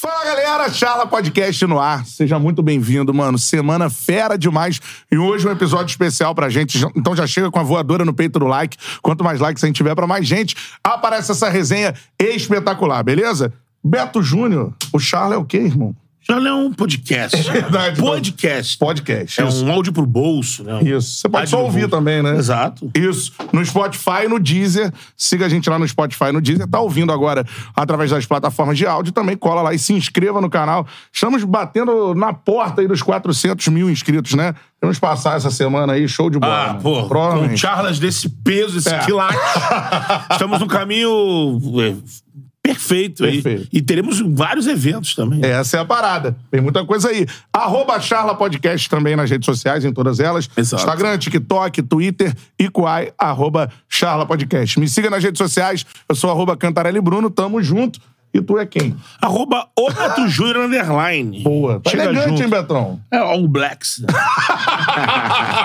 Fala galera, Charla Podcast no ar. Seja muito bem-vindo, mano. Semana fera demais. E hoje um episódio especial pra gente. Então já chega com a voadora no peito do like. Quanto mais likes a gente tiver pra mais gente, aparece essa resenha espetacular, beleza? Beto Júnior, o Charla é o quê, irmão? Charla é um podcast. É verdade. Podcast. Podcast. É isso. um áudio pro bolso, né? Isso. Você pode só ouvir também, né? Exato. Isso. No Spotify e no Deezer. Siga a gente lá no Spotify e no Deezer. Tá ouvindo agora através das plataformas de áudio. Também cola lá e se inscreva no canal. Estamos batendo na porta aí dos 400 mil inscritos, né? Vamos passar essa semana aí. Show de bola. Ah, pô, com charlas desse peso, desse É. quilate. Estamos no caminho é, perfeito. Perfeito. E teremos vários eventos também. Essa é a parada. Tem muita coisa aí. Arroba Charla Podcast também nas redes sociais, em todas elas. Exato. Instagram, TikTok, Twitter e Quai, arroba Charla Podcast. Me siga nas redes sociais. Eu sou arroba Cantarelli Bruno. Tamo junto. E tu é quem? Arroba o Beto Júnior Underline. Boa. Tá Chega elegante, junto. hein, Betão? É All Blacks.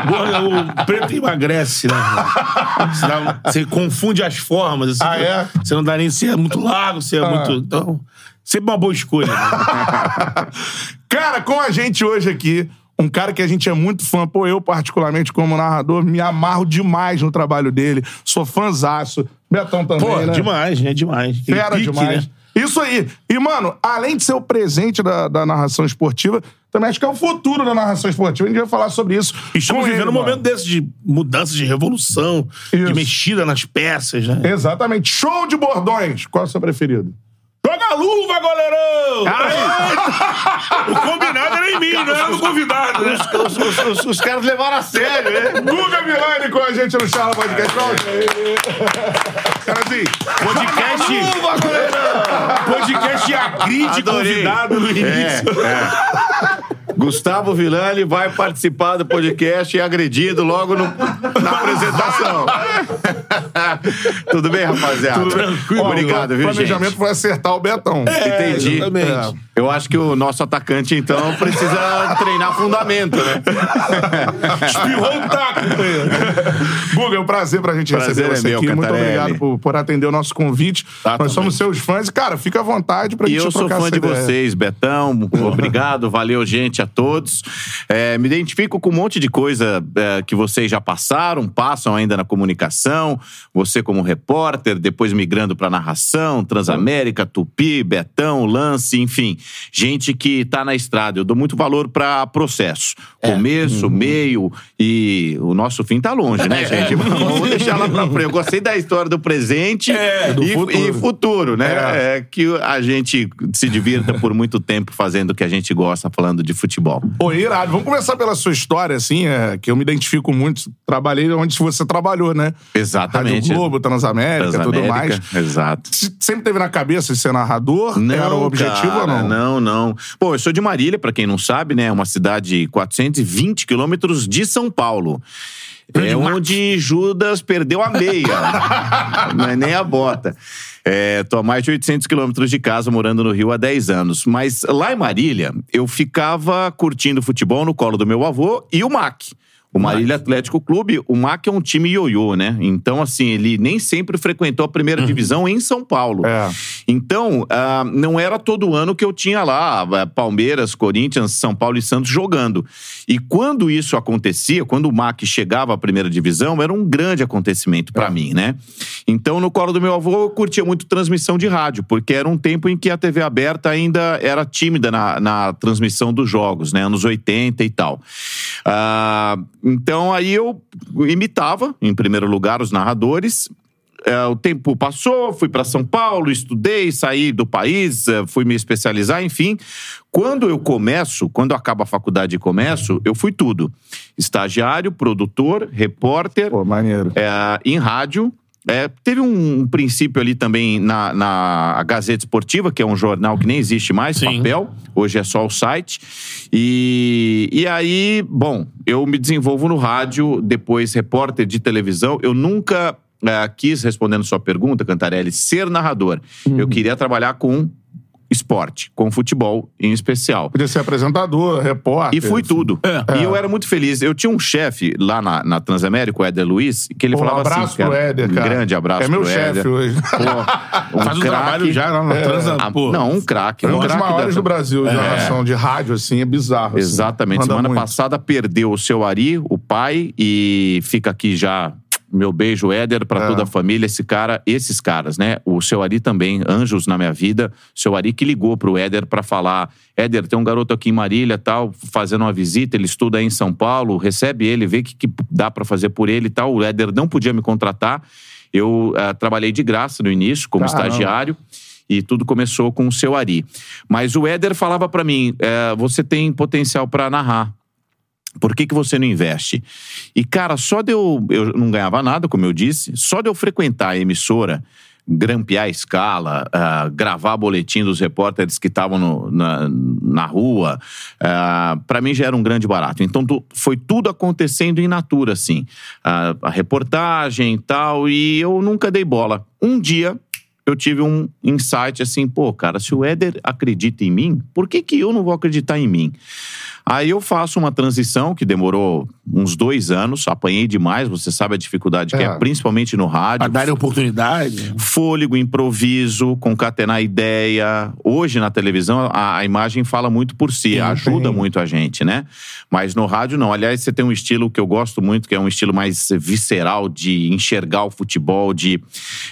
Boa, o preto emagrece, né? Você, dá- você confunde as formas. assim, Ah, é? Você não dá nem se é muito largo, se é Ah. muito. Então, sempre uma boa escolha. né? Cara, com a gente hoje aqui, um cara que a gente é muito fã, pô, eu particularmente como narrador, me amarro demais no trabalho dele. Sou fãzaço. Betão também, Pô, né? demais, né? Demais. Fera pique, demais. né? Isso aí. E, mano, além de ser o presente da, da narração esportiva, também acho que é o futuro da narração esportiva. A gente vai falar sobre isso. E estamos vivendo ele, um momento mano. desse de mudança, de revolução, Isso. de mexida nas peças, né? Exatamente. Show de bordões. Qual é o seu preferido? Joga a luva, goleirão! o combinado era em mim, não era no convidado, né? Os, os- os- os caras levaram a sério, né? Guga Milani com a gente no Charla Podcast. Cara, assim, podcast. podcast agride Adorei. convidado no início. É, é. Gustavo Villani vai participar do podcast e é agredido logo no- na apresentação. Tudo bem, rapaziada? Tudo tranquilo. Obrigado, o viu, planejamento gente? foi acertar o Betão. Entendi. exatamente. É. Eu acho que o nosso atacante, então, precisa treinar fundamento, né? Espirrou o taco. Guga, é um prazer pra gente Prazer receber é você meu, aqui. Muito Cantarelli. obrigado por, por atender o nosso convite. Nós Exatamente. somos seus fãs. E, cara, fica à vontade pra E gente eu sou trocar fã de ideia. vocês, Betão. Obrigado, valeu, gente, a todos. É, me identifico com um monte de coisa é, que vocês já passaram, passam ainda na comunicação. Você como repórter, depois migrando para narração, Transamérica, Tupi, Betão, Lance, enfim, gente que tá na estrada. Eu dou muito valor para processo, começo, meio e o nosso fim tá longe, né, gente? Vamos deixar lá pra frente. Eu gostei da história do presente É, e, futuro. e futuro, né? É. É que a gente se divirta por muito tempo fazendo o que a gente gosta, falando de futebol. Pô, irado. Vamos começar pela sua história, assim, é, que eu me identifico muito. Trabalhei onde você trabalhou, né? Exatamente. Rádio Globo, Transamérica, tudo Transamérica, mais. Exato. Se- Sempre teve na cabeça de ser narrador? Era o objetivo cara, ou não? Não, não. Pô, eu sou de Marília, pra quem não sabe, né? Uma cidade de 420 quilômetros de São Paulo. É onde Judas perdeu a meia, não é nem a bota. É, tô a mais de 800 quilômetros de casa, morando no Rio há 10 anos. Mas lá em Marília, eu ficava curtindo futebol no colo do meu avô e o MAC. O Marília Atlético Clube, o MAC é um time ioiô, né? Então, assim, ele nem sempre frequentou a primeira divisão em São Paulo. É. Então, ah, não era todo ano que eu tinha lá ah, Palmeiras, Corinthians, São Paulo e Santos jogando. E quando isso acontecia, quando o MAC chegava à primeira divisão, era um grande acontecimento pra mim, né? Então, no colo do meu avô, eu curtia muito transmissão de rádio, porque era um tempo em que a TV aberta ainda era tímida na, na transmissão dos jogos, né? Anos 80 e tal. Ah, então, aí eu imitava, em primeiro lugar, os narradores. É, o tempo passou, fui para São Paulo, estudei, saí do país, é, fui me especializar, enfim. Quando eu começo, quando acaba a faculdade e começo, eu fui tudo: estagiário, produtor, repórter, Pô, maneiro. é, em rádio. É, teve um princípio ali também na, na Gazeta Esportiva, que é um jornal que nem existe mais, Sim. papel, hoje é só o site. E, e aí, bom, eu me desenvolvo no rádio, depois repórter de televisão. Eu nunca é, quis, respondendo sua pergunta, Cantarelli, ser narrador. Eu queria trabalhar com esporte, com futebol em especial. Podia ser apresentador, repórter. E fui assim. tudo. É. E eu era muito feliz. Eu tinha um chefe lá na, na Transamérica, o Éder Luiz, que ele Pô, falava abraço assim... cara, pro Éder, cara. Um grande abraço É meu chefe hoje. Pô, Faz um trabalho já na transa, Ah, pô. Não, um craque. É um um dos craque maiores da- do Brasil de É. narração de rádio, assim, é bizarro. assim. Exatamente. Manda Semana muito. passada perdeu o seu Ari, o pai, e fica aqui já meu beijo, Éder, pra É. toda a família. Esse cara, esses caras, né? O seu Ari também, anjos na minha vida. O seu Ari que ligou pro Éder pra falar: Éder, tem um garoto aqui em Marília, tal, fazendo uma visita, ele estuda aí em São Paulo, recebe ele, vê o que, que dá pra fazer por ele e tal. O Éder não podia me contratar. Eu eh, trabalhei de graça no início, como Caramba. estagiário. E tudo começou com o seu Ari. Mas o Éder falava pra mim: eh, você tem potencial pra narrar. Por que, que você não investe? E, cara, só de eu. Eu não ganhava nada, como eu disse, só de eu frequentar a emissora, grampear a escala, ah, gravar boletim dos repórteres que estavam na, na rua, ah, para mim já era um grande barato. Então tu- foi tudo acontecendo em natura, assim. Ah, a reportagem e tal, e eu nunca dei bola. Um dia eu tive um insight assim, pô, cara, se o Éder acredita em mim, por que, que eu não vou acreditar em mim? Aí eu faço uma transição que demorou uns dois anos, apanhei demais, você sabe a dificuldade que É. é, principalmente no rádio. Pra darem oportunidade. Fôlego, improviso, concatenar ideia. Hoje na televisão a, a imagem fala muito por si, Sim, ajuda sim. muito a gente, né? Mas no rádio não. Aliás, você tem um estilo que eu gosto muito, que é um estilo mais visceral de enxergar o futebol, de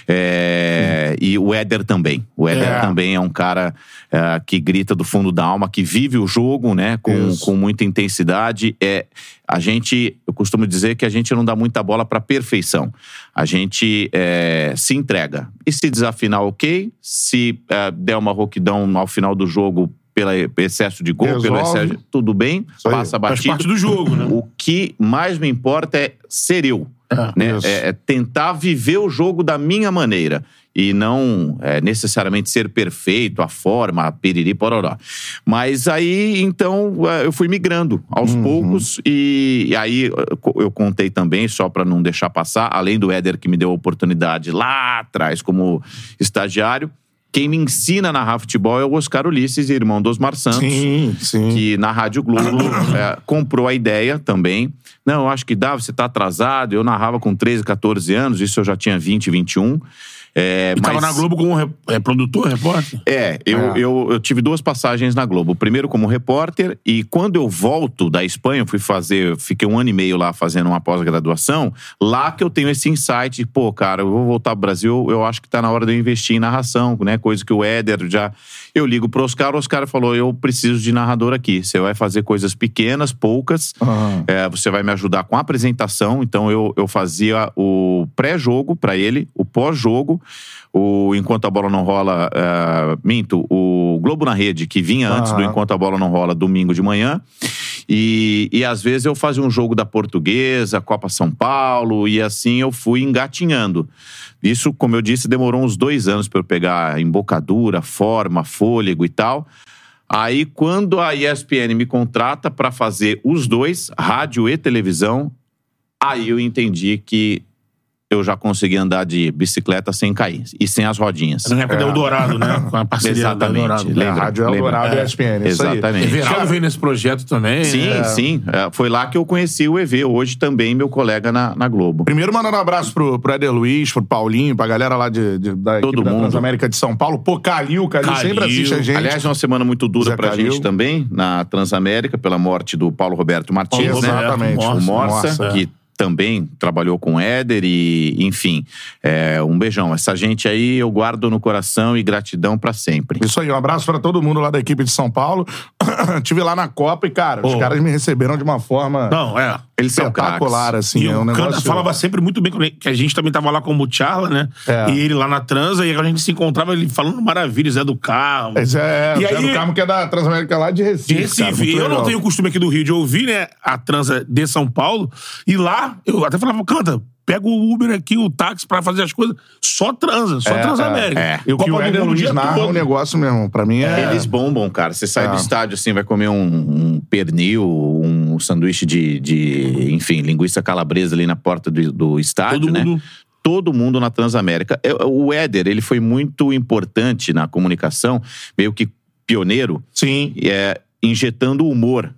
é, e o Éder também. O Éder É. também é um cara é, que grita do fundo da alma, que vive o jogo, né? Com. Com muita intensidade. É a gente, eu costumo dizer que a gente não dá muita bola para perfeição. A gente é, se entrega. E se desafinar, ok. Se é, der uma roquidão ao final do jogo pelo excesso de gol, pelo Resolve. excesso, de- tudo bem, Isso aí. passa Faz batido. parte do jogo, né? O que mais me importa é ser eu. né? isso. É, é tentar viver o jogo da minha maneira. E não é, necessariamente ser perfeito, a forma, a piriri, pororó. Mas aí, então, é, eu fui migrando aos poucos. E, e aí, eu co- eu contei também, só para não deixar passar, além do Éder que me deu a oportunidade lá atrás como estagiário, quem me ensina a narrar futebol é o Oscar Ulisses, irmão do Osmar Santos Sim, sim. que na Rádio Globo é, comprou a ideia também. Não, acho que dá, você tá atrasado. Eu narrava com 13, 14 anos, isso eu já tinha 20, 21. É, tava mas- na Globo como re- é, produtor, repórter? é, eu, É. Eu, eu tive duas passagens na Globo. Primeiro como repórter, e quando eu volto da Espanha, fui fazer, fiquei um ano e meio lá fazendo uma pós-graduação, lá que eu tenho esse insight de, pô, cara, eu vou voltar pro Brasil, eu acho que tá na hora de eu investir em narração, né? Coisa que o Éder já. Eu ligo pro Oscar, o Oscar falou: eu preciso de narrador aqui. Você vai fazer coisas pequenas, poucas. Aham. É, você vai me ajudar com a apresentação. Então eu, eu fazia o pré-jogo pra ele, o pós-jogo, o Enquanto a Bola Não Rola, é, minto, o Globo na Rede, que vinha antes do. Enquanto a Bola Não Rola, domingo de manhã. E, e às vezes eu fazia um jogo da Portuguesa, Copa São Paulo, e assim eu fui engatinhando. Isso, como eu disse, demorou uns dois anos para eu pegar embocadura, forma, fôlego e tal. Aí, quando a ESPN me contrata para fazer os dois, rádio e televisão, aí eu entendi que eu já consegui andar de bicicleta sem cair e sem as rodinhas. Na época do Eldorado, né? Com a parceria da Exatamente. Eldorado. É, Lembra? Rádio? Eldorado e É. ESPN, isso aí. Exatamente. Everaldo veio nesse projeto também. Sim, né? sim. É, Foi lá que eu conheci o EV, hoje também meu colega na, na Globo. Primeiro, mandando um abraço pro, pro Éder Luiz, pro Paulinho, pra galera lá de, de- da Todo equipe da mundo. Transamérica de São Paulo. Pô, Calil, Calil, Calil. sempre assiste a gente. Aliás, uma semana muito dura Zé pra Calil. gente também, na Transamérica, pela morte do Paulo Roberto Martins, Paulo né? Roberto, Exatamente. O Morsa, Morsa, que também trabalhou com o Éder e, enfim, é, um beijão. Essa gente aí eu guardo no coração e gratidão pra sempre. Isso aí, um abraço pra todo mundo lá da equipe de São Paulo. Tive lá na Copa e, cara, os Pô. caras me receberam de uma forma Não, é. Eles são espetacular, assim. e é o um negócio... falava sempre muito bem, com que a gente também tava lá como Charla, né? É. E ele lá na transa, e a gente se encontrava ele falando maravilhas, Zé do Carmo. Esse é, E o Zé aí- do Carmo, que é da Transamérica lá de Recife. De Recife. cara, eu não legal. tenho o costume aqui do Rio de ouvir, né, a transa de São Paulo. E lá, eu até falava, canta, pega o Uber aqui, o táxi pra fazer as coisas. Só transa, só É, Transamérica. é, é. E o que o Éder Luiz dia narra é um negócio mesmo. Pra mim é... Eles bombam, cara. Você sai É. do estádio assim, vai comer um, um pernil, um sanduíche de, de, enfim, linguiça calabresa ali na porta do, do estádio, Todo né? mundo- Todo mundo na Transamérica. É, O Éder, ele foi muito importante na comunicação, meio que pioneiro, Sim. é, injetando humor.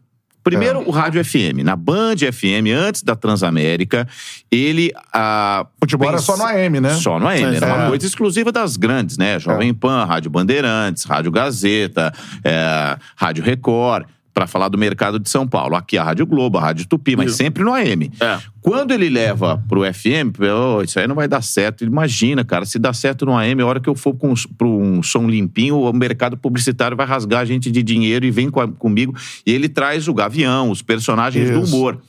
Primeiro, É. o Rádio FM. Na Band FM, antes da Transamérica, ele. Ah, Futebol era pens- só no AM, né? Só no AM. Era É. uma coisa exclusiva das grandes, né? Jovem É. Pan, Rádio Bandeirantes, Rádio Gazeta, é, Rádio Record. Pra falar do mercado de São Paulo. Aqui a Rádio Globo, a Rádio Tupi, mas Isso. sempre no AM. É. Quando ele leva pro FM, "Oh, isso aí não vai dar certo. Imagina, cara, se dá certo no AM, a hora que eu for com, pra um som limpinho, o mercado publicitário vai rasgar a gente de dinheiro e vem com a- comigo. E ele traz o Gavião, os personagens do Isso. humor.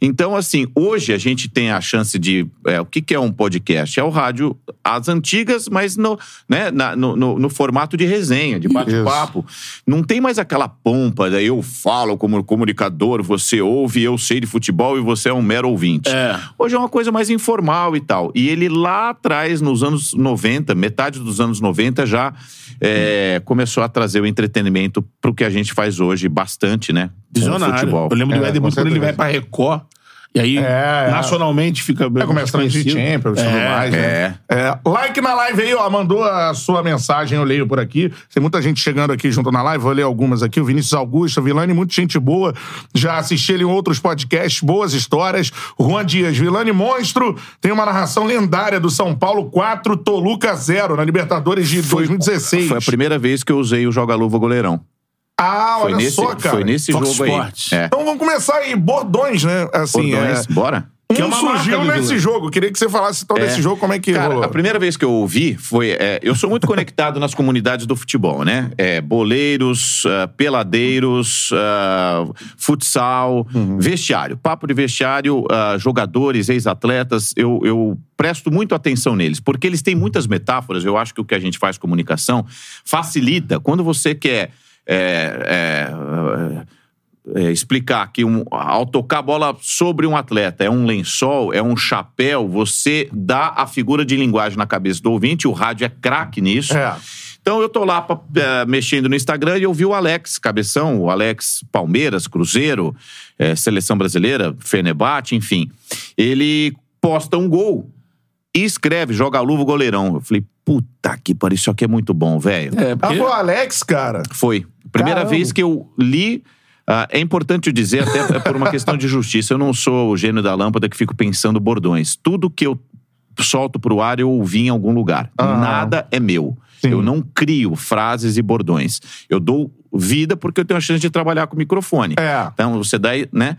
Então, assim, hoje a gente tem a chance de. é, o que, que é um podcast? É o rádio, as antigas, mas no, né, na- no, no- no formato de resenha, de bate-papo. Não tem mais aquela pompa, daí eu falo como comunicador, você ouve, eu sei de futebol e você é um mero ouvinte. É. Hoje é uma coisa mais informal e tal. E ele lá atrás, nos anos 90, metade dos anos 90, já é, começou a trazer o entretenimento pro que a gente faz hoje bastante, né? Visionário. futebol. Eu lembro do É, Éder quando ele vai pra Record. E aí, É, é. nacionalmente, fica bem É, começa a transmitir. Champions e tudo É. mais, né? É. É, like na live aí, ó. Mandou a sua mensagem, eu leio por aqui. Tem muita gente chegando aqui junto na live, vou ler algumas aqui. O Vinícius Augusto, Vilani, muita gente boa. Já assisti ele em outros podcasts, boas histórias. Juan Dias, Vilani Monstro, tem uma narração lendária do São Paulo 4, Toluca 0, na Libertadores de 2016. Foi a primeira vez que eu usei o Joga-Luva Goleirão. Ah, Foi olha nesse, só, cara. foi nesse Fox jogo Sports. aí. É. Então vamos começar aí. Bordões, né? Assim, Cordões, é... bora? Que é Um uma surgiu nesse Vilani. jogo. Queria que você falasse então É. desse jogo, como é que Cara, rolou. a primeira vez que eu ouvi foi. é, eu sou muito conectado nas comunidades do futebol, né? É, boleiros, ah, peladeiros, ah, futsal, Uhum. vestiário. Papo de vestiário, ah, jogadores, ex-atletas. Eu, eu presto muito atenção neles, porque eles têm muitas metáforas. Eu acho que o que a gente faz comunicação facilita. Quando você quer. É, é, é, explicar que um- ao tocar a bola sobre um atleta é um lençol, é um chapéu, você dá a figura de linguagem na cabeça do ouvinte, o rádio é craque nisso. É. Então eu tô lá pra, eh, mexendo no Instagram e eu vi o Alex Cabeção, o Alex Palmeiras, Cruzeiro, eh, Seleção Brasileira, Fenerbahçe, enfim. Ele posta um gol e escreve, joga a luva o goleirão. Eu falei, puta que pariu, isso aqui é muito bom, velho. É, Ah, porque... foi o Alex, cara. Foi. Primeira Caramba. vez que eu li. ah, é importante dizer, até é por uma questão de justiça. Eu não sou o gênio da lâmpada que fico pensando bordões. Tudo que eu solto pro ar, eu ouvi em algum lugar. Aham. Nada é meu. Sim. Eu não crio frases e bordões. Eu dou vida porque eu tenho a chance de trabalhar com microfone. É. Então você dá, né?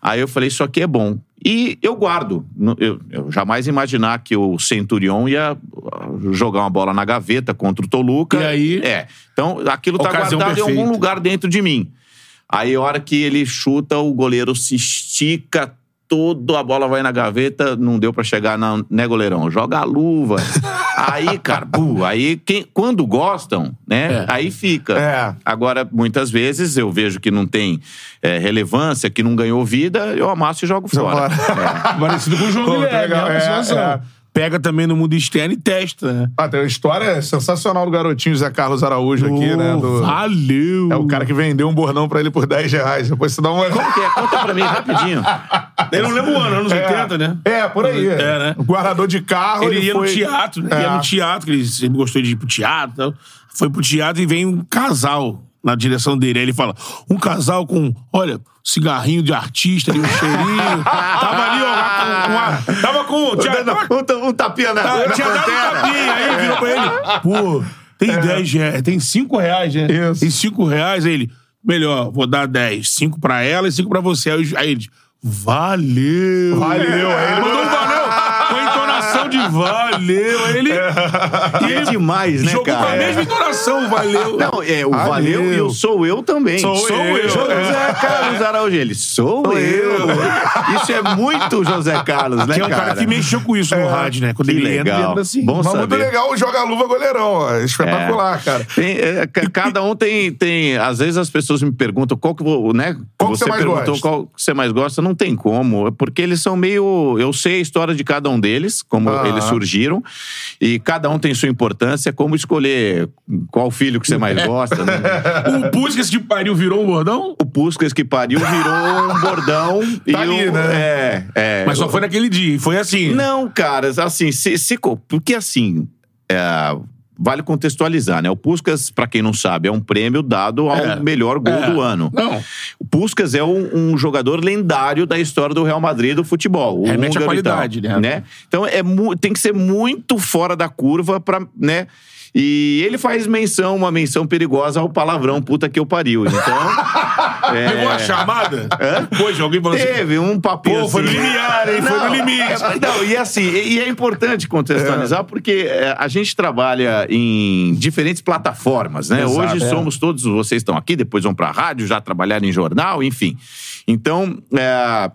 Aí eu falei, isso aqui é bom. E eu guardo. Eu, eu jamais imaginar que o Centurion ia ah, jogar uma bola na gaveta contra o Toluca. E aí? É. Então aquilo tá guardado em algum perfeita. lugar dentro de mim. Aí a hora que ele chuta, o goleiro se estica todo, a bola vai na gaveta, não deu pra chegar, não, né, goleirão? Joga a luva. aí, cara, pô, aí quem, quando gostam, né, É. aí fica. É. Agora, muitas vezes eu vejo que não tem é, relevância, que não ganhou vida, eu amasso e jogo fora. fora. Parecido com o João Guilherme, legal, é, é, é. Pega também no mundo externo e testa, né? Ah, tem uma história sensacional do garotinho Zé Carlos Araújo aqui, né? Oh, do- Valeu! É o cara que vendeu um bordão pra ele por 10 reais. Depois você dá uma. Como que é? Conta pra mim rapidinho. Eu não lembro o ano, anos 80, né? É, por aí. É, né? O guardador de carro. Ele ia foi... no teatro, né? É. Ia no teatro, que ele sempre gostou de ir pro teatro. e tal. Foi pro teatro e vem um casal na direção dele. Aí ele fala: um casal com, olha, cigarrinho de artista ali, um cheirinho. tava ali, ó, com uma. Tava com. Tinha, tava, Um, ta- um tapinha na, tá, na tinha dado um tapinha. Aí virou pra ele: pô, tem 10 reais, tem 5 reais, né? É. Isso. Tem 5 reais. Aí ele: melhor, vou dar 10. 5 pra ela e 5 pra você. Aí, aí ele: valeu. Valeu. Aí ele Mandou um valeu com entonação de valeu. Aí ele. E é demais, né, Jogou cara? com a mesma entonação, valeu. Não, é, o Valeu. valeu, e eu sou eu também. Sou eu. José Carlos Araújo. Ele, sou, eu. Isso é muito José Carlos, né, Que é um cara que mexeu com isso no rádio, né? Quando Que ele legal. entra assim. Bom Mas muito saber. legal o joga-luva goleirão. ó. Espetacular, cara. Tem, é, ca- cada um tem, tem. Às vezes as pessoas me perguntam qual que vou, né? Qual que você você mais perguntou gosta? qual que você mais gosta. Não tem como, é porque eles são meio. Eu sei a história de cada um deles, como Ah. eles surgiram, e cada um tem sua importância. Como escolher qual filho que você mais gosta. Né? O Puskas de pariu virou um bordão? O Puskas que pariu virou um bordão. e Tá ali, o- né? É, é. Mas só foi naquele dia. e Foi assim. Não, cara, assim, se, se porque assim, é, vale contextualizar, né? O Puskas, pra quem não sabe, é um prêmio dado ao É. melhor gol É. do ano. Não. O Puskas é um, um jogador lendário da história do Real Madrid do futebol. o Remete à húngaro e tal, qualidade, né? Então é tem que ser muito fora da curva pra, né? E ele faz menção, uma menção perigosa ao palavrão puta que eu pariu. Então, é, Pegou a chamada? Depois alguém falou assim. teve um papinho Pô, foi no assim. limiar, hein? Foi no limite. É, não, e assim, e, e é importante contextualizar porque é, a gente trabalha em diferentes plataformas, né? Exato, Hoje é. somos todos, vocês estão aqui, depois vão pra rádio, já trabalharam em jornal, enfim. Então, é,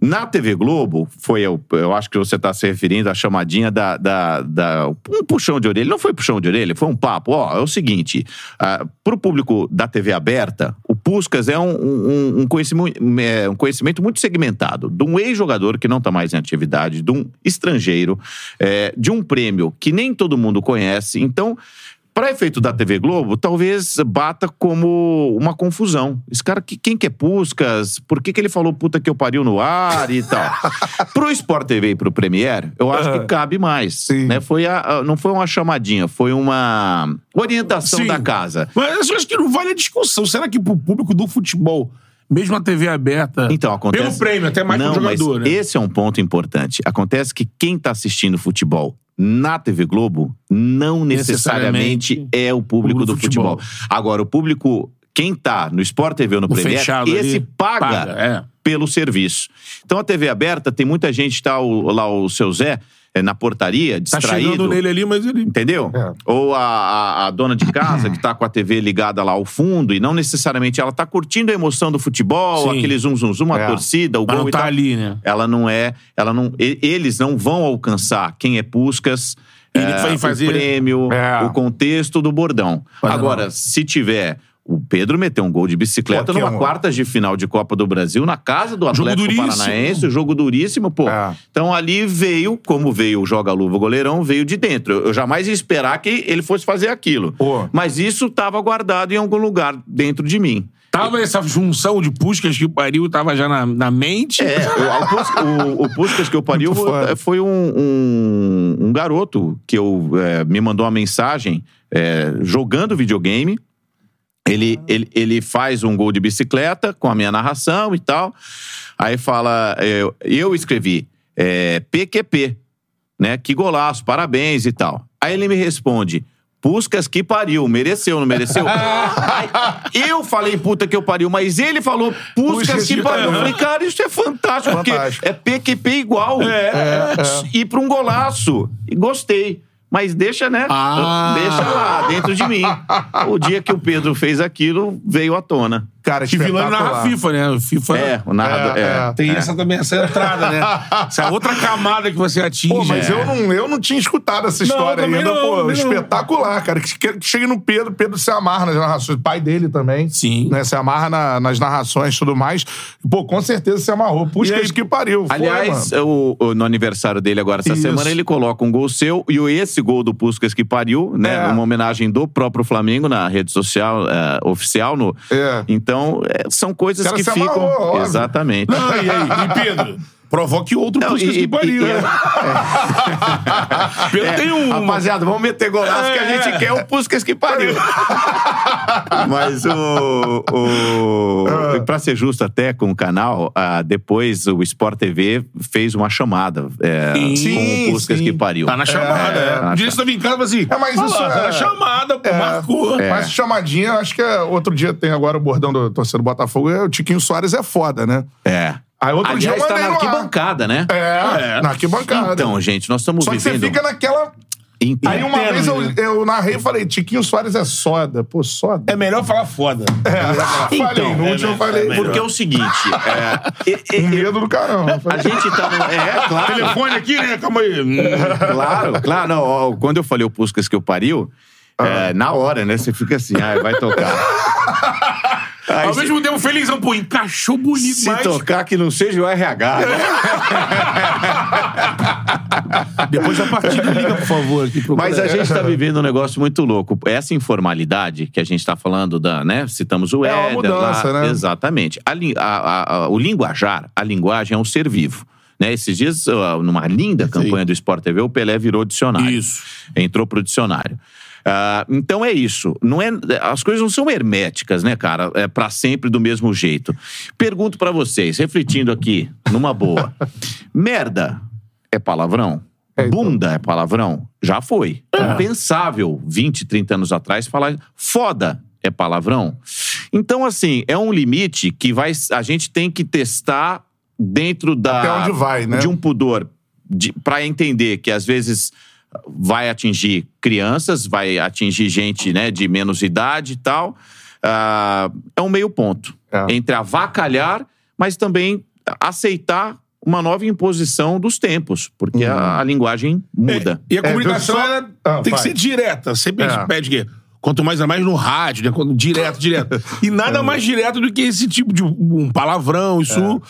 na TV Globo, foi, eu, eu acho que você está se referindo à chamadinha da, da, da- Um puxão de orelha. Não foi puxão de orelha, foi um papo. Ó, é o seguinte: para o público da TV aberta, o Puscas é um, um, um conhecimento, é, um conhecimento muito segmentado de um ex-jogador que não está mais em atividade, de um estrangeiro, é, de um prêmio que nem todo mundo conhece. Então. Para efeito da TV Globo, talvez bata como uma confusão. Esse cara, que- quem que é Puscas? Por que, que ele falou puta que eu pariu no ar e tal? pro Sport TV e pro Premier, eu acho que cabe mais. Sim. Né? Foi a- a- não foi uma chamadinha, foi uma orientação Sim. da casa. Mas eu acho que não vale a discussão. Será que pro público do futebol, mesmo a TV aberta. Então, acontece... Pelo prêmio, até mais Não, jogador, mas né? esse é um ponto importante. Acontece que quem tá assistindo futebol na TV Globo não necessariamente, Necessariamente é o público, público do futebol. futebol. Agora, o público, quem tá no Sport TV ou no O Premier, fechado esse paga, paga, é. pelo serviço. Então, a TV aberta, tem muita gente, tá o- lá o seu Zé, na portaria, Tá distraído. chegando nele ali, mas ele. Entendeu? É. Ou a, a- a dona de casa que tá com a TV ligada lá ao fundo e não necessariamente ela tá curtindo a emoção do futebol, Sim. aquele zum zum zum, a É. torcida, o Mas gol não e tá tal. ali, né? Ela não é, ela não, eles não vão alcançar quem é Puscas, Ele é, vai fazer- o prêmio, É. o contexto do bordão. Mas Agora, não. se tiver o Pedro meteu um gol de bicicleta Pô, numa é um- quartas de final de Copa do Brasil, na casa do Jogo Atlético duríssimo. Paranaense, jogo duríssimo, pô. É. Então ali veio, como veio o joga-luva goleirão, veio de dentro. Eu jamais ia esperar que ele fosse fazer aquilo. Pô. Mas isso estava guardado em algum lugar dentro de mim. Tava essa junção de Puskas que pariu, tava já na, na mente. É, o, o, o- o Puskas que eu pariu foda. foi um, um- um garoto que eu, é, me mandou uma mensagem é, jogando videogame. Ele, ele, ele faz um gol de bicicleta com a minha narração e tal. Aí fala, eu, eu escrevi é, PQP, né? Que golaço, parabéns e tal. Aí ele me responde. Puscas que pariu, mereceu, não mereceu? Aí, eu falei puta que eu pariu, mas ele falou Puscas que pariu. Eu falei, cara, isso é fantástico, Fantástico. porque é PQP igual. É, E pra um golaço. E gostei. Mas deixa, né? Ah. Deixa lá, dentro de mim. O dia que o Pedro fez aquilo, veio à tona. Cara, Que vilão narra. FIFA, né? O FIFA. É, o narrador. É, É, é. Tem essa também, essa entrada, né? Essa outra camada que você atinge. Pô, mas É. eu, não, eu não tinha escutado essa história também ainda, não, pô. não. espetacular, cara. Que, que chega no Pedro, Pedro se amarra nas narrações. Pai dele também. Sim. Né, se amarra na- nas narrações e tudo mais. Pô, com certeza se amarrou. Puxa, aí- que pariu. Foi, Aliás, mano. o- o- no aniversário dele agora, essa Isso. semana, ele coloca um gol seu e o- esse gol do Puskas que pariu, né? É. Uma homenagem do próprio Flamengo na rede social é, oficial. No, É. Então, Então, é, são coisas que ficam. amarrou. Exatamente. Não, e aí? E Pedro? Provoque outro Não, Puskas e- que pariu. e- né? Pedro tem um... Rapaziada, vamos meter golaço que a É. gente quer o Puskas que pariu. Mas o. o Ah. pra ser justo até com o canal, ah, depois o Sport TV fez uma chamada é, Sim, com o Puskas sim. que pariu. Tá na chamada, É, é. tá na Um dia você tava em casa assim... É, mas "Ah isso lá, é- Tá na chamada, pô, É. marcou. Mas chamadinha, acho que é, outro dia tem agora o bordão do torcedor do Botafogo, é o Tiquinho Soares é foda, né? É. Aí outro dia eu Aliás, tá na arquibancada, né? É, É. na arquibancada. Então, gente, nós estamos Só que você vivendo. fica naquela. Então, Aí uma vez eu, né? eu narrei e falei, Tiquinho Soares é soda. Pô, soda? É melhor falar foda. É, falei, Então, no é, último eu é, falei. é. Porque é o seguinte. é, medo do caramba. a gente tá no. É, claro. Telefone aqui, né? Calma aí. Claro, claro. Não, ó, quando eu falei o Puskas que eu pariu. É, na hora, né? Você fica assim, ah, vai tocar. Aí, Ao mesmo tempo, felizão. Pô, encaixou bonito se tocar que não seja o RH, né? Depois da partida, liga, por favor. Aqui pro Mas a gente tá vivendo um negócio muito louco. Essa informalidade que a gente tá falando da, né? Citamos o É Éder mudança, lá. né? Exatamente. A a- a- o linguajar, a linguagem é um ser vivo. Né? Esses dias, ó, numa linda campanha do Sport TV, o Pelé virou dicionário. Isso. Entrou pro dicionário. Ah, então é isso. Não é, as coisas não são herméticas, né, cara? É para sempre do mesmo jeito. Pergunto pra vocês, refletindo aqui, numa boa. Merda é palavrão? É, então. Bunda é palavrão? Já foi. É impensável, 20, 30 anos atrás, falar foda é palavrão. Então, assim, é um limite que vai, a gente tem que testar dentro da, Até onde vai, né? de um pudor para entender que às vezes vai atingir crianças, vai atingir gente né, de menos idade e tal. Ah, é um meio ponto É. entre avacalhar, mas também aceitar uma nova imposição dos tempos, porque Uhum. a, a linguagem muda. E a comunicação eu só- ela Ah, tem que vai. ser direta. Sempre a É. gente pede que. Quanto mais a mais no rádio, né? Quando- Direto, direto. E nada mais direto do que esse tipo de um palavrão. Isso.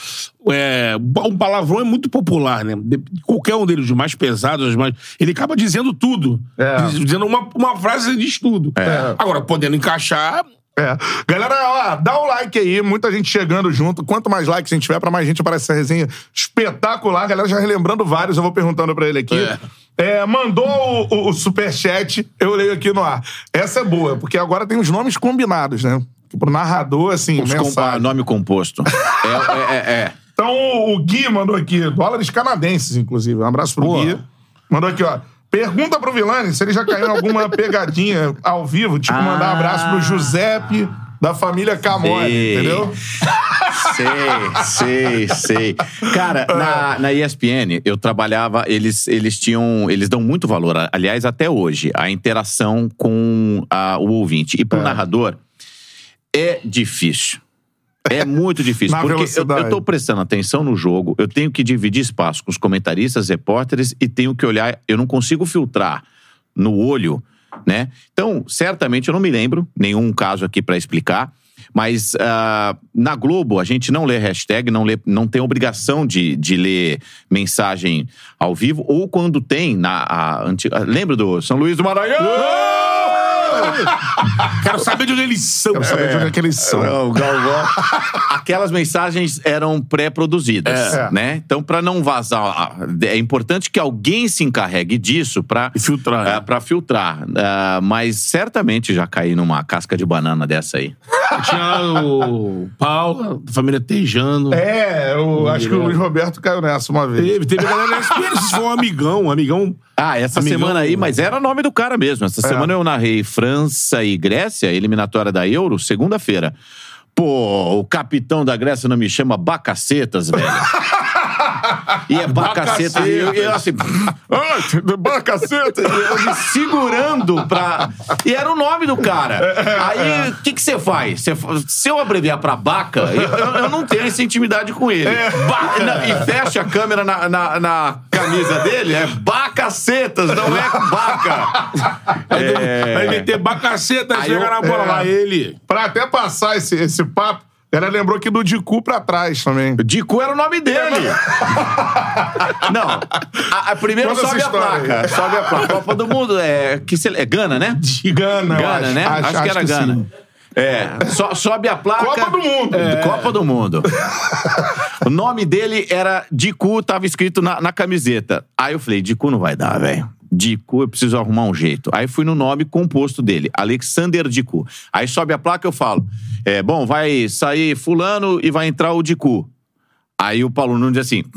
É. um palavrão é muito popular, né? De- Qualquer um deles, os mais pesados, os mais. Ele acaba dizendo tudo. É. Diz- Dizendo uma, uma frase, ele diz tudo. Agora, podendo encaixar. É. Galera, ó, dá o like aí, muita gente chegando junto. Quanto mais likes a gente tiver, pra mais gente aparece essa resenha espetacular. Galera já relembrando vários, eu vou perguntando pra ele aqui. É, mandou o, o, o superchat, eu leio aqui no ar. Essa é boa, porque agora tem os nomes combinados, né? Pro narrador, assim, Os compa- mensagem. nome composto. é, é, é, é. Então o Gui mandou aqui, dólares canadenses, inclusive. Um abraço pro Boa. Gui. Mandou aqui, ó. Pergunta pro Vilani se ele já caiu em alguma pegadinha ao vivo, tipo mandar um abraço pro Giuseppe da família Camori, Sei. entendeu? Sei, sei, sei. Cara, na, na ESPN, eu trabalhava, eles, eles tinham. Eles dão muito valor, aliás, até hoje, a interação com a- o ouvinte. E pro É. narrador, é difícil. É muito difícil. Porque eu, eu tô prestando atenção no jogo, eu tenho que dividir espaço com os comentaristas, repórteres, e tenho que olhar. Eu não consigo filtrar no olho, né? Então, certamente eu não me lembro nenhum caso aqui pra explicar. Mas ah, na Globo, a gente não lê hashtag, não, lê, não tem obrigação de, de ler mensagem ao vivo, ou quando tem na. a antiga- lembra do São Luís do Maranhão? Quero saber de onde eles são. Quero saber de onde é que eles são. Não, o Galvão. Aquelas mensagens eram pré-produzidas, É. né? Então, para não vazar, é importante que alguém se encarregue disso para E filtrar, né? para filtrar. Ah, mas certamente já caí numa casca de banana dessa aí. Tinha o Paulo, a família Tejano. É, eu acho que o Luiz Roberto caiu nessa uma vez. Teve, teve a galera da SPN, se for um amigão, um amigão. Ah, essa Amigão. semana aí, mas era o nome do cara mesmo. É. Essa semana eu narrei França e Grécia, eliminatória da Euro, segunda-feira. Pô, o capitão da Grécia não me chama Bacacetas, velho. E é Bacacetas. E eu, eu assim. "Ah, Bacacetas. Eu me segurando pra. E era o nome do cara. Aí, o que que você faz? Você fa- se eu abreviar pra Baca, eu, eu- não tenho essa intimidade com ele. Ba- na- E fecha a câmera na, na, na camisa dele, é Bacacetas, não é Baca. É. Vai meter bacaceta, chega na bola é. lá, ele. Pra até passar esse, esse papo, ela lembrou aqui do Dicu pra trás também. Dico era o nome dele. Não. A, a- primeiro Conta sobe a placa. Sobe a placa. Copa do Mundo é. Que se- é Gana, né? Gana, eu Gana, acho. né? Acho, que era sim. Gana. É, so- sobe a placa. Copa do Mundo. É, Copa do Mundo. o nome dele era Dicu, tava escrito na, na camiseta. Aí eu falei, Dicu não vai dar, velho. Dicu, eu preciso arrumar um jeito. Aí fui no nome composto dele, Alexander Dicu. Aí sobe a placa eu falo, é, bom, vai sair fulano e vai entrar o Dicu. Aí o Paulo Nunes diz assim...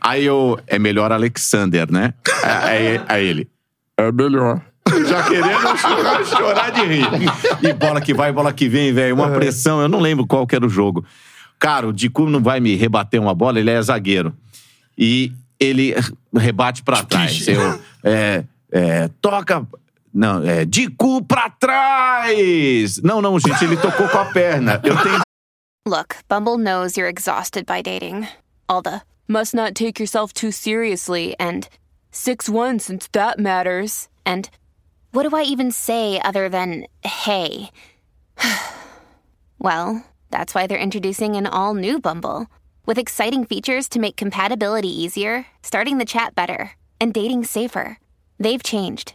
Aí eu, é melhor Alexander, né? Aí, aí ele, é melhor. Já querendo chorar, chorar de rir. E bola que vai, bola que vem, velho. Uma pressão, eu não lembro qual que era o jogo. Cara, o Dicu não vai me rebater uma bola, ele é zagueiro. E ele rebate pra trás. Eu, é, é, toca. Não, é Dicu pra trás! Não, não, gente, ele tocou com a perna. Eu tenho Look, Bumble knows you're exhausted by dating. All the must not take yourself too seriously and 6 1 since that matters. And what do I even say other than hey? well, that's why they're introducing an all new Bumble with exciting features to make compatibility easier, starting the chat better, and dating safer. They've changed,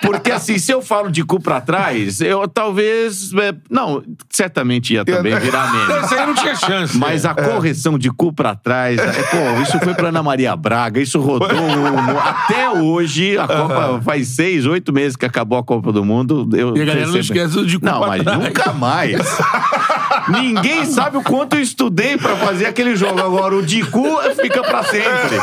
Porque assim, se eu falo de cu pra trás, eu talvez. é, não, certamente ia também virar meme. Esse aí não tinha chance. Mas a correção de cu pra trás, é, pô, isso foi pra Ana Maria Braga, isso rodou no- até hoje. A Copa faz seis, oito meses que acabou a Copa do Mundo. Eu E a galera não esquece de cu Não, pra mas trás. nunca mais. Ninguém sabe o quanto eu estudei pra fazer aquele jogo. Agora, o de cu fica pra sempre.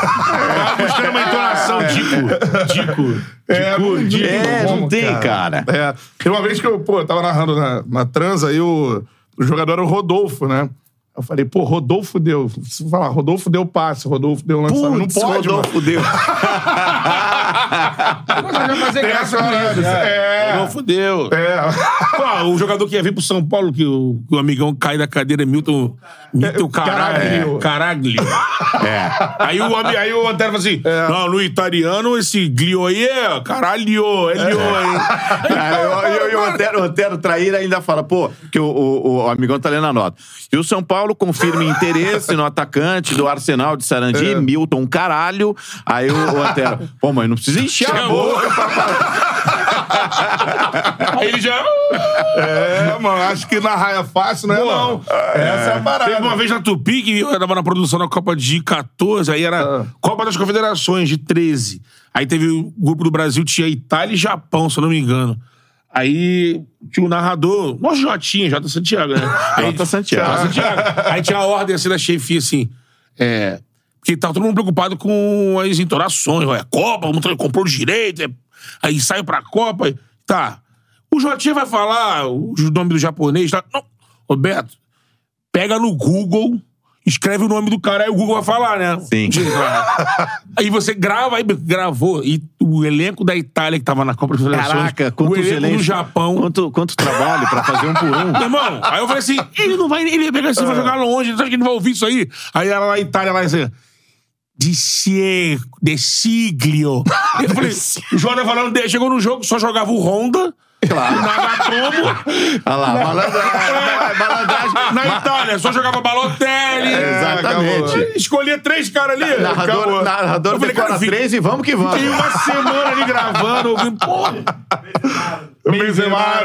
Buscando uma entonação. Dico. Dico. É, Dico. É, não como, tem, cara. É. Tem uma vez que eu, pô, eu tava narrando na, na transa e o, o jogador era o Rodolfo, né? Eu falei, pô, Rodolfo deu. Se falar, Rodolfo deu passe, Rodolfo deu lançamento. Não pode, mano. Rodolfo Vai fazer graça com isso. é. Não, fudeu. É. Pô, o jogador que ia vir pro São Paulo, que o, que o amigão cai da cadeira, é Milton. Milton Caraglio. Caraglio. Caraglio. É. Aí o, aí o Antero fala assim: É. não, no italiano, esse glio aí é caralho, é lio, hein? Ah, eu- eu- E o Antero, Antero Traíra ainda fala, pô, que o, o, o amigão tá lendo a nota. E o São Paulo confirma interesse no atacante do Arsenal de Sarandi, É. Milton Caralho. Aí o, o Antero, pô, mas não precisa encher a boca pra Aí ele já. É, mano, acho que narrar é fácil, não é, não. Essa é a parada. Teve uma vez na Tupi que eu tava na produção da Copa de 14, aí era Ah. Copa das Confederações de 13. Aí teve o grupo do Brasil, tinha Itália e Japão, se eu não me engano. Aí tinha o narrador, nosso Jotinha, Jota Santiago, né? Aí, Jota Santiago. Jota Santiago. Aí tinha a ordem assim da chefia assim. É. Porque tava todo mundo preocupado com as entonações. É Copa, comprou os direitos. é- aí saiu pra Copa. Tá. O Jotinha vai falar o nome do japonês. Tá? Não. Roberto, pega no Google, escreve o nome do cara, aí o Google vai falar, né? Sim. Aí você grava, aí gravou. E o elenco da Itália que tava na Copa das Federações. Caraca, o quantos elenco do. Japão. Quanto, quanto trabalho pra fazer um por um. Meu irmão, aí eu falei assim, ele não vai, ele vai pegar assim, vai jogar longe, acha que ele vai ouvir isso aí? Aí ela na Itália, lá assim, de sie- de siglio. Eu falei, o Jordan falando, chegou no jogo, só jogava o Honda, Claro. o Nagatomo, Olha lá, malandragem. malandragem. na Itália, só jogava Balotelli. Exatamente. Escolhia três caras ali. Narrador, acabou. narrador Eu falei, decora cara, vi- três e vamos que vamos. Fiquei uma semana ali gravando, ouvindo, porra. Benzemar.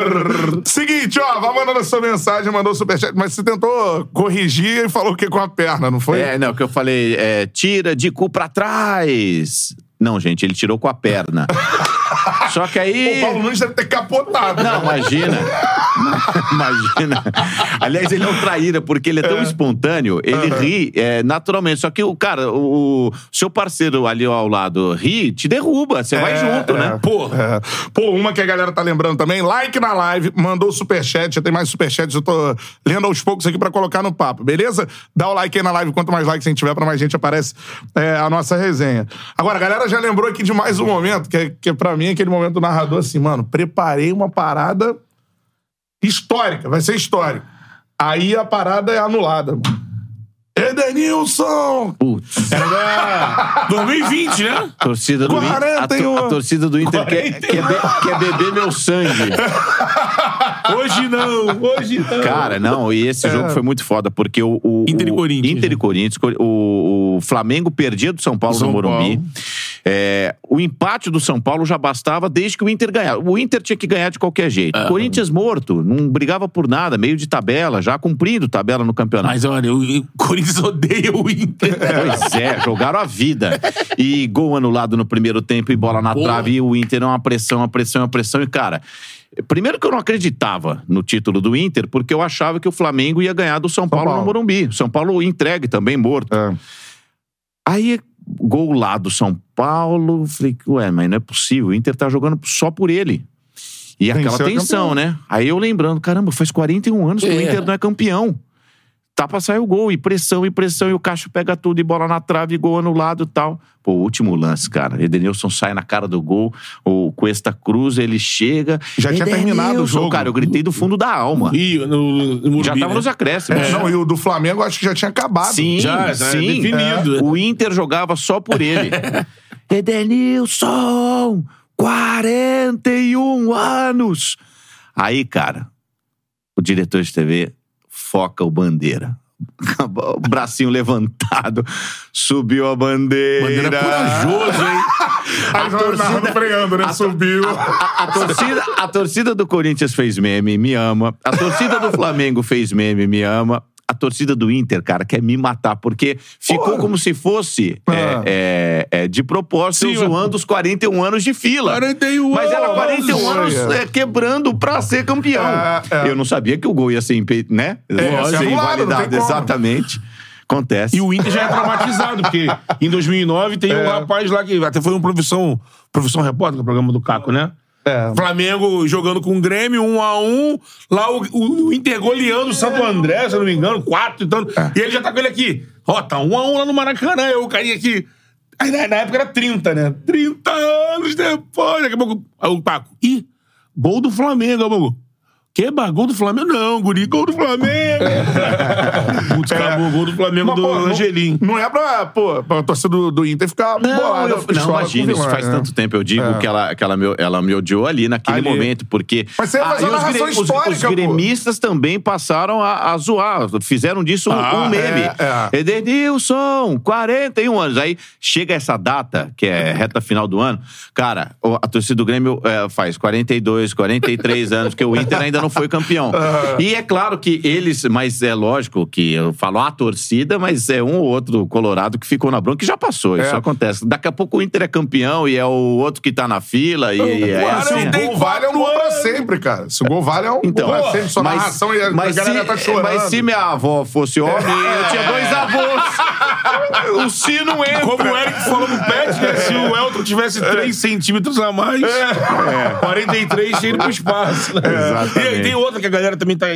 Seguinte, ó, vai mandando a sua mensagem, mandou o superchat, mas você tentou corrigir e falou o que com a perna, não foi? É, não, que eu falei, é, tira de cu pra trás. Não, gente, ele tirou com a perna. Só que aí. O Paulo Nunes deve ter capotado. Não, né? imagina. imagina. Aliás, ele é um traíra, porque ele é tão espontâneo, ele ri é, naturalmente. Só que o cara, o, seu parceiro ali ao lado ri, te derruba. Você vai junto, né? Pô. É. Pô, uma que a galera tá lembrando também, like na live, mandou superchat, já tem mais superchats, eu tô lendo aos poucos aqui pra colocar no papo, beleza? Dá o like aí na live, quanto mais likes a gente tiver, pra mais gente aparece é, a nossa resenha. Agora, a galera já lembrou aqui de mais um momento, que, é, que é pra mim aquele momento do narrador assim, mano, preparei uma parada histórica, vai ser histórico. Aí a parada é anulada, mano. Edenilson! Putz. Era da 2020, né? Torcida do Inter, a, to- 41. a torcida do Inter quer, quer, be- quer beber meu sangue. Hoje não, hoje não. Cara, não, e esse jogo foi muito foda, porque o. o Inter e o- Corinthians, Inter e né? Corinthians, o, o Flamengo perdia do São Paulo São no Morumbi. Paulo. É, o empate do São Paulo já bastava desde que o Inter ganhava. O Inter tinha que ganhar de qualquer jeito. É. Corinthians morto, não brigava por nada, meio de tabela, já cumprindo tabela no campeonato. Mas olha, o o Corinthians odeia o Inter. Pois é, jogaram a vida. E gol anulado no primeiro tempo e bola na Porra. trave. E o Inter é uma pressão, uma pressão, uma pressão. E, cara, primeiro que eu não acreditava no título do Inter, porque eu achava que o Flamengo ia ganhar do São, Paulo, Paulo. no Morumbi. São Paulo entregue também, morto. É. Aí, gol lá do São Paulo. Falei, ué, mas não é possível. O Inter tá jogando só por ele. E aquela Venceu a tensão, campeão. né? Aí eu lembrando, caramba, faz 41 anos que o É. Inter não é campeão. Tá pra sair o gol, e pressão, e pressão, e o Cacho pega tudo, e bola na trave, e gol anulado e tal. Pô, último lance, cara. Edenilson sai na cara do gol, o Cuesta cruza, ele chega. Já tinha terminado o jogo. Cara, eu gritei do fundo da alma. Rio, no, no Morumbi, Já tava né? nos acréscimos. É, Não, e o do Flamengo acho que já tinha acabado. Sim, Já, já é sim. definido. É. O Inter jogava só por ele. Edenilson, 41 anos. Aí, cara, o diretor de TV foca o bandeira. O bracinho levantado, subiu a bandeira. Bandeira corajoso, hein? Aí o Ronaldo freando, né? Subiu. A, a torcida, a torcida do Corinthians fez meme, me ama. A torcida do Flamengo fez meme, me ama. A torcida do Inter, cara, quer me matar, porque ficou Porra. como se fosse é, Ah. é, é, de propósito Sim, zoando os 41 anos de fila. 41 Mas era 41 anos anos. é, quebrando pra ser campeão. É, é. Eu não sabia que o gol ia ser, impe- né? ia ser ser invalidado, exatamente. Acontece. E o Inter já é traumatizado, porque em 2009 tem um rapaz lá que até foi um profissão, profissão repórter, que é o programa do Caco, né? É. Flamengo jogando com o Grêmio, um a um. Lá o, o, o Inter goleando o Santo André, se eu não me engano, quatro e tanto. E ele já tá com ele aqui. Ó, tá um a um lá no Maracanã. Eu, o carinha aqui. Aí na, na época era 30, né? 30 anos depois. Daqui a pouco. Aí o Paco. Ih, gol do Flamengo, amor. Que gol do Flamengo? Não, guri, gol do Flamengo. Putz, acabou, gol do Flamengo do pô, não- Angelim. Não é pra, pô, pra torcida do, do Inter ficar Não, bolada. eu, não imagina, isso faz né? tanto tempo. Eu digo É. que ela, que ela, me, ela me odiou ali naquele Ali. momento, porque. Mas você fazer e uma os, os- histórica, os pô. gremistas também passaram a, a zoar. Fizeram disso um, Ah, um meme. é, é. Edenilson, 41 anos. Aí chega essa data, que é reta final do ano. Cara, a torcida do Grêmio é, faz 42, 43 anos, porque o Inter ainda não foi campeão. E é claro que eles, mas é lógico que eu falo a torcida, mas é um ou outro colorado que ficou na bronca, que já passou. Isso É. acontece. Daqui a pouco o Inter é campeão e é o outro que tá na fila. E, e é assim. se o tem gol vale, é um gol pra sempre, cara. Se o gol vale, é um Então, gol pra sempre. Sua narração e a, mas, a galera se, tá chorando. mas se minha avó fosse homem, eu tinha dois avós. o sino entra. Como o Eric falou no pet, né? Se o Elton tivesse 3 centímetros a mais, 43 tinha ido pro espaço. Né? Exatamente. E tem outra que a galera também tá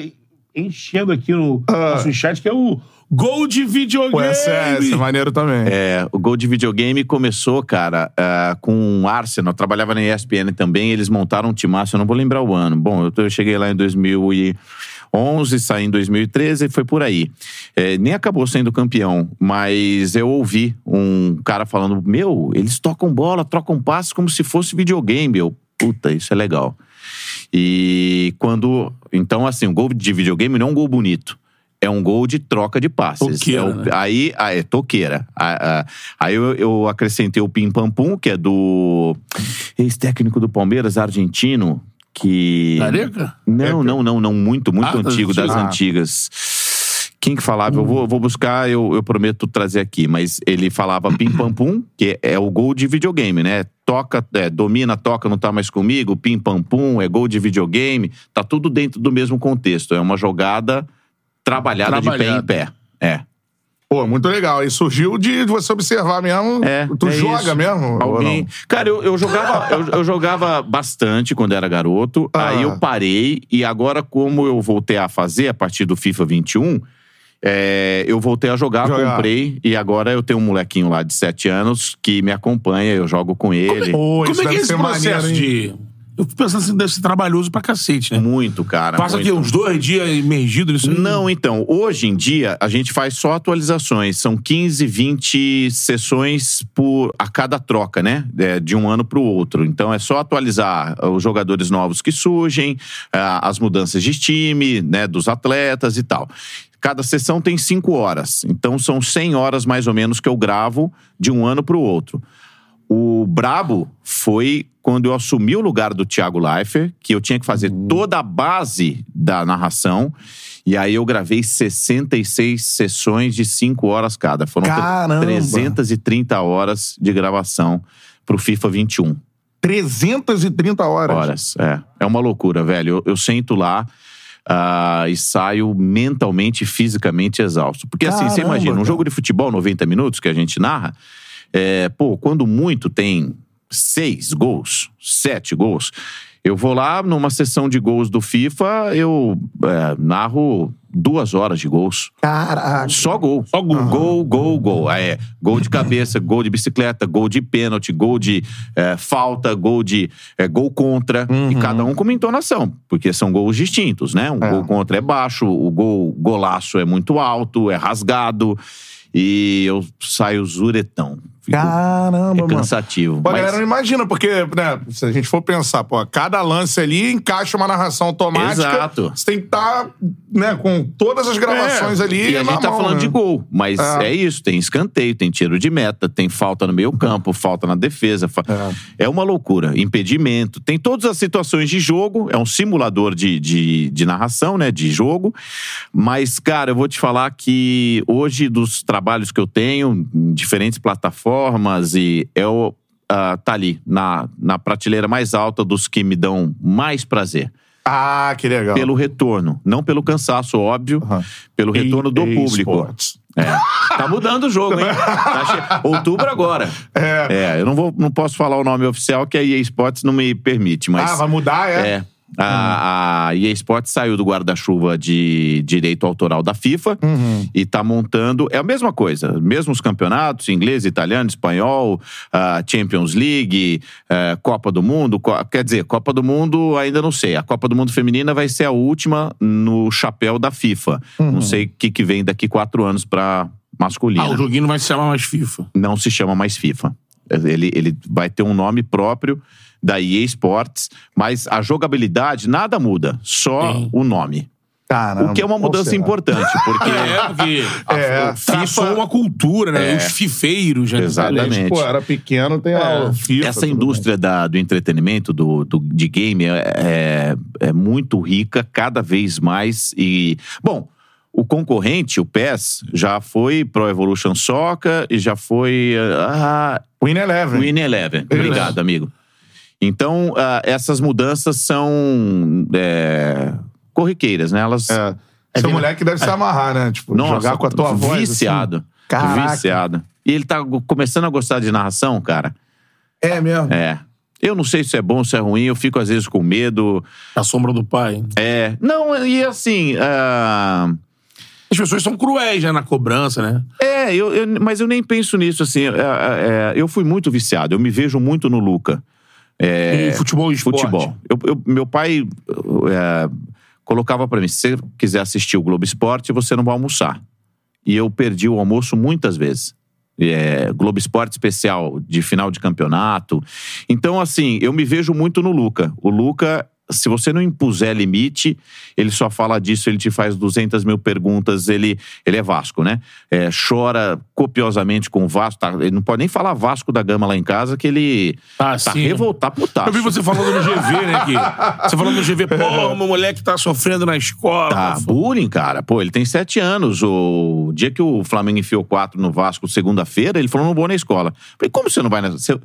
enchendo aqui no nosso chat, que é o gol de videogame. Pô, essa é, essa é maneiro também. É, o gol de videogame começou, cara, ah, com o Arsenal. Eu trabalhava na ESPN também. Eles montaram um timaço, eu não vou lembrar o ano. Bom, eu, eu cheguei lá em 2011, saí em 2013 e foi por aí. É, nem acabou sendo campeão, mas eu ouvi um cara falando: Meu, eles tocam bola, trocam passes como se fosse videogame. Eu, puta, isso é legal. E quando. Então, assim, o gol de videogame não é um gol bonito. É um gol de troca de passes. Toqueira, É o- né? Aí, ah, é toqueira. Ah, ah, Aí eu, eu acrescentei o Pim Pam Pum, que é do ex-técnico do Palmeiras, argentino, que. Não, não, não, não. Muito, muito Ah, das antigo, das antigas. antigas. Quem que falava? Eu vou, eu vou buscar, eu, eu prometo trazer aqui. Mas ele falava Pim Pam Pum, que é o gol de videogame, né? Toca, é, domina, toca, não tá mais comigo, pim pam pum, é gol de videogame, tá tudo dentro do mesmo contexto. É uma jogada trabalhada, de pé em pé. É. Pô, muito legal. E surgiu de você observar mesmo. É, tu é joga isso. mesmo? ou Alguém... Cara, eu, eu jogava, eu, eu jogava bastante quando era garoto. Ah. Aí eu parei e agora, como eu voltei a fazer a partir do FIFA 21, é, eu voltei a jogar, Jogar. comprei e agora eu tenho um molequinho lá de 7 anos que me acompanha, eu jogo com ele. Como isso é que é esse processo maneiro, de. Eu fico pensando assim, deve ser trabalhoso pra cacete, né? Muito, cara. Passa aqui uns dois dias imergido nisso aí? Não, então, hoje em dia a gente faz só atualizações. São 15, 20 sessões por a cada troca, né? É, de um ano para o outro. Então é só atualizar os jogadores novos que surgem, ah, as mudanças de time, né? Dos atletas e tal. Cada sessão tem cinco horas. Então são 100 horas mais ou menos que eu gravo de um ano para o outro. O brabo foi quando eu assumi o lugar do Thiago Leifert, que eu tinha que fazer Uhum. toda a base da narração. E aí eu gravei 66 sessões de 5 horas cada. Foram Caramba! 330 horas de gravação pro FIFA 21 330 horas. horas. É, é uma loucura, velho. Eu, eu sento lá ah, e saio mentalmente e fisicamente exausto. Porque assim, você Caramba, imagina, um jogo de futebol, 90 minutos, que a gente narra, é, pô, quando muito tem seis gols, sete gols. Eu vou lá numa sessão de gols do FIFA, eu é, narro duas horas de gols. Caraca. Só gol. Só gol. Gol, gol, gol. É, gol de cabeça, gol de bicicleta, gol de pênalti, gol de é, falta, gol de é, gol contra. E cada um com uma entonação, porque são gols distintos, né? Um É. gol contra é baixo, o gol golaço é muito alto, é rasgado. E eu saio zuretão. Fico- Caramba, é mano. cansativo. Pô, mas- galera não imagina, porque, né, se a gente for pensar, pô, cada lance ali encaixa uma narração automática. Exato. Você tem que estar, né, com todas as gravações É, ali. E a gente tá mão, falando né? de gol, mas É. é. isso: tem escanteio, tem tiro de meta, tem falta no meio campo, falta na defesa. fa- É. uma loucura. Impedimento. Tem todas as situações de jogo, é um simulador de, de, de narração, né? De jogo. Mas, cara, eu vou te falar que hoje, dos trabalhos que eu tenho, em diferentes plataformas, e eu. ah, tá ali, na, na prateleira mais alta dos que me dão mais prazer. Ah, que legal. Pelo retorno. Não pelo cansaço, óbvio. Aham. Pelo retorno do EA público. Sports. É. Tá mudando o jogo, hein? Tá che- Outubro agora. É. eu não, vou, não posso falar o nome oficial que a EA Sports não me permite, mas. Ah, vai mudar, é? É. A, a EA Sports saiu do guarda-chuva de direito autoral da FIFA Uhum. e tá montando. É a mesma coisa, mesmos campeonatos, inglês, italiano, espanhol, a Champions League, eh, Copa do Mundo. Co- Quer dizer, Copa do Mundo ainda não sei. A Copa do Mundo Feminina vai ser a última no chapéu da FIFA. Uhum. Não sei o que, que vem daqui quatro anos pra masculina Ah, o joguinho não vai se chamar mais FIFA. não se chama mais FIFA. Ele, ele vai ter um nome próprio da EA Sports, mas a jogabilidade nada muda, só Sim. o nome. Caramba. O que é uma mudança será? importante, porque É, porque É. a- traçou uma cultura, né? É. Os fifeiros, né? Exatamente. Pô, era pequeno, tem a FIFA. essa indústria da- do entretenimento, do, do- de game, é, é, é muito rica cada vez mais. E, bom, o concorrente, o PES, já foi Pro Evolution Soccer e já foi ah. Win Eleven. Win Eleven. Obrigado, amigo. Então, ah, essas mudanças são é, corriqueiras, né? Elas. É. Seu moleque deve se amarrar, né? Tipo, Nossa, jogar com a tua voz. Viciado. Assim. Caraca. Viciado. E ele tá começando a gostar de narração, cara. É mesmo. É. Eu não sei se é bom, se é ruim, eu fico às vezes com medo. A sombra do pai. É. Não, e assim. ah, As pessoas são cruéis, né? Na cobrança, né? É, eu, eu- mas eu nem penso nisso, assim. é, é, eu fui muito viciado, eu me vejo muito no Luca. E futebol e esporte. É, Futebol. Eu- eu- meu pai é, colocava pra mim: se você quiser assistir o Globo Esporte, você não vai almoçar. E eu perdi o almoço muitas vezes. É, Globo Esporte especial de final de campeonato. Então, assim, eu me vejo muito no Luca. O Luca, se você não impuser limite, ele só fala disso, ele te faz 200 mil perguntas, ele, ele é Vasco, né? É, chora copiosamente com o Vasco. tá? ele não pode nem falar Vasco da Gama lá em casa, que ele Ah, tá sim. revoltado putaço. Eu vi você falando no GV, né? Que, você falando no GV, pô, meu moleque tá sofrendo na escola. Tá, bullying, cara. Pô, ele tem sete anos. O dia que o Flamengo enfiou quatro no Vasco, segunda-feira, ele falou: não vou na escola. Falei, como você não vai na. Você...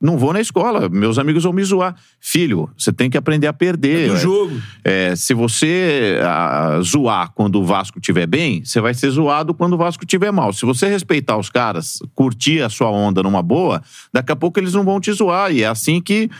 Não vou na escola, meus amigos vão me zoar. Filho, você tem que aprender a perder. É do jogo. É, se você ah, zoar quando o Vasco estiver bem, você vai ser zoado quando o Vasco estiver mal. Se você respeitar os caras, curtir a sua onda numa boa, daqui a pouco eles não vão te zoar. E é assim que.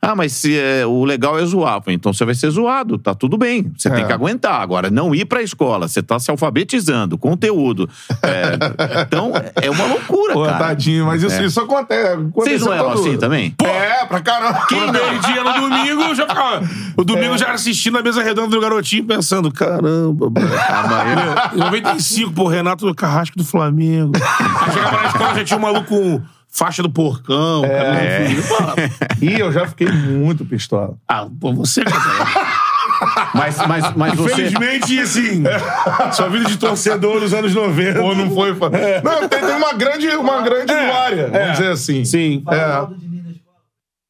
Ah, mas se é, o legal é zoar. Então você vai ser zoado, tá tudo bem. Você tem que aguentar. Agora, não ir pra escola, você tá se alfabetizando, conteúdo. É, então, é uma loucura, Pô, cara. tadinho, mas isso, É. isso acontece. Vocês não eram assim também? É, pra caramba. Quem meio-dia no domingo, já ficava. O domingo já era assistindo a mesa redonda do garotinho, pensando: caramba, mano. Amanhã. Em 95, pô, Renato Carrasco do Flamengo. Aí chegava na escola, já tinha um maluco com faixa do porcão. É. Flamengo. Pô, Ih, eu já fiquei muito pistola. Ah, pô, você, cara. Mas, mas, mas você. Infelizmente, assim, sua vida de torcedor nos anos 90. Pô, não foi. fa- Não, tem, tem uma grande, uma grande glória, vamos dizer assim. Sim. É.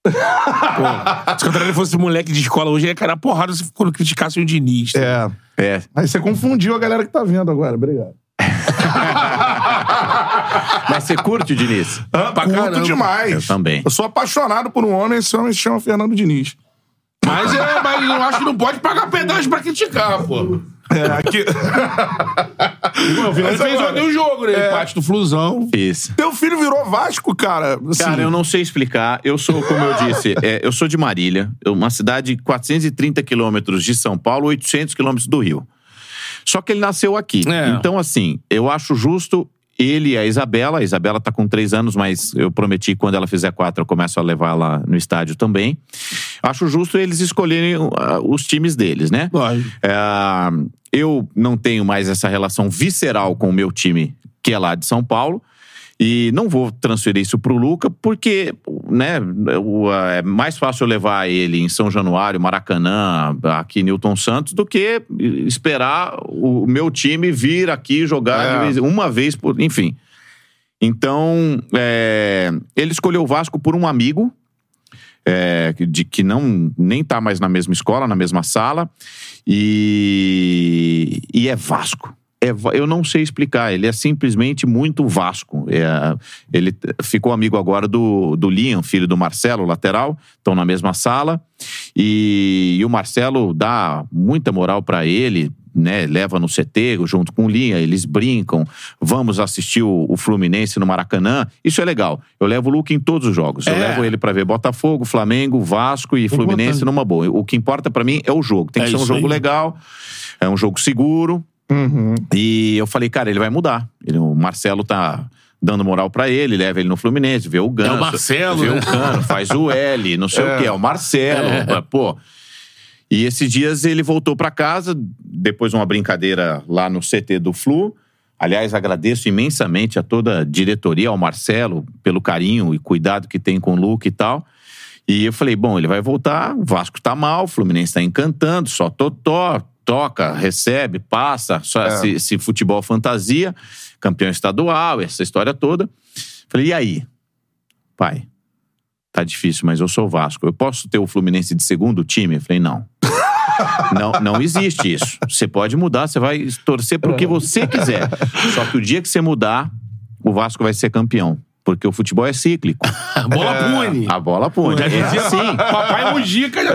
Se o Cantarelli fosse moleque de escola hoje, ia cair na porrada se quando criticasse o Diniz. É. É. Aí você confundiu a galera que tá vendo agora. Obrigado. Mas você curte o Diniz? Ah, Pra curto caramba. demais. Eu também. Eu sou apaixonado por um homem, esse homem se chama Fernando Diniz. Mas, é, mas eu acho que não pode pagar pedágio pra criticar, pô. É, aqui... Não, ele Mas fez agora- ontem o jogo, né? Empate do Flusão. Isso. Teu filho virou Vasco, cara. Assim, Cara, eu não sei explicar. Eu sou, como eu disse, é, eu sou de Marília, uma cidade de 430 quilômetros de São Paulo, 800 quilômetros do Rio. Só que ele nasceu aqui. É. Então, assim, eu acho justo ele e a Isabela. A Isabela tá com três anos, mas eu prometi que quando ela fizer quatro eu começo a levar lá no estádio também. Acho justo eles escolherem uh, os times deles, né? É, eu não tenho mais essa relação visceral com o meu time, que é lá de São Paulo. E não vou transferir isso pro Luca, porque né, o- é mais fácil levar ele em São Januário, Maracanã, aqui em Newton Santos, do que esperar o meu time vir aqui jogar É. vez- uma vez por. Enfim. Então, é, ele escolheu o Vasco por um amigo, é, de que não nem tá mais na mesma escola, na mesma sala, e, e é Vasco. É, eu não sei explicar, ele é simplesmente muito Vasco. É, ele ficou amigo agora do, do Liam, filho do Marcelo, lateral, estão na mesma sala, e, e o Marcelo dá muita moral pra ele, né? Leva no CT junto com o Liam, eles brincam, vamos assistir o, o Fluminense no Maracanã. Isso é legal. Eu levo o Luke em todos os jogos. Eu É. levo ele pra ver Botafogo, Flamengo, Vasco e Fluminense numa boa. O que importa pra mim é o jogo. Tem que É ser um jogo aí. legal, é um jogo seguro. Uhum. E eu falei, cara, ele vai mudar. Ele- o Marcelo tá dando moral pra ele, leva ele no Fluminense, vê o Ganso. É o Marcelo, Vê né? o Cano, faz o L, não sei o quê, é o Marcelo. É. Pô. E esses dias ele voltou pra casa, depois de uma brincadeira lá no CT do Flu. Aliás, agradeço imensamente a toda a diretoria, ao Marcelo, pelo carinho e cuidado que tem com o Luke e tal. E eu falei, bom, ele vai voltar, o Vasco tá mal, o Fluminense tá encantando, só totó, toca, recebe, passa, só esse, esse futebol fantasia, campeão estadual, essa história toda. Falei, e aí? Pai, tá difícil, mas eu sou Vasco. Eu posso ter o Fluminense de segundo time? Eu falei, não. Não, não existe isso. Você pode mudar, você vai torcer pro que você quiser. Só que o dia que você mudar, o Vasco vai ser campeão. Porque o futebol é cíclico. A bola pune. A bola pune. Já É assim. Papai Mujica já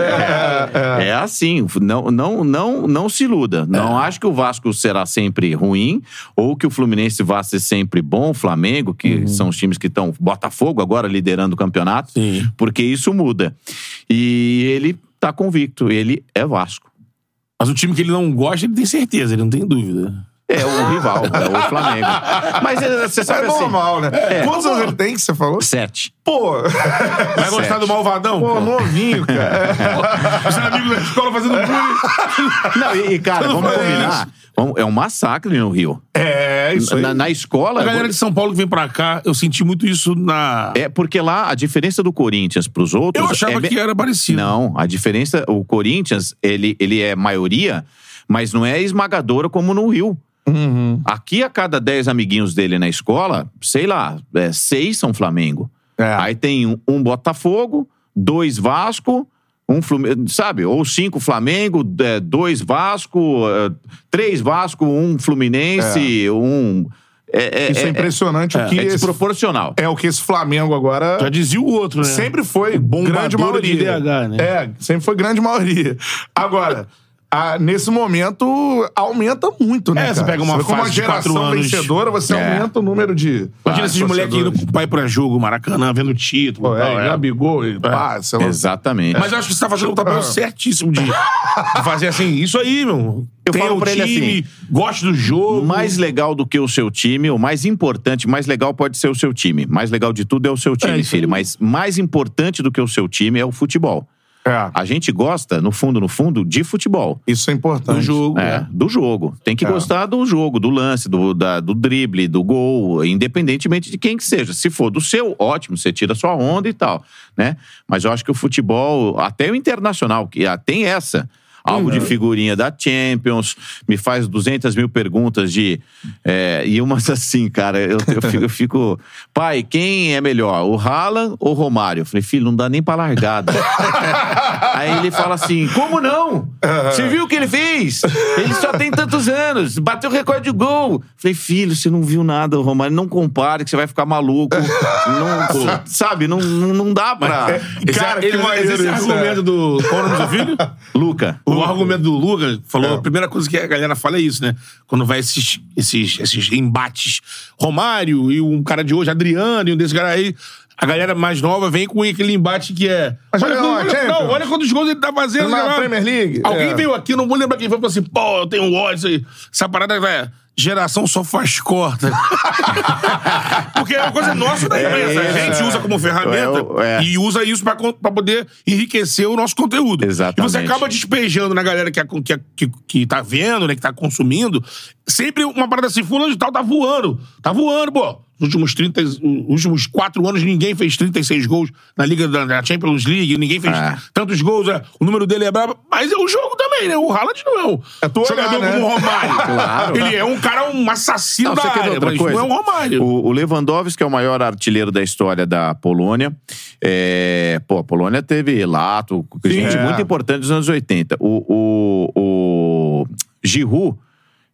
É assim, não, não, não, não se iluda. Não acho que o Vasco será sempre ruim ou que o Fluminense vá ser sempre bom, o Flamengo, que são os times que estão. Botafogo agora liderando o campeonato, Sim. porque isso muda. E ele tá convicto, ele é Vasco. Mas o time que ele não gosta, ele tem certeza, ele não tem dúvida. É o rival, é o Flamengo. Mas eh, você É sabe assim. normal, né? Quantos anos ele tem que você falou? Sete. Pô, Vai gostar do Malvadão? pô, pô? novinho, cara. Os amigos da escola fazendo bullying. Não, e, e, cara, vamos É combinar. Vamos- É um massacre no Rio. É, isso aí. Na, na escola. A galera de São Paulo que vem pra cá, eu senti muito isso na. É porque lá a diferença do Corinthians pros outros. Eu achava é que era parecido. Não, a diferença. O Corinthians, ele, ele é maioria, mas não é esmagadora como no Rio. Uhum. Aqui, a cada 10 amiguinhos dele na escola, sei lá, é, seis são Flamengo. É. Aí tem um, um Botafogo, dois Vasco, um Fluminense, sabe? Ou cinco Flamengo, é, dois Vasco, é, três Vasco, um Fluminense, um. é, Isso é, impressionante. o que é esse, desproporcional. é o que esse Flamengo agora Já dizia o outro, né? sempre foi Bombadora grande maioria. de DH, né? É, sempre foi grande maioria. Agora, a- nesse momento, aumenta muito, né? É, você cara? pega uma como fase de quatro geração anos. vencedora, você É. aumenta o número de. Imagina esses moleques indo com o pai pra jogo, Maracanã, vendo título. Pô, e tal, é, é. Gabigol e pá, sei lá. Exatamente. Mas eu acho que você tá fazendo um papel certíssimo de, fazer assim, isso aí, meu. Eu Tem falo o pra ele time, assim, goste do jogo. mais legal do que o seu time, o mais importante, mais legal pode ser o seu time. Mais legal de tudo é o seu time, filho. Mas mais importante do que o seu time é o futebol. É, A gente gosta, no fundo, no fundo, de futebol. isso é importante. do jogo. É, né? do jogo. Tem que É. gostar do jogo, do lance, do, da- do drible, do gol, independentemente de quem que seja. Se for do seu, ótimo, você tira sua onda e tal, né? Mas eu acho que o futebol, até o internacional, que ah, tem essa. Algo de figurinha da Champions, me faz 200 mil perguntas de. é, e umas assim, cara, eu, eu fico, eu fico, Pai, quem é melhor, o Haaland ou o Romário? Eu falei, filho, não dá nem pra largada. Aí ele fala assim: como não? Você viu o que ele fez? Ele só tem tantos anos, bateu o recorde de gol. Falei, filho, você não viu nada, Romário, não compare, que você vai ficar maluco. Não, sabe, não, não dá pra. Esse, Cara, que ele, mas maneiro esse argumento do. Qual é o nome do filho? Luca. O argumento do Luga falou, a primeira coisa que a galera fala é isso, né? Quando vai esses, esses, esses embates, Romário e um cara de hoje, Adriano, e um desses caras aí, a galera mais nova vem com aquele embate que é. Mas olha, olha quando- olha- não, olha quantos gols ele tá fazendo. Na sei lá. Premier League, Alguém é. veio aqui, não vou lembrar quem foi, falou assim, pô, eu tenho ódio, isso aí. Essa parada, velho. Geração só faz corta. Porque é uma coisa nossa da imprensa. a gente usa como ferramenta É, é. e usa isso pra poder enriquecer o nosso conteúdo. Exatamente. E você acaba despejando na galera que, é- que, é- que, que tá vendo, né, que tá consumindo, sempre uma parada assim, fulano de tal tá voando. Tá voando, pô. Nos últimos 30, os últimos quatro anos, ninguém fez 36 gols na Liga da, Champions League, ninguém fez É. tantos gols. é, o número dele é brabo, mas é o jogo também, né? O Haaland não é um É jogador né? como o Romário. Claro. Ele é um cara, um assassino Não, da área, outra coisa? não é um Romário. O, o Lewandowski é o maior artilheiro da história da Polônia. É, pô, a Polônia teve Lato, gente é. muito importante dos anos 80. O, o, o Giroud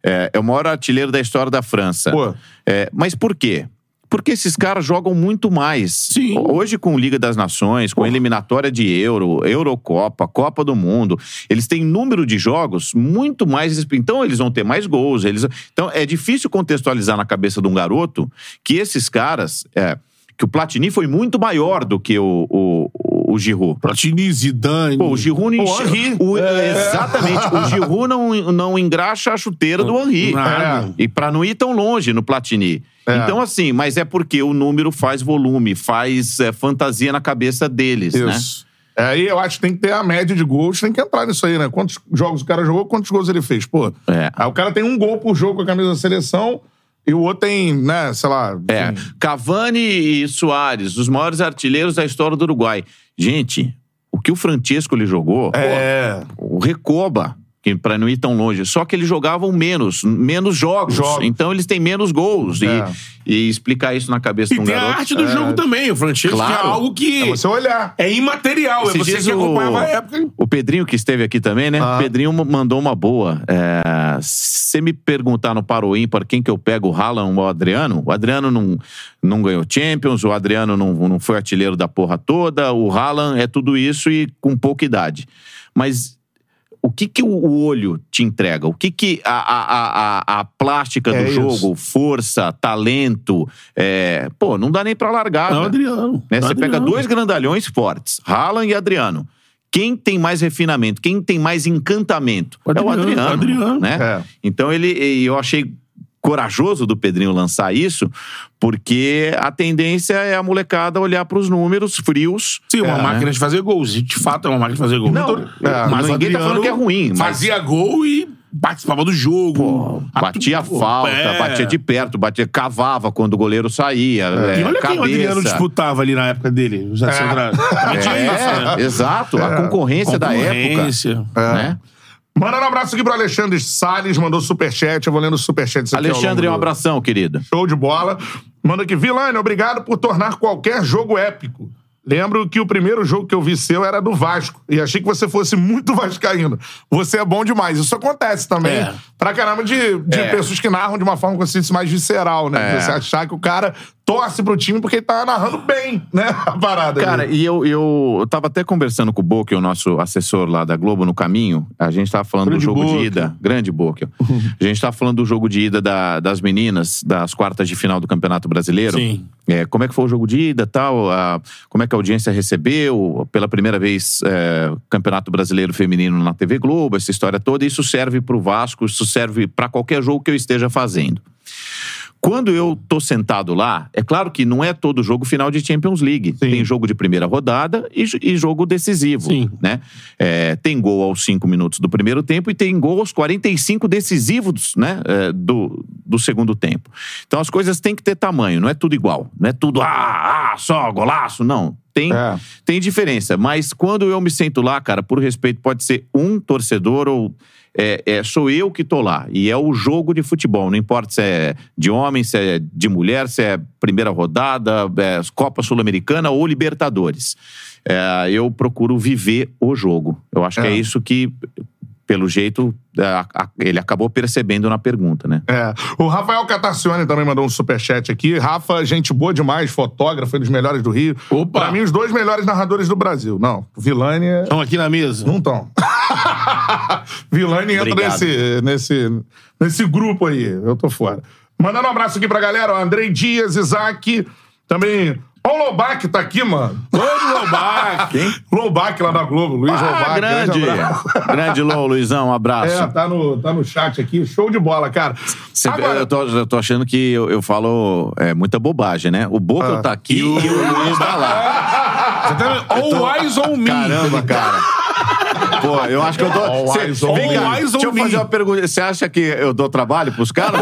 é, é o maior artilheiro da história da França. Pô. É, mas por quê? Porque esses caras jogam muito mais. Sim. Hoje, com Liga das Nações, com eliminatória de Euro, Eurocopa, Copa do Mundo, eles têm número de jogos muito mais. Então, eles vão ter mais gols. Eles... Então, é difícil contextualizar na cabeça de um garoto que esses caras. é, que o Platini foi muito maior do que o, o, o Giroud. Platini, Zidane. Pô, o Giroud não O Henry. o- Exatamente. O Giroud não, não engraxa a chuteira do Henry. Nada. E pra não ir tão longe no Platini. É. Então, assim, mas é porque o número faz volume, faz é, fantasia na cabeça deles, né? Isso. É, Aí eu acho que tem que ter a média de gols, tem que entrar nisso aí, né? Quantos jogos o cara jogou, quantos gols ele fez? Pô, É. aí o cara tem um gol por jogo com a camisa da seleção e o outro tem, né, sei lá. É. enfim. Cavani e Soares, os maiores artilheiros da história do Uruguai. Gente, o que o Francesco lhe jogou, É. o Recoba, para não ir tão longe, só que eles jogavam menos, menos jogos. Jogos. Então eles têm menos gols. E- É. E, explicar isso na cabeça E de um tem a garoto. arte do jogo também. O Francesco Claro. é algo que É você olhar. é imaterial. Esses é você dias que o- acompanhava a época. O Pedrinho, que esteve aqui também, né? Ah. O Pedrinho mandou uma boa. É, Se você me perguntar no Paro Ímpar quem que eu pego, o Haaland ou o Adriano, o Adriano não, não ganhou Champions, o Adriano não, não foi artilheiro da porra toda, o Haaland é tudo isso e com pouca idade. Mas o que que o- olho te entrega? O que que a, a, a, a- plástica É do isso. jogo, força, talento, é, pô, não dá nem pra largar. É o Adriano. Né? Você pega Adriano. dois grandalhões fortes, Haaland e Adriano. Quem tem mais refinamento? Quem tem mais encantamento? O é o Adriano, Adriano. Adriano. Né? É. Então ele, eu achei corajoso do Pedrinho lançar isso, porque a tendência é a molecada olhar para os números frios. Sim, uma É, máquina né? de fazer gols. De fato, é uma máquina de fazer gols. Não, Então, é, o ninguém tá falando Adriano que é ruim, mas- Fazia gol e participava do jogo. A- Batia pô, falta, é. batia de perto, batia, cavava quando o goleiro saía. é, E olha quem o Adriano cabeça. disputava ali na época dele, os é. É, isso, né? exato, a concorrência, da época. Concorrência. Né? Manda um abraço aqui pro Alexandre Salles, mandou superchat. Eu vou lendo o superchat aqui Alexandre, um abração, querido. Show de bola. Manda aqui, Vilane, obrigado por tornar qualquer jogo épico. Lembro que o primeiro jogo que eu vi seu era do Vasco. E achei que você fosse muito vascaíno. Você é bom demais. Isso acontece também. É. Pra caramba de, de É. pessoas que narram de uma forma fosse mais visceral, né? É. Você achar que o cara torce pro time porque ele tá narrando bem, né? A parada. Cara, ali. e eu, eu, eu tava até conversando com o Boca, o nosso assessor lá da Globo no caminho. A gente tava falando Grande do jogo Boca. de ida. Grande Boca. A gente tava falando do jogo de ida da- das meninas, das quartas de final do Campeonato Brasileiro. Sim. É, como é que foi o jogo de ida tal? a- como é que a audiência recebeu? Pela primeira vez, é, Campeonato Brasileiro Feminino na TV Globo, essa história toda. Isso serve pro Vasco, isso serve pra qualquer jogo que eu esteja fazendo. Quando eu tô sentado lá, é claro que não é todo jogo final de Champions League. Tem jogo de primeira rodada e, e jogo decisivo. Sim. Né? É, tem gol aos 5 minutos do primeiro tempo e tem gol aos 45 decisivos né? é, do, do segundo tempo. Então as coisas têm que ter tamanho, não é tudo igual. Não é tudo, ah, ah só golaço. Não. Tem, É. tem diferença. Mas quando eu me sento lá, cara, por respeito, pode ser um torcedor ou. É, é, sou eu que tô lá. E é o jogo de futebol. Não importa se é de homem, se é de mulher, se é primeira rodada, é Copa Sul-Americana ou Libertadores. É, eu procuro viver o jogo. Eu acho que É. é isso que, pelo jeito, é, ele acabou percebendo na pergunta, né? É. O Rafael Catacione também mandou um superchat aqui. Rafa, gente boa demais, fotógrafo, um dos melhores do Rio. Opa! Pra mim, os dois melhores narradores do Brasil. Não, Vilani é... Estão aqui na mesa. Não estão. Vilani entra Obrigado. nesse, nesse, nesse grupo aí. Eu tô fora. Mandando um abraço aqui pra galera. Ó, Andrei Dias, Isaac. Também. Ó, o Lobac tá aqui, mano. Ô, Lobac! Quem? Lobac lá da Globo. Luiz Ah, Lobac. grande! abraço. grande Lô, Luizão, um abraço. É, tá no, tá no chat aqui. Show de bola, cara. Cê- Agora- eu, tô, eu tô achando que eu, eu falo é, muita bobagem, né? O Boca Ah. tá aqui e o, Luiz tá lá. Você tá All eyes on me. Caramba, cara. Pô, eu acho que eu dou. Cê- vem cá, deixa eu fazer uma pergunta. Você acha que eu dou trabalho pros caras?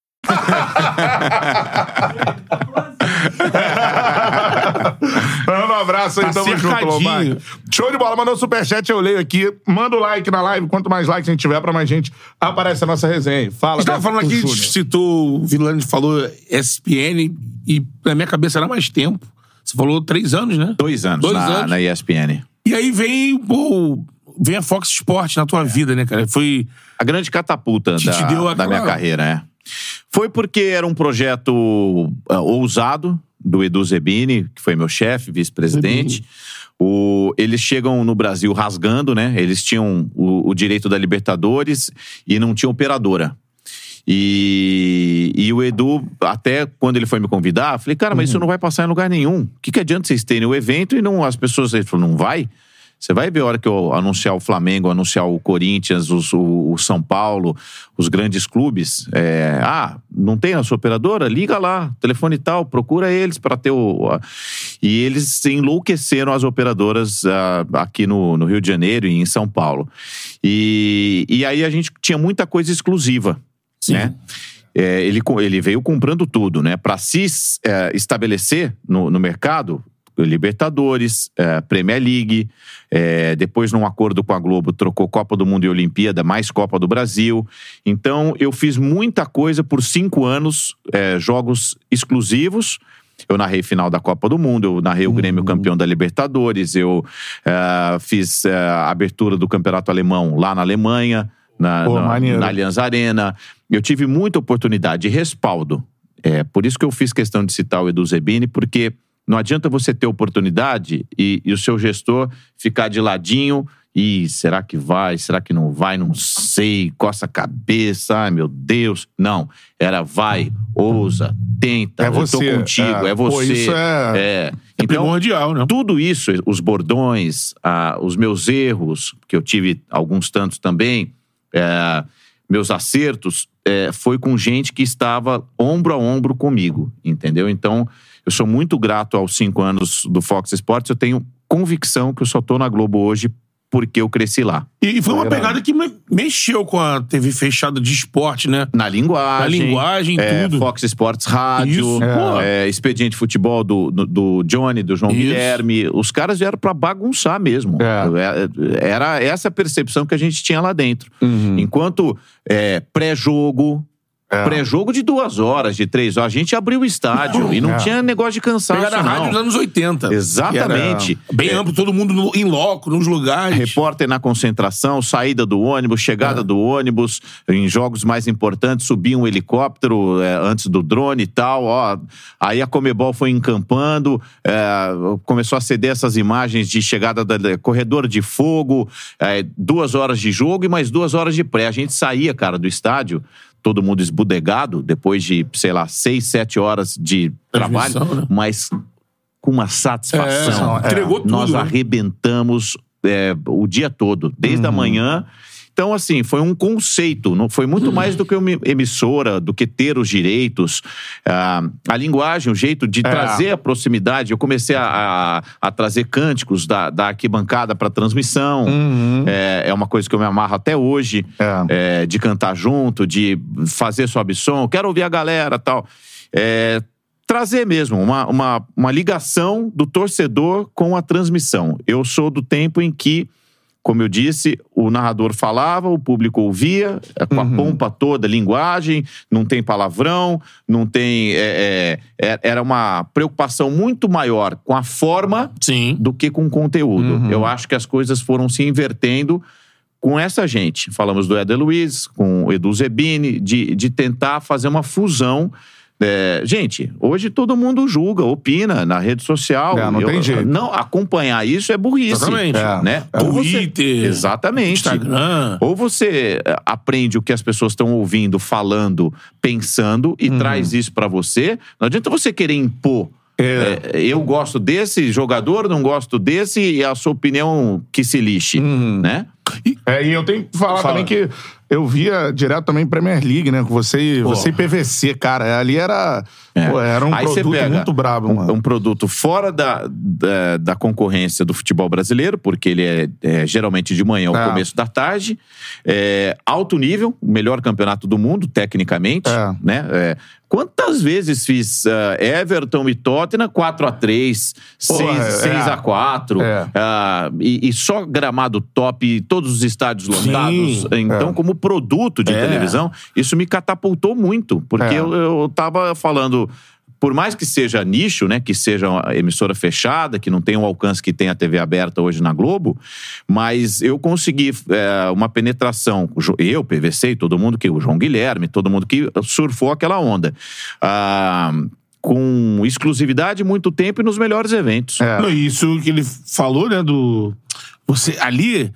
Manda um abraço aí, Tá tamo junto. Lobac. Show de bola, mandou um superchat, eu leio aqui. Manda o like na live, quanto mais likes a gente tiver, pra mais gente aparece a nossa resenha. Fala, A gente tava falando aqui, Júnior. citou, o Vilani falou SPN e na minha cabeça era mais tempo. Você falou três anos, né? Dois anos, Dois na, anos. na ESPN. E aí vem, pô, vem a Fox Sports na tua vida, né, cara? Foi. A grande catapulta da, deu da minha carreira, é. Foi porque era um projeto ah, ousado do Edu Zebini, que foi meu chefe, vice-presidente. O- eles chegam no Brasil rasgando, né? Eles tinham o, o direito da Libertadores e não tinham operadora. E, e o Edu, até quando ele foi me convidar, falei, cara, mas isso não vai passar em lugar nenhum. O que, que adianta vocês terem o evento e não as pessoas. Ele falou, não vai? Você vai ver a hora que eu anunciar o Flamengo, anunciar o Corinthians, os- o, o São Paulo, os grandes clubes. é, ah, não tem na sua operadora? Liga lá, telefone tal, procura eles para ter o. a- E eles enlouqueceram as operadoras ah, aqui no, no Rio de Janeiro e em São Paulo. E, e aí a gente tinha muita coisa exclusiva. Né? É, ele, ele veio comprando tudo, né? Para se é, estabelecer no, no mercado, Libertadores, é, Premier League, é, depois num acordo com a Globo trocou Copa do Mundo e Olimpíada, mais Copa do Brasil. Então eu fiz muita coisa por cinco anos, é, jogos exclusivos. Eu narrei final da Copa do Mundo, eu narrei o Grêmio campeão da Libertadores, eu é, fiz é, a abertura do Campeonato Alemão lá na Alemanha, na, Pô, na, na Allianz Arena. Eu tive muita oportunidade de respaldo. É, por isso que eu fiz questão de citar o Edu Zebini, porque Não adianta você ter oportunidade e, e o seu gestor ficar de ladinho e será que vai? Será que não vai? Não sei. Coça a cabeça. Ai, meu Deus. Não. Era vai, ousa, tenta. É eu tô você, contigo. é. É, Pô, você. isso é- é. É primordial, né? Tudo isso, os bordões, ah, os meus erros, que eu tive alguns tantos também, é, meus acertos, é, foi com gente que estava ombro a ombro comigo, entendeu? Então, eu sou muito grato aos cinco anos do Fox Sports. Eu tenho convicção que eu só tô na Globo hoje porque eu cresci lá. E, foi uma pegada que me- mexeu com a TV fechada de esporte, né? Na linguagem. Na linguagem, é, tudo. Fox Sports Rádio. Isso, pô. é, Expediente Futebol do, do, do Johnny, do João Isso. Guilherme. Os caras vieram pra bagunçar mesmo. É, Era essa a percepção que a gente tinha lá dentro. Uhum. Enquanto é, pré-jogo. É. Pré-jogo de duas horas, de três horas. A gente abriu o estádio e não É. tinha negócio de cansaço, não. rádio dos anos 80. Exatamente. Bem amplo, todo mundo no, em loco, nos lugares. Repórter na concentração, saída do ônibus, chegada É. do ônibus, em jogos mais importantes, subia um helicóptero é, antes do drone e tal. Ó, aí a Comebol foi encampando, é, começou a ceder essas imagens de chegada do corredor de fogo, é, duas horas de jogo e mais duas horas de pré. A gente saía, cara, do estádio. Todo mundo esbudegado, depois de, sei lá, seis, sete horas de trabalho, Transmissão, né? mas com uma satisfação. É, entregou tudo, Nós né? arrebentamos é, o dia todo, desde a manhã. Então, assim, foi um conceito, não foi muito mais do que uma emissora, do que ter os direitos. Ah, a linguagem, o jeito de trazer a proximidade. Eu comecei a, a- a trazer cânticos da, da arquibancada para transmissão. É, é uma coisa que eu me amarro até hoje, é, de cantar junto, de fazer sobe som. Quero ouvir a galera tal. É, trazer mesmo uma, uma, uma ligação do torcedor com a transmissão. Eu sou do tempo em que, como eu disse, o narrador falava, o público ouvia, é, com a pompa toda, linguagem, não tem palavrão, não tem. é, é, é- era uma preocupação muito maior com a forma Sim. do que com o conteúdo. Eu acho que as coisas foram se invertendo com essa gente. Falamos do Éder Luiz, com o Edu Zebini, de, de tentar fazer uma fusão. É, gente, hoje todo mundo julga, opina na rede social. É, não tem jeito. Não, acompanhar isso é burrice. Exatamente. É. Né? É. Ou você- Twitter, exatamente. Instagram. Ou você eh, aprende o que as pessoas estão ouvindo, falando, pensando e traz isso pra você. Não adianta você querer impor. É. eh, eu gosto desse jogador, não gosto desse e a sua opinião que se lixe, né? É, e eu tenho que falar Fala. também que eu via direto também Premier League, né? Com você, e- você e PVC, cara. Ali era, pô, era um É. Aí você produto pega muito brabo, um, mano. um produto fora da, da, da concorrência do futebol brasileiro, porque ele é, é geralmente de manhã ou É. começo da tarde. É, alto nível, o melhor campeonato do mundo, tecnicamente. É. Né? É, quantas vezes fiz ah, Everton e Tottenham 4x3, Porra, 6, é. 6x4, É. ah, e, e só gramado top, todos os estádios lotados. Então, É. como produto de É. televisão, isso me catapultou muito, porque É. eu, eu tava falando. Por mais que seja nicho, né, que seja uma emissora fechada, que não tem o alcance que tem a TV aberta hoje na Globo, mas eu consegui é, uma penetração, eu, PVC, e todo mundo que o João Guilherme, todo mundo que surfou aquela onda, ah, com exclusividade, muito tempo e nos melhores eventos. É. Isso que ele falou, né, do... Você, ali,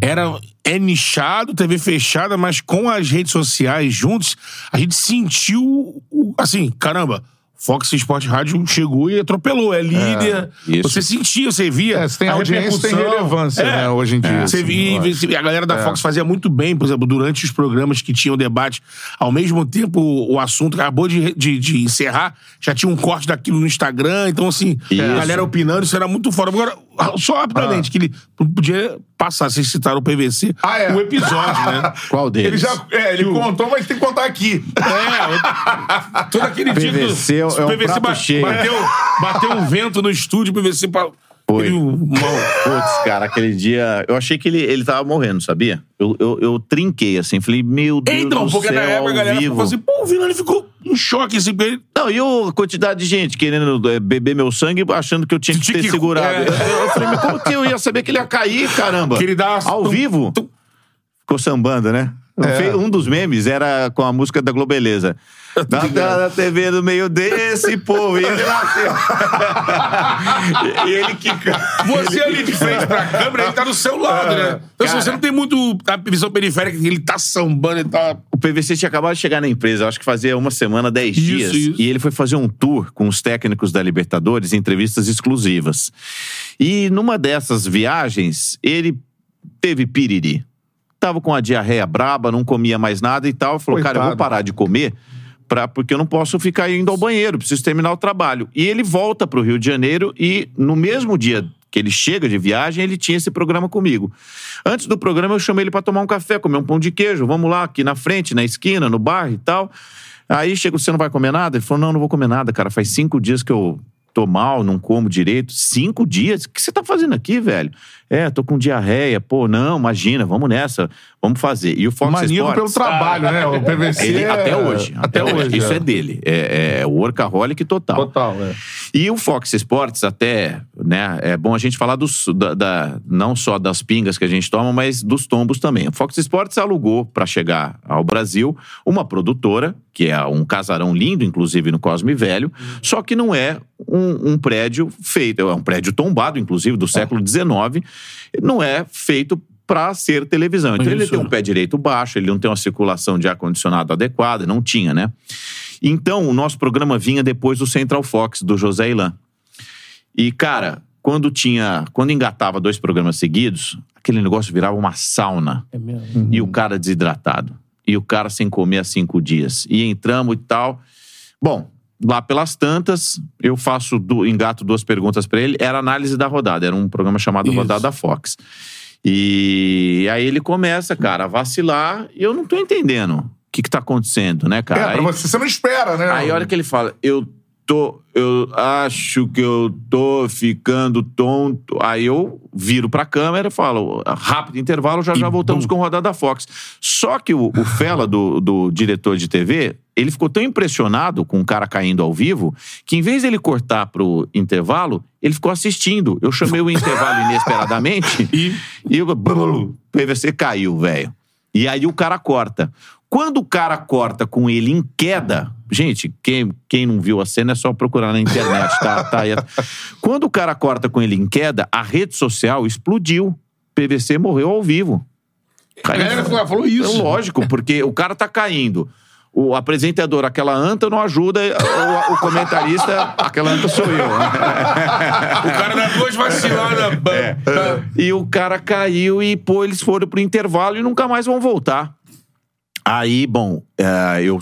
era... É nichado, TV fechada, mas com as redes sociais juntos, a gente sentiu, assim, caramba... Fox Sport Rádio chegou e atropelou, é líder. isso. você sentia, você via. É, se tem a audiência, tem relevância, né, hoje em dia, Você assim, via, acho. e a galera da É. Fox fazia muito bem, por exemplo, durante os programas que tinham debate. Ao mesmo tempo, o, assunto acabou de, de, de encerrar, já tinha um corte daquilo no Instagram. Então, assim, a Isso. galera opinando, isso era muito fora. Agora, só rapidamente, que ele podia passar, vocês citaram o PVC, Ah, é. o episódio, né? Qual deles? Ele já. É, ele contou, mas tem que contar aqui. É, todo aquele dia. PVC é um prato ba- cheio. Bateu, bateu um vento no estúdio, PVC. Pa... Foi. Putz, cara, aquele dia. Eu achei que ele, ele tava morrendo, sabia? Eu, eu, eu trinquei assim, falei, meu Deus Então, do porque céu, na época a galera vivo. falou assim, pô, o Vila ele ficou em choque, assim, porque ele Não, e a quantidade de gente querendo é, beber meu sangue, achando que eu tinha que Tinha ter que- segurado. é. Eu, eu falei, mas como que eu ia saber que ele ia cair, caramba? Que ele dá- Ao vivo? Ficou sambando, né? Fe- Um dos memes era com a música da Globeleza. Na tela da TV no meio desse povo. E ele nasceu. e e ele que. Você ali de frente pra câmera, ele tá do seu lado, né? Então, se você não tem muito a visão periférica, ele tá sambando, ele tá. O PVC tinha acabado de chegar na empresa, acho que fazia uma semana, dez Isso, dias. isso. E ele foi fazer um tour com os técnicos da Libertadores, entrevistas exclusivas. E numa dessas viagens, ele teve piriri. Tava com a diarreia braba, não comia mais nada e tal. Falou, cara, eu vou Coitado. parar de comer. Pra, porque eu não posso ficar indo ao banheiro, preciso terminar o trabalho. E ele volta para o Rio de Janeiro e no mesmo dia que ele chega de viagem, ele tinha esse programa comigo. Antes do programa, eu chamei ele para tomar um café, comer um pão de queijo. Vamos lá, aqui na frente, na esquina, no bar e tal. Aí chega, você não vai comer nada? Ele falou: não, não vou comer nada, cara. Faz cinco dias que eu tô mal, não como direito. Cinco dias? O que você tá fazendo aqui, velho? É, tô com diarreia. Pô, não, imagina, vamos nessa, vamos fazer. E o Fox Maníaco Sports... pelo trabalho, né? O PVC. Ele, é- até hoje. Até, hoje. Isso é, dele. É, é workaholic total. Total, é. E o Fox Sports, até, né? É bom a gente falar dos, da, da- não só das pingas que a gente toma, mas dos tombos também. O Fox Sports alugou para chegar ao Brasil uma produtora, que é um casarão lindo, inclusive no Cosme Velho, só que não é um, um prédio feito, é um prédio tombado, inclusive, do século XIX, não é feito para ser televisão. Então ele tem um pé direito baixo, ele não tem uma circulação de ar-condicionado adequada, não tinha, né? Então, o nosso programa vinha depois do Central Fox, do José Ilan. E, cara, quando tinha. Quando engatava dois programas seguidos, aquele negócio virava uma sauna. É mesmo. E o cara desidratado. E o cara sem comer há cinco dias. E entramos e tal. Bom, lá pelas tantas, eu faço, du- engato duas perguntas pra ele. Era análise da rodada. Era um programa chamado Isso. Rodada Fox. E aí ele começa, cara, a vacilar. E eu não tô entendendo o que que tá acontecendo, né, cara? É, pra Aí- você, você não espera, né? Aí a hora que ele fala, eu tô. Eu acho que eu tô ficando tonto. Aí eu viro pra câmera e falo, rápido intervalo, já já voltamos com rodada Fox. Só que o, o Fela, do, do diretor de TV, ele ficou tão impressionado com o cara caindo ao vivo que em vez dele cortar pro intervalo, ele ficou assistindo. Eu chamei o intervalo inesperadamente E e o PVC caiu, velho. E aí o cara corta. Quando o cara corta com ele em queda, gente, quem, quem não viu a cena é só procurar na internet, tá? tá aí. Quando o cara corta com ele em queda, a rede social explodiu. PVC morreu ao vivo. a galera falou- falou isso. É lógico, porque o cara tá caindo. O apresentador, aquela anta não ajuda, o, o comentarista, aquela anta sou eu. O cara dá duas vaciladas. É. E o cara caiu e, pô, eles foram pro intervalo e nunca mais vão voltar. Aí, bom, é, eu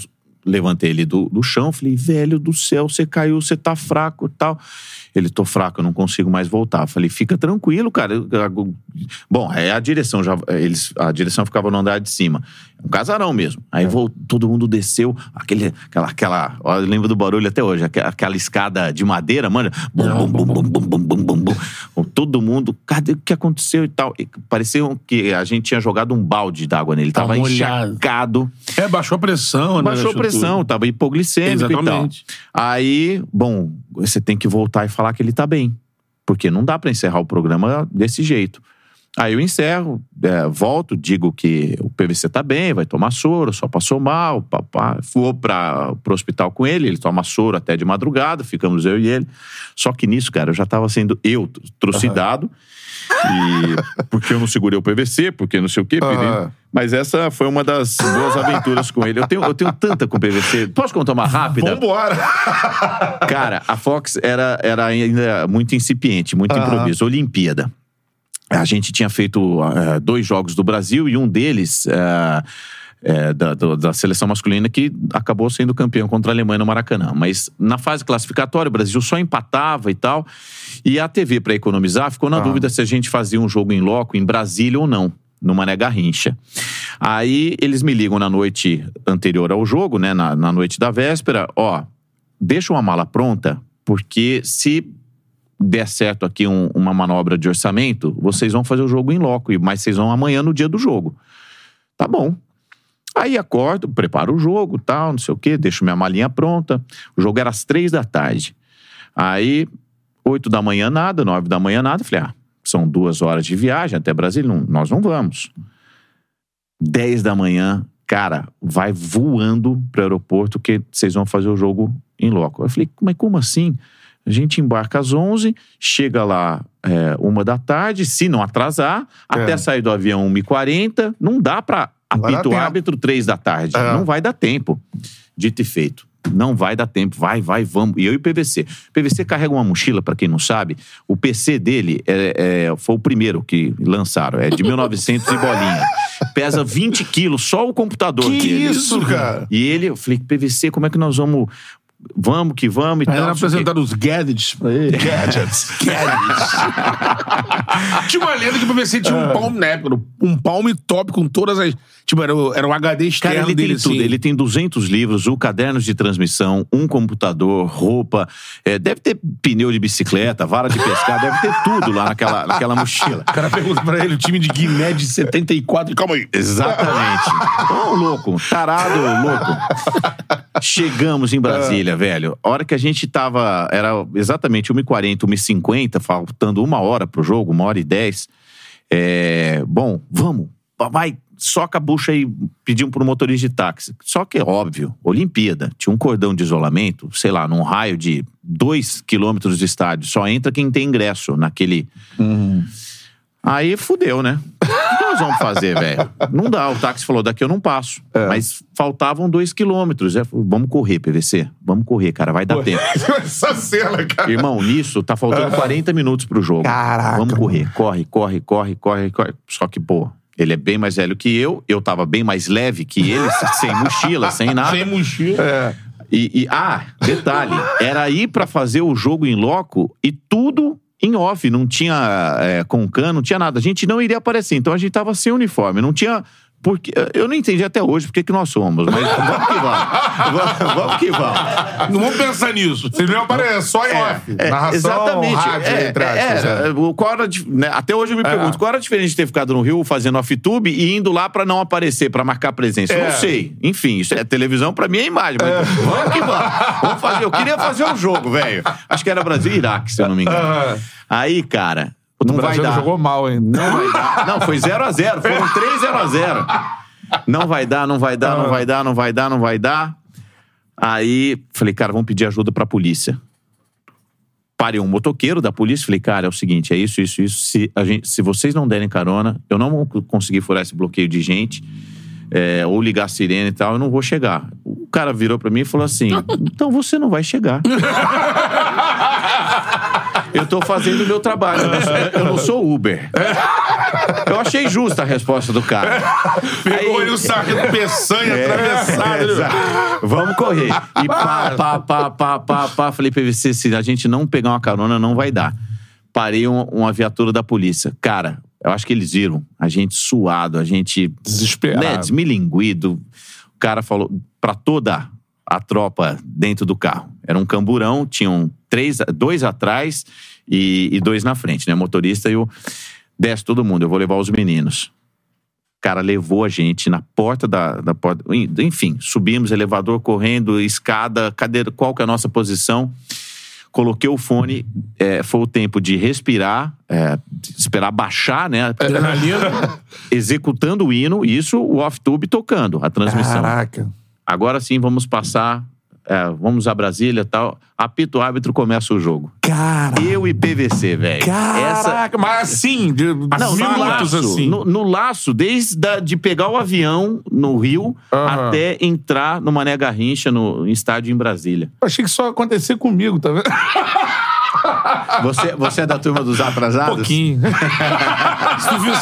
levantei ele do, do chão, falei, velho do céu, você caiu, você tá fraco e tal. Ele, tô fraco, eu não consigo mais voltar. Falei, fica tranquilo, cara. Bom, é a direção, já, eles, a direção ficava no andar de cima. Um casarão mesmo. Aí é. voltou, todo mundo desceu, aquele, aquela, aquela, ó, eu lembro do barulho até hoje, aquela, aquela escada de madeira, mano. Bum, bum, bum, bum, bum, bum, bum, bum, Todo mundo, cadê o que aconteceu e tal. E parecia que a gente tinha jogado um balde d'água nele, tava tá encharcado. É, baixou a pressão, né? Baixou a pressão tava hipoglicêmico Exatamente. e tal. Aí, bom, você tem que voltar e falar que ele tá bem. Porque não dá pra encerrar o programa desse jeito. Aí eu encerro, é, volto, digo que o PVC tá bem, vai tomar soro, só passou mal, papá. Vou para pro hospital com ele, ele toma soro até de madrugada, ficamos eu e ele. Só que nisso, cara, eu já tava sendo eu trucidado. E porque eu não segurei o PVC, porque não sei o quê. Aham. Mas essa foi uma das boas aventuras com ele. Eu tenho, eu tenho tanta com o PVC. Posso contar uma rápida? Vambora! Cara, a Fox era, era ainda muito incipiente, muito Aham. improviso. Olimpíada. A gente tinha feito eh, dois jogos do Brasil e um deles. eh, eh, da, do- da seleção masculina que acabou sendo campeão contra a Alemanha no Maracanã. Mas na fase classificatória, o Brasil só empatava e tal. E a TV, para economizar, ficou na dúvida se a gente fazia um jogo em loco em Brasília ou não, no Mané Garrincha. Aí eles me ligam na noite anterior ao jogo, né? Na, na noite da véspera, ó, deixa uma mala pronta, porque se der certo aqui um- uma manobra de orçamento, vocês vão fazer o jogo em loco, mas vocês vão amanhã no dia do jogo. Tá bom. Aí acordo, preparo o jogo, tal, não sei o quê, deixo minha malinha pronta. O jogo era às três da tarde. Aí, oito da manhã nada, nove da manhã nada. Falei, ah, são duas horas de viagem até Brasília, não- nós não vamos. 10 da manhã, cara, vai voando pro aeroporto que vocês vão fazer o jogo em loco. Eu falei, mas como assim? A gente embarca às 11, chega lá é, uma da tarde, se não atrasar, até sair do avião 1h40, não dá pra Apito o árbitro 3 da tarde. É. Não vai dar tempo. Dito e feito. Não vai dar tempo. Vai, vai, vamos. E eu e o PVC. O PVC carrega uma mochila, pra quem não sabe. O PC dele é, é- foi o primeiro que lançaram. É de 1900 e bolinha. Pesa 20 quilos, só o computador Que dele. isso, cara? E ele, eu falei, PVC, como é que nós vamos. Vamos que vamos e Aí tal. era não sei o quê. apresentado os gadgets pra ele. Gadgets. tinha uma lenda que o PVC tinha um palm, né? Um palm top com todas as. Tipo, era o, era o HD externo Cara, ele dele, tem tudo. assim. Ele tem 200 livros, o cadernos de transmissão, um computador, roupa. é, deve ter pneu de bicicleta, vara de pescar, deve ter tudo lá naquela, naquela mochila. O cara pergunta pra ele, o time de Guiné de 74. Calma aí. Exatamente. Ô, louco, tarado, louco. Chegamos em Brasília, velho. A hora que a gente tava. Era exatamente 1h40, 1h50, faltando uma hora pro jogo, uma hora e dez. É, bom, vamos. Vai, soca a bucha aí, pedimos pro motorista de táxi. Só que é óbvio, Olimpíada, tinha um cordão de isolamento, sei lá, num raio de dois quilômetros do estádio. Só entra quem tem ingresso naquele. Aí fudeu, né? O que nós vamos fazer, velho? Não dá. O táxi falou: daqui eu não passo. Mas faltavam dois quilômetros. É, vamos correr, PVC. Vamos correr, cara. Vai dar tempo. Essa cena, cara. Irmão, nisso tá faltando 40 minutos pro jogo. Caraca, Vamos correr. Corre, corre, corre, corre, corre. Só que, pô, ele é bem mais velho que eu. Eu tava bem mais leve que ele, sem mochila, sem nada. Sem mochila. E, e- ah, detalhe, era ir pra fazer o jogo em loco e tudo em off, não tinha é, Concan, não tinha nada. A gente não iria aparecer, então a gente tava sem uniforme, não tinha. Porque, eu não entendi até hoje porque que nós somos, mas vamos que vamos. Vamos, vamos que vamos. Não vamos pensar nisso. Vocês não aparecem, só em off. É, Narração, exatamente. rádio, É, entre aspas. é, é. o- qual era, né, até hoje eu me pergunto, qual era a diferença de ter ficado no Rio fazendo off-tube e indo lá pra não aparecer, pra marcar presença? Eu É. Não sei. Enfim, isso é televisão pra mim é imagem. Mas vamos que vamos. Vamos fazer. Eu queria fazer um jogo, velho. Acho que era Brasil e Iraque, se eu não me engano. Aí, cara, não O vai Brasil dar. jogou mal, hein? Não vai dar. Não, foi 0x0. Foram 3 0x0. Não vai dar, não vai dar, não vai dar, não vai dar, não vai dar. Aí, falei, cara, vamos pedir ajuda pra polícia. Parei um motoqueiro da polícia, falei, cara, é o seguinte, é isso, isso, isso. Se, a gente, se vocês não derem carona, eu não vou conseguir furar esse bloqueio de gente, é, ou ligar a sirene e tal, eu não vou chegar. O cara virou pra mim e falou assim: então você não vai chegar. Eu tô fazendo o meu trabalho. Eu não sou, Uber. Eu achei justa a resposta do cara. Pegou Aí- ele o sargento peçanha É, atravessado. né? exato. Vamos correr. E pá, pá, pá, pá, pá, pá. Falei, PVC, se a gente não pegar uma carona, não vai dar. Parei um- uma viatura da polícia. Cara, eu acho que eles viram a gente suado, a gente Desesperado. né, desmilinguido. O cara falou pra toda a tropa dentro do carro. Era um camburão, tinham três, dois atrás e, e dois na frente, né? O motorista e o. Desce todo mundo, eu vou levar os meninos. O cara levou a gente na porta da, da porta. Enfim, subimos, elevador correndo, escada, cadeira, qual que é a nossa posição? Coloquei o fone, é, foi o tempo de respirar, é, esperar baixar, né? Adrenalina. Executando o hino, isso o off-tube tocando a transmissão. Caraca. Agora sim, vamos passar, é, vamos a Brasília e tal. Apito o árbitro, começa o jogo. Cara. Eu e PVC, velho. Caraca, mas assim, de Não, no laço, assim. no, no laço, desde a, de pegar o avião no Rio Aham. até entrar no Mané Garrincha, no estádio em Brasília. Eu achei que só ia acontecer comigo, tá vendo? Você, você é da turma dos atrasados? Um pouquinho. Se tu viu-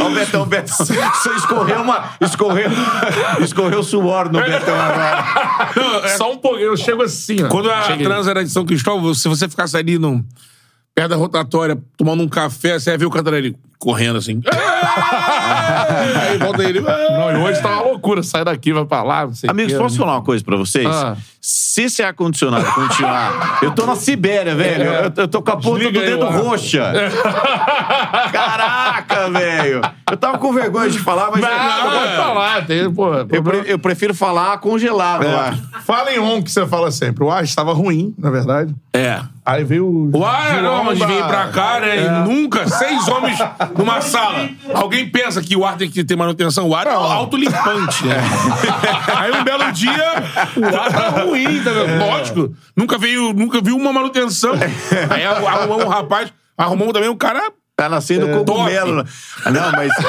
Ó, o Betão, o Betão. Você escorreu uma. Escorreu, escorreu suor no Betão agora. Só um pouquinho, eu chego assim, ó. Quando a Cheguei. trans era de São Cristóvão, se você ficasse ali no, perto da rotatória, tomando um café, você ia ver o Cantarelli correndo assim. Aí volta ele. Não, e hoje tá uma loucura. Sai daqui, vai pra lá, não sei Amigos, quê. posso falar uma coisa pra vocês? Ah. Se esse ar-condicionado continuar. Eu tô na Sibéria, velho. Eu, eu tô com a ponta Desliga do aí dedo ar. roxa. Caraca, velho. Eu tava com vergonha de falar, mas. Não, pode falar. Tem, pô, eu, pre- eu prefiro falar congelado lá. Fala em on que você fala sempre. O ar estava ruim, na verdade. É. Aí veio o. O ar, não, mas João vem da- pra cá, né? E nunca, seis homens numa sala. Alguém pensa que o ar tem que ter manutenção. O ar é autolimpante, né? Aí um belo dia, o ar tá ruim, tá vendo? Lógico. Nunca veio, nunca viu uma manutenção. Aí arrumou um rapaz, arrumou também um cara. Tá nascendo cogumelo. Não, mas.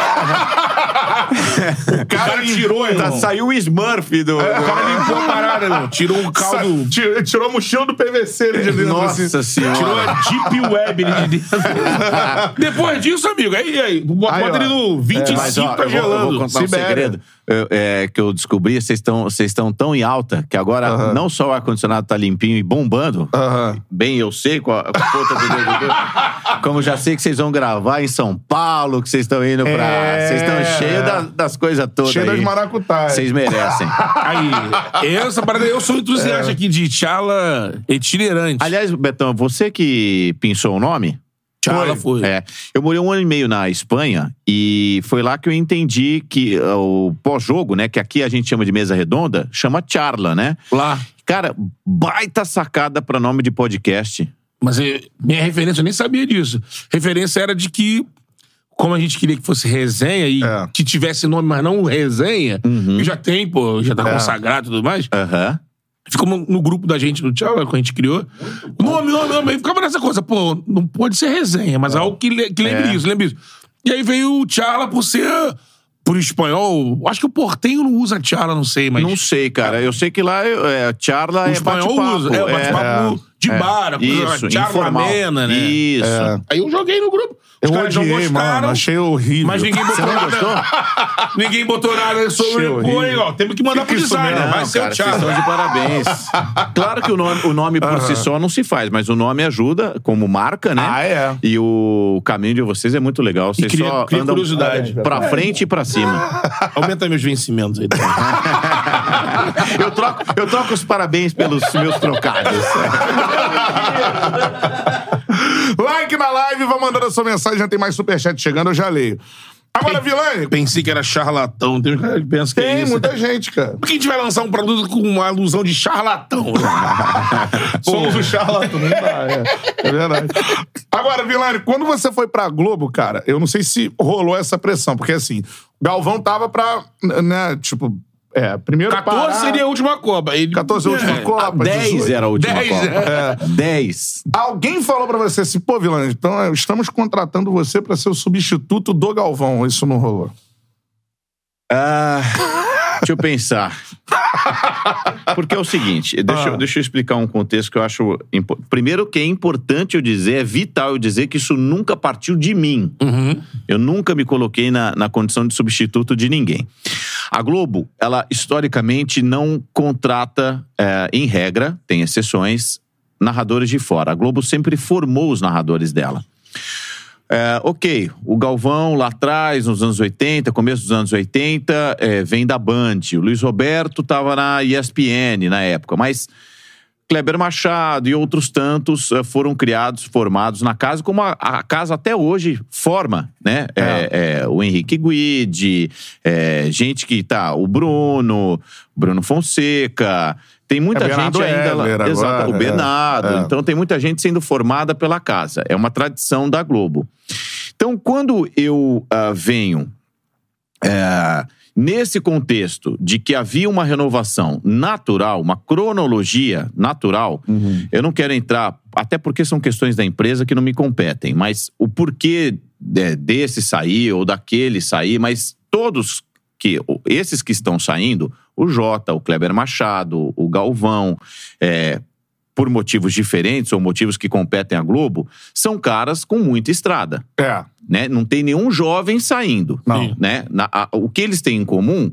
O cara tirou, Tá, irmão. saiu o Smurf do. O cara limpou a parada, irmão. Tirou um caldo. Sa- Tirou, tirou a mochila do PVC ali de dentro. Nossa assim. senhora. Tirou a Deep Web ali de dentro. Depois disso, amigo, aí, aí bota Aí, ele no 25, Mas, ó, tá eu vou, eu gelando. vou contar um Sibéria. segredo é, que eu descobri. Vocês estão vocês estão tão em alta que agora não só o ar-condicionado tá limpinho e bombando, bem eu sei com a, com a ponta do dedo, do- como já sei que vocês vão gravar em São Paulo, que vocês estão indo pra... É. Vocês estão cheios da- das coisas todas Cheio das aí. maracutaias. Vocês merecem. Aí, essa parada eu sou entusiasta aqui de Tchala itinerante. Aliás, Betão, você que pensou o nome... Tchala foi. É. Eu morei um ano e meio na Espanha e foi lá que eu entendi que uh, o pós-jogo, né, que aqui a gente chama de mesa redonda, chama charla, né? Lá. Cara, baita sacada pra nome de podcast. Mas é, minha referência, eu nem sabia disso. Referência era de que, como a gente queria que fosse resenha e É. que tivesse nome, mas não resenha, que já tem, pô, já tá consagrado e tudo mais. Aham. Ficou no, grupo da gente do Tchau, que a gente criou. Nome, nome, nome. Aí ficava nessa coisa, pô, não pode ser resenha, mas algo que, le- que lembre É. isso, lembre isso. E aí veio o Tchala por ser. Por espanhol. Acho que o portenho não usa Tchala, não sei, mas. Não sei, cara. Eu sei que lá é, charla O é espanhol bate-papo. usa. É, bate-papo de bar, a coisa, Isso, charla informal. amena, né? Isso. Aí eu joguei no grupo. Os Eu caras não odiei, gostaram. mano. Achei horrível. Mas ninguém botou não nada. ninguém botou nada sobre. Achei Pô, ó. Temos que mandar Fica pro isso designer. Vai Não, ser cara, o vocês Tchala. de parabéns. claro que o nome, o nome por si só não se faz, mas o nome ajuda como marca, né? Ah, é. E o caminho de vocês é muito legal. Vocês cria- só cria andam curiosidade. pra frente e pra cima. Aumenta meus vencimentos aí. tá? eu, troco, eu troco os parabéns pelos meus trocados. Like na live, vai mandando a sua mensagem. Já tem mais superchat chegando, eu já leio. Agora, Vilani, Pensei que era charlatão. Tem uns caras que pensam que é tem isso. muita gente, cara. Por que a gente vai lançar um produto com uma alusão de charlatão? Somos o charlatão, não dá, é. É verdade. Agora, Vilani, quando você foi pra Globo, cara, eu não sei se rolou essa pressão, porque assim, Galvão tava pra, né, tipo, é, primeiro 14 parar, seria a última Copa. Ele... 14 a última É. Copa, 10 18. era a última 10, Copa. é. 10. Alguém falou pra você assim, pô, Vilani, então é, estamos contratando você pra ser o substituto do Galvão. Isso não rolou. Ah, deixa eu pensar. Porque é o seguinte, deixa, eu- Ah. deixa eu explicar um contexto que eu acho. Primeiro, que é importante eu dizer, é vital eu dizer que isso nunca partiu de mim. Eu nunca me coloquei na, na condição de substituto de ninguém. A Globo, ela historicamente não contrata, eh, em regra, tem exceções, narradores de fora. A Globo sempre formou os narradores dela. É, ok, o Galvão lá atrás, nos anos 80, começo dos anos 80, é, vem da Band. O Luiz Roberto estava na ESPN na época, mas Kleber Machado e outros tantos eh, foram criados, formados na casa, como a, a casa até hoje forma, né? É, é, o Henrique Guide, é, gente que tá, o Bruno, Bruno Fonseca, tem muita É, gente ainda lá. Edler Exato, agora, o é. Bernardo. É. Então tem muita gente sendo formada pela casa. É uma tradição da Globo. Então, quando eu ah, venho é, nesse contexto de que havia uma renovação natural, uma cronologia natural, eu não quero entrar, até porque são questões da empresa que não me competem, mas o porquê é, desse sair ou daquele sair, mas todos que esses que estão saindo, o Jota, o Kleber Machado, o Galvão, é, por motivos diferentes ou motivos que competem à Globo, são caras com muita estrada É. né? Não tem nenhum jovem saindo, Não. né? Na- a- o que eles têm em comum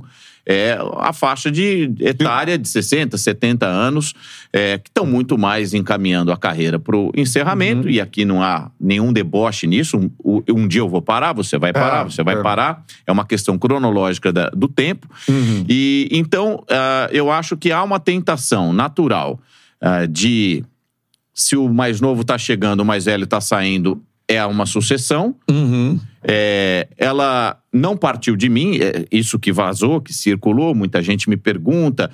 é a faixa de etária de 60, 70 anos, é, que estão muito mais encaminhando a carreira para o encerramento, e aqui não há nenhum deboche nisso. Um, um dia eu vou parar, você vai parar, você vai é. parar. É uma questão cronológica da- do tempo. E então ah, eu acho que há uma tentação natural ah, de se o mais novo está chegando, o mais velho está saindo, é uma sucessão. É, ela não partiu de mim, é, isso que vazou, que circulou, muita gente me pergunta.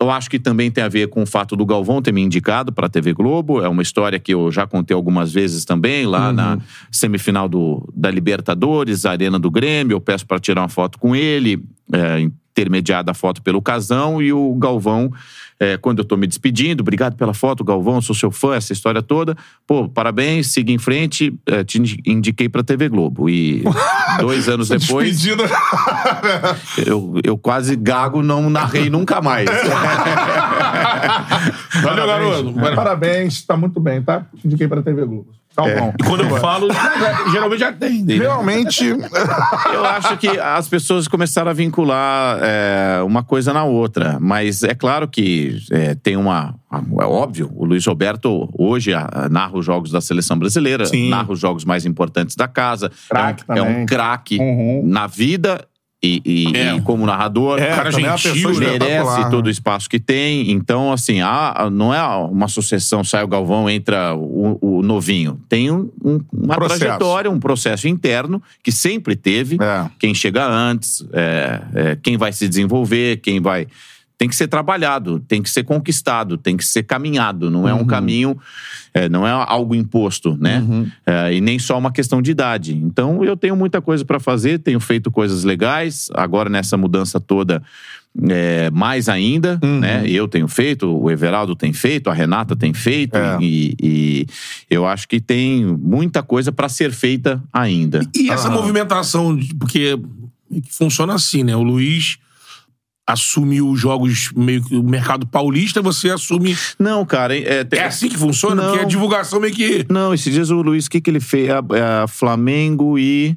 eu acho que também tem a ver com o fato do Galvão ter me indicado para a TV Globo. É uma história que eu já contei algumas vezes também, lá na semifinal do, da Libertadores, Arena do Grêmio. Eu peço para tirar uma foto com ele, é, intermediada a foto pelo Casão, e o Galvão, é, quando eu tô me despedindo, obrigado pela foto, Galvão, sou seu fã, essa história toda. Pô, parabéns, siga em frente, é, te indi- indiquei pra TV Globo. E dois anos depois, Despedida. eu, eu quase gago, não narrei nunca mais. Valeu, garoto. Parabéns. Parabéns, tá muito bem, tá? Te Indiquei pra TV Globo. Tá bom. E quando eu falo, geralmente atendem. né? Realmente. Eu acho que as pessoas começaram a vincular é, uma coisa na outra. Mas é claro que é, tem uma. É óbvio, o Luiz Roberto hoje narra os jogos da seleção brasileira, Sim. narra os jogos mais importantes da casa. Craque é um, é um craque Uhum. na vida e, e- É. e como narrador. É, cara também é gentil, né? merece espetacular. todo o espaço que tem. Então, assim, há- não é uma sucessão, sai o Galvão, entra o, o novinho. Tem um- um- uma Processo. trajetória, um processo interno que sempre teve. É. Quem chega antes, é, é, quem vai se desenvolver, quem vai. Tem que ser trabalhado, tem que ser conquistado, tem que ser caminhado. Não é Uhum. um caminho, é, não é algo imposto, né? É, e nem só uma questão de idade. Então, eu tenho muita coisa para fazer, tenho feito coisas legais. Agora, nessa mudança toda, é, mais ainda, Uhum. né? Eu tenho feito, o Everaldo tem feito, a Renata tem feito. É. E, e eu acho que tem muita coisa para ser feita ainda. E essa movimentação, de- porque funciona assim, né? O Luiz assume os jogos meio que o mercado paulista, você assume. Não, cara, é, É assim que funciona? Não. Porque a divulgação meio que. Não, esses dias o Luiz, o que, que ele fez? A, a Flamengo e.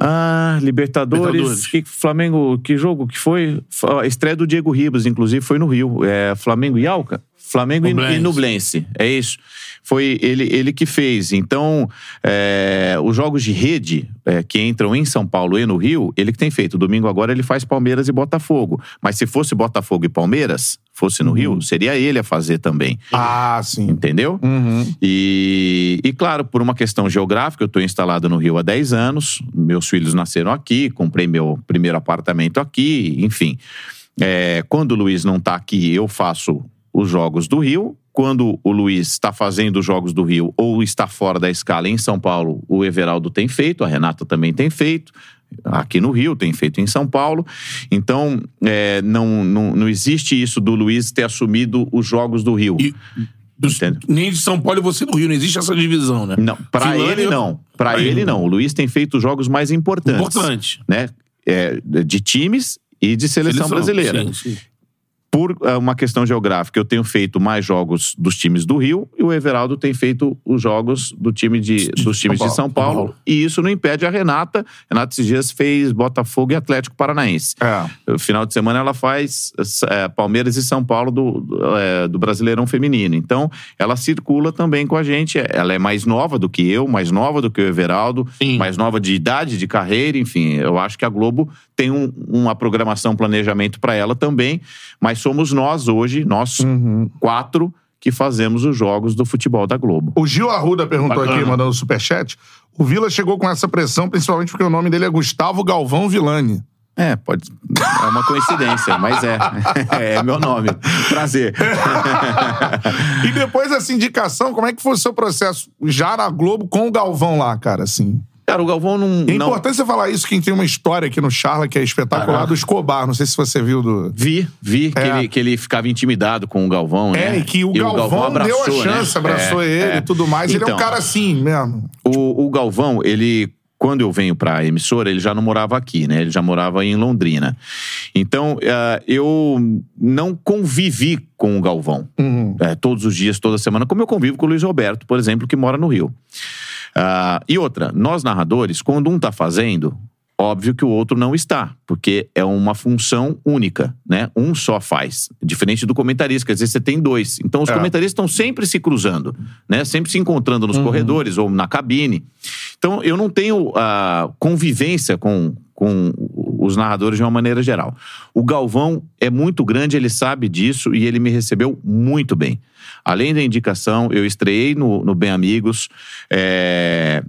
Ah, Libertadores. Libertadores. Que, Flamengo, que jogo que foi? A estreia do Diego Ribas, inclusive, foi no Rio. É, Flamengo e Alca? Flamengo e- Nublense. e Nublense. É isso. Foi ele, ele que fez. Então, é, os jogos de rede é, que entram em São Paulo e no Rio, ele que tem feito. Domingo agora ele faz Palmeiras e Botafogo. Mas se fosse Botafogo e Palmeiras, fosse no Rio, seria ele a fazer também. Ah, sim. Entendeu? Uhum. E, e, claro, por uma questão geográfica, eu estou instalado no Rio há 10 anos, meus filhos nasceram aqui, comprei meu primeiro apartamento aqui, enfim. É, quando o Luiz não está aqui, eu faço os jogos do Rio. Quando o Luiz está fazendo os jogos do Rio ou está fora da escala em São Paulo, o Everaldo tem feito, a Renata também tem feito. Aqui no Rio, tem feito em São Paulo. Então, é, não, não, não existe isso do Luiz ter assumido os jogos do Rio. E dos- nem de São Paulo e você do Rio, não existe essa divisão, né? Não, pra Fulano ele não. Pra Pra ele ele não. O Luiz tem feito os jogos mais importantes. Importante. Né? É, de times e de seleção, brasileira. Sim, sim. Por é, uma questão geográfica, eu tenho feito mais jogos dos times do Rio e o Everaldo tem feito os jogos do time de, dos times de São Paulo. Paulo. E isso não impede a Renata. Renata esses dias fez Botafogo e Atlético Paranaense. É. No final de semana ela faz é, Palmeiras e São Paulo do, do, é, do Brasileirão Feminino. Então, ela circula também com a gente. Ela é mais nova do que eu, mais nova do que o Everaldo, Sim. mais nova de idade, de carreira, enfim. Eu acho que a Globo tem um- uma programação, um planejamento para ela também. Mas somos nós hoje, nós quatro, que fazemos os jogos do futebol da Globo. O Gil Arruda perguntou Bacana. aqui, mandando superchat. O Vila chegou com essa pressão, principalmente porque o nome dele é Gustavo Galvão Vilani. É, pode. É uma coincidência, mas é. É meu nome. Prazer. E depois dessa indicação, como é que foi o seu processo já na Globo com o Galvão lá, cara, assim? Cara, o Galvão não. É importante você falar isso, que tem uma história aqui no Charla que é espetacular, do Escobar. Não sei se você viu do... Vi, vi que, É. ele, que ele ficava intimidado com o Galvão, né? É, e que o Galvão, deu a chance, né? abraçou É, ele é. e tudo mais. ele é um Então, cara assim mesmo. O, o Galvão, ele. Quando eu venho pra emissora, ele já não morava aqui, né? Ele já morava em Londrina. Então, eh, eu não convivi com o Galvão Uhum. eh, todos os dias, toda semana, como eu convivo com o Luiz Roberto, por exemplo, que mora no Rio. Ah, e outra, nós narradores, quando um tá fazendo, óbvio que o outro não está, porque é uma função única, né? Um só faz. Diferente do comentarista, que às vezes você tem dois. Então os É. comentaristas estão sempre se cruzando, né? Sempre se encontrando nos corredores ou na cabine. Então eu não tenho ah, convivência com, com os narradores de uma maneira geral. O Galvão é muito grande, ele sabe disso e ele me recebeu muito bem. Além da indicação, eu estreiei no, no Bem Amigos. é,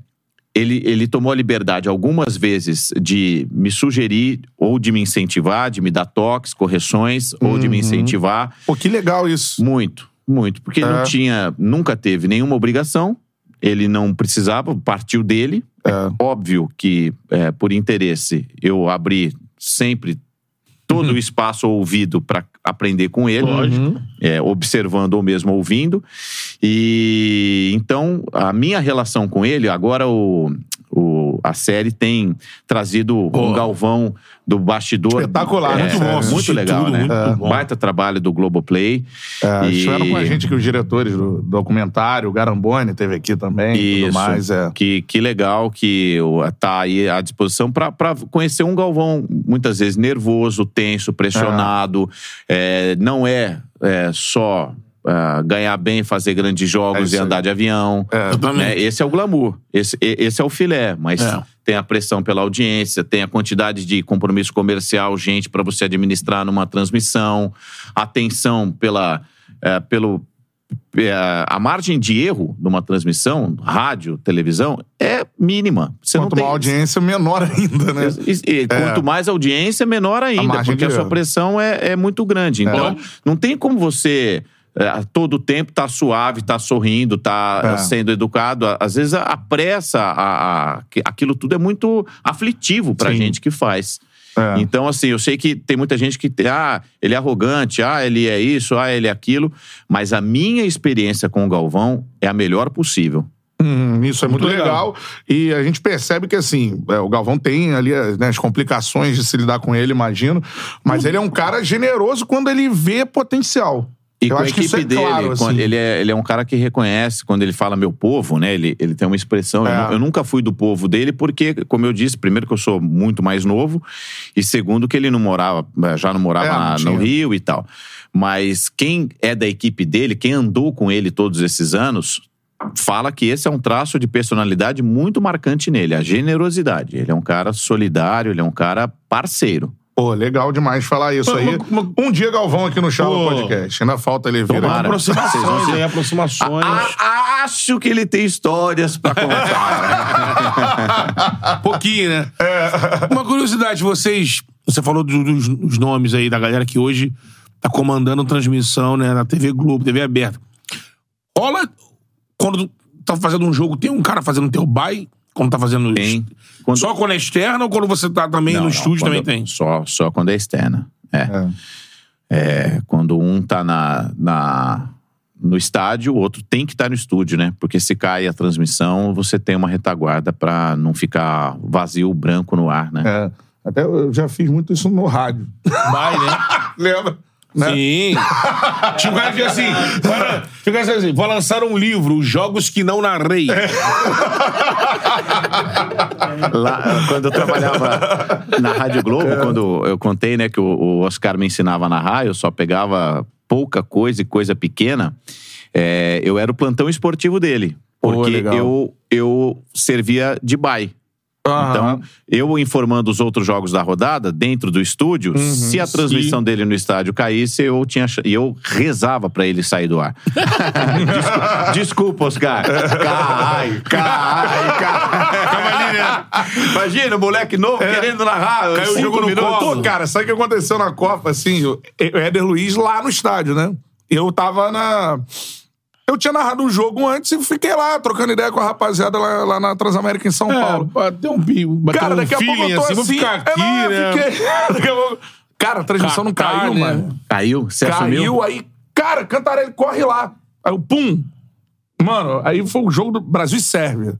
ele, ele tomou a liberdade algumas vezes de me sugerir ou de me incentivar, de me dar toques, correções, ou de me incentivar. Pô, que legal isso. Muito, muito. Porque ele É. não tinha, nunca teve nenhuma obrigação, ele não precisava, partiu dele. É. Óbvio que, é, por interesse, eu abri sempre todo Uhum. o espaço ouvido para aprender com ele, é, observando ou mesmo ouvindo. E então a minha relação com ele, agora o, o- a série tem trazido um Galvão do bastidor. Espetacular, É, muito bom Muito legal, tudo, né? muito bom. Baita trabalho do Globoplay. É, E- Estiveram com a gente aqui os diretores do documentário, o Garamboni teve aqui também e tudo Isso. mais. É. Que, que legal que o- tá aí à disposição para conhecer um Galvão, muitas vezes nervoso, tenso, pressionado. É, não é, é, só ah, ganhar bem, fazer grandes É jogos isso e aí. andar de avião. Exatamente. né? Esse é o glamour, esse, esse é o filé, mas É. tem a pressão pela audiência, tem a quantidade de compromisso comercial, gente para você administrar numa transmissão, atenção pela, eh, pelo eh, a margem de erro numa transmissão, rádio, televisão, é mínima. Você Quanto uma audiência menor ainda, né? e, e quanto mais audiência, menor ainda, margem porque a sua erro. pressão é, é muito grande. Então, não tem como você é, a todo tempo tá suave, tá sorrindo, tá É. é, sendo educado. Às vezes a, a pressa, a, a- aquilo tudo é muito aflitivo pra Sim. gente que faz. É. Então, assim, eu sei que tem muita gente que, ah, ele é arrogante, ah, ele é isso, ah, ele é aquilo, mas a minha experiência com o Galvão é a melhor possível. Hum, isso é muito, Muito legal. legal. E a gente percebe que, assim, é, o Galvão tem ali né, as complicações de se lidar com ele, imagino. Mas ele é um cara generoso quando ele vê potencial. E Eu com a que equipe é dele, claro, assim. ele, é, ele é um cara que reconhece quando ele fala meu povo, né? Ele, ele tem uma expressão. Eu, É. nu- eu nunca fui do povo dele, porque, como eu disse, primeiro que eu sou muito mais novo, e segundo que ele não morava, já não morava É, não na- tinha. no Rio e tal. Mas quem é da equipe dele, quem andou com ele todos esses anos, fala que esse é um traço de personalidade muito marcante nele, a generosidade. Ele é um cara solidário, ele é um cara parceiro. Pô, legal demais falar isso aí. Um dia Galvão aqui no Charla Pô. Podcast. Ainda falta ele vir Tomara. Aproximações, hein? Aproximações. A- acho que ele tem histórias pra contar. Pouquinho, né? Uma curiosidade, vocês. Você falou do- dos, dos nomes aí da galera que hoje tá comandando transmissão né, na TV Globo, TV aberta. Rola quando tu tá fazendo um jogo, tem um cara fazendo teu bye? Quando tá fazendo. Tem. Quando- Só quando é externo ou quando você tá também Não, no não, estúdio quando- também tem? Só, só quando é externa. É. É, quando um tá na, na- no estádio, o outro tem que estar no estúdio, né? Porque se cai a transmissão, você tem uma retaguarda pra não ficar vazio, branco no ar, né? É. Até eu já fiz muito isso no rádio. Vai, né? Lembra? Né? Sim. Tinha um cara que assim, para, tinha um cara assim, vou lançar um livro, Os Jogos que Não Narrei. Lá, quando eu trabalhava na Rádio Globo, É. quando eu contei, né, que o, Oscar me ensinava a narrar, eu só pegava pouca coisa e coisa pequena. é, eu era o plantão esportivo dele. Porque eu, eu servia de bye. Então, eu informando os outros jogos da rodada, dentro do estúdio, Uhum, se a transmissão dele no estádio caísse, eu tinha e eu rezava pra ele sair do ar. Desculpa, desculpa, Oscar. Cai, cai, cai. Imagina, o moleque novo querendo narrar. Caiu o jogo no minutos. colo. Cara, sabe o que aconteceu na Copa? Assim, o o Éder Luiz lá no estádio, né? Eu tava na. Eu tinha narrado um jogo antes e fiquei lá, trocando ideia com a rapaziada lá, lá na Transamérica em São É, Paulo. bateu um pio, bateu Cara, um daqui a pouco eu tô assim, assim. ficar aqui, é, não, eu né? fiquei- daqui a pouco- Cara, a transmissão não Catar, caiu, né? mano. Caiu? Você Caiu, assumiu? aí, cara, Cantarelli corre lá. Aí o pum. Mano, aí foi o jogo do Brasil e Sérvia.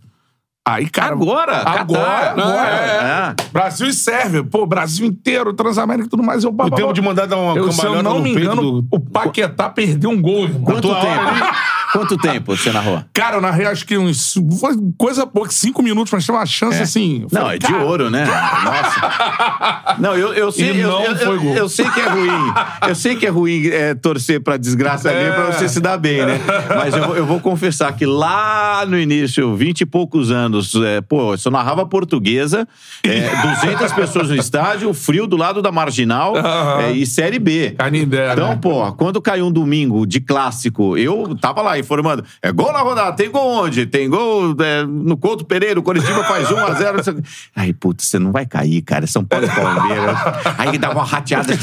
Aí, cara. Agora? Agora, Catar. agora. É. Brasil e Sérvia. Pô, Brasil inteiro, Transamérica e tudo mais. Eu, O tempo de mandar dar uma eu, Se eu não no me peito engano, do- o Paquetá perdeu um gol, irmão. Quanto hora tempo? Quanto tempo você narrou? Cara, eu narrei acho que uns. Foi coisa pouca, cinco minutos, mas tinha uma chance assim. Não, Falei, é de cara, ouro, né? Nossa. Não, eu, eu sei, E eu, não eu- foi eu- gol. eu sei que é ruim. Eu sei que é ruim é, torcer pra desgraça ali É. pra você se dar bem, né? Mas eu, vou- eu vou confessar que lá no início, 20 e poucos anos, é, pô, eu só narrava portuguesa, é, 200 pessoas no estádio, frio do lado da marginal é, e Série B. Canindé, Então, né? pô, quando caiu um domingo de clássico, eu tava lá, informando. É gol na rodada, tem gol onde? Tem gol é, no Couto Pereira, o Coritiba faz 1 a 0 não sei o quê. Aí, putz, você não vai cair, cara. São Paulo e Palmeiras. Aí dava uma rateada.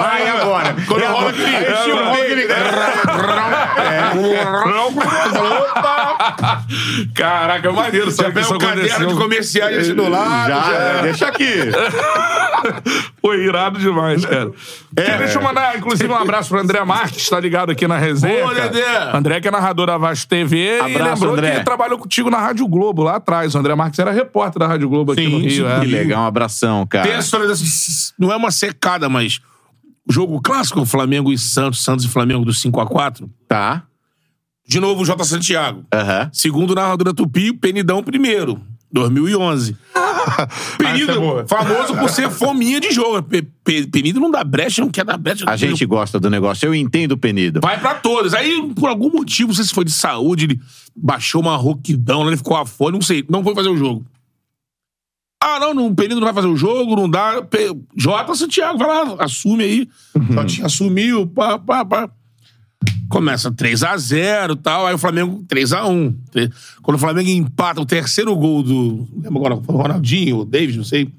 Aí agora. Quando E rola aquele- Aí tinha um aquele- Caraca, maneiro. Que pega o caderno de comerciais do lado. Já, deixa aqui. Foi irado demais, cara. É. Deixa eu mandar, inclusive, um abraço pro André Marques, tá ligado aqui na resenha. Boa. Dedé. André, que é narrador da Vasco TV, e Abraço, lembrou André. que trabalhou contigo na Rádio Globo lá atrás. O André Marques era repórter da Rádio Globo aqui Sim, no Rio. é. Que legal, um abração, cara. Tem a história dessa. Não é uma secada, mas. O jogo clássico, Flamengo e Santos, Santos e Flamengo do 5x4. Tá. De novo, o J. Santiago. Aham. Segundo narrador da Tupi, Penidão primeiro. 2011. Penido, Essa é boa. famoso por ser fominha de jogo. Pe- Pe- Penido não dá brecha, não quer dar brecha. A gente gosta do negócio. Eu entendo o Penido. Vai pra todas. Aí, por algum motivo, não sei se foi de saúde, ele baixou uma rouquidão, ele ficou afora, não sei, não foi fazer o jogo. Ah, não, não, o Penido não vai fazer o jogo, não dá. Pe- Jota Santiago, vai lá, assume aí. Jotinha assumiu, pá, pá, pá. Começa 3x0 e tal, aí o Flamengo 3x1. Tre- Quando o Flamengo empata o terceiro gol do. Lembra agora? Foi o Ronaldinho, o David, não sei.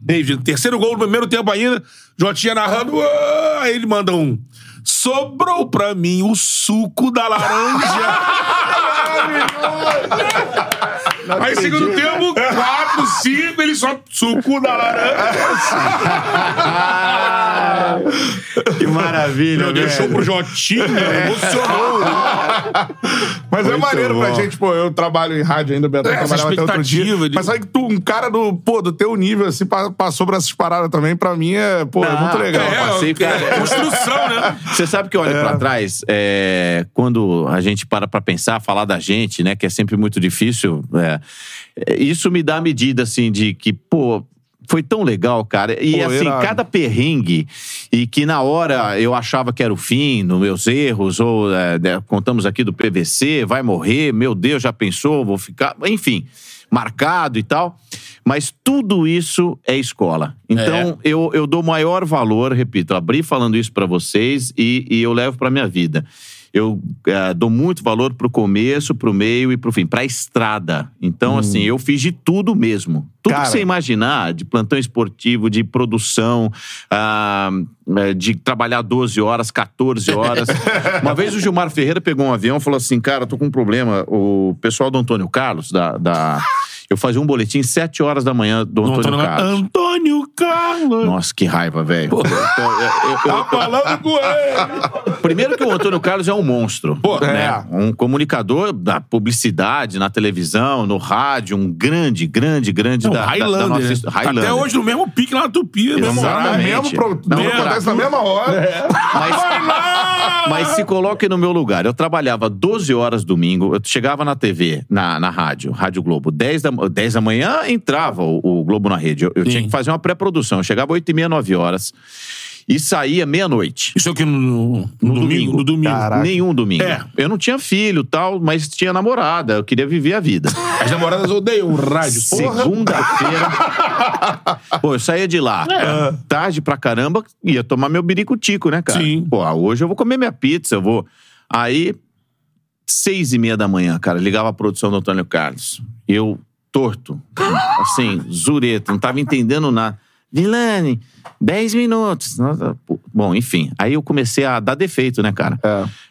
David, terceiro gol no primeiro tempo ainda. Jotinha narrando, aí ele manda um. Sobrou pra mim o suco da laranja. Aí, segundo tempo, 4, 5, ele só suco da laranja. Que maravilha, Meu, velho. deixou pro Jotinha, emocionou. Mas é Muito maneiro pra bom. gente, pô, eu trabalho em rádio ainda, o Beto É, essa trabalhava até outro dia. expectativa de- Mas sabe que tu, um cara do, pô, do teu nível, assim, pa- passou por essas paradas também, pra mim é, pô, é Não, muito legal. é, cara. é construção, né? Você sabe que eu olho pra trás, é, quando a gente para pra pensar, falar da gente, né, que é sempre muito difícil, é, é, isso me dá a medida, assim, de que, pô, foi tão legal, cara. E, Pô, assim, irado. cada perrengue, e que na hora eu achava que era o fim, nos meus erros, ou é, né, contamos aqui do PVC, vai morrer, meu Deus, já pensou, vou ficar. Enfim, marcado e tal. Mas tudo isso é escola. Então, eu, eu dou maior valor, repito, abri falando isso pra vocês e, e eu levo pra minha vida. Eu eh, dou muito valor pro começo, pro meio e pro fim, pra estrada. Então, assim, eu fiz de tudo mesmo. Tudo Cara. que você imaginar, de plantão esportivo, de produção, ah, eh, de trabalhar 12 horas, 14 horas. Uma vez o Gilmar Ferreira pegou um avião e falou assim: Cara, tô com um problema. O pessoal do Antônio Carlos, da. da- Eu fazia um boletim 7 horas da manhã do Antônio, Antônio Carlos. Antônio Carlos. Nossa, que raiva, velho. Tá falando com ele. Primeiro que o Antônio Carlos é um monstro. Pô, né? é. Um comunicador da publicidade, na televisão, no rádio, um grande, grande, grande Não, da, da, da Highlander. nossa né? Tá Highlander. Até hoje no mesmo pique lá na Tupi, no mesmo Exatamente. horário. mesmo, pro, Não, tudo não, acontece na mesma hora. Mas, mas se coloque no meu lugar. Eu trabalhava 12 horas domingo, eu chegava na TV, na, na rádio, Rádio Globo, 10 da, 10 da manhã entrava o, o Globo na rede. Eu, eu tinha que fazer uma pré-produção. Eu chegava 8 e meia, 9 horas. E saía meia-noite. Isso aqui no, no, No domingo. domingo. No domingo. Nenhum domingo. É. Eu não tinha filho tal, mas tinha namorada. Eu queria viver a vida. As namoradas odeiam o rádio. Segunda-feira. Pô, eu saía de lá. Tarde pra caramba, ia tomar meu biricutico, né, cara? Sim. Pô, hoje eu vou comer minha pizza, eu vou. Aí, seis e meia da manhã, cara, ligava a produção do Antônio Carlos. Eu, torto. Assim, zureta, não tava entendendo nada. Vilane, dez minutos. Nossa, pô. Bom, enfim. Aí eu comecei a dar defeito, né, cara?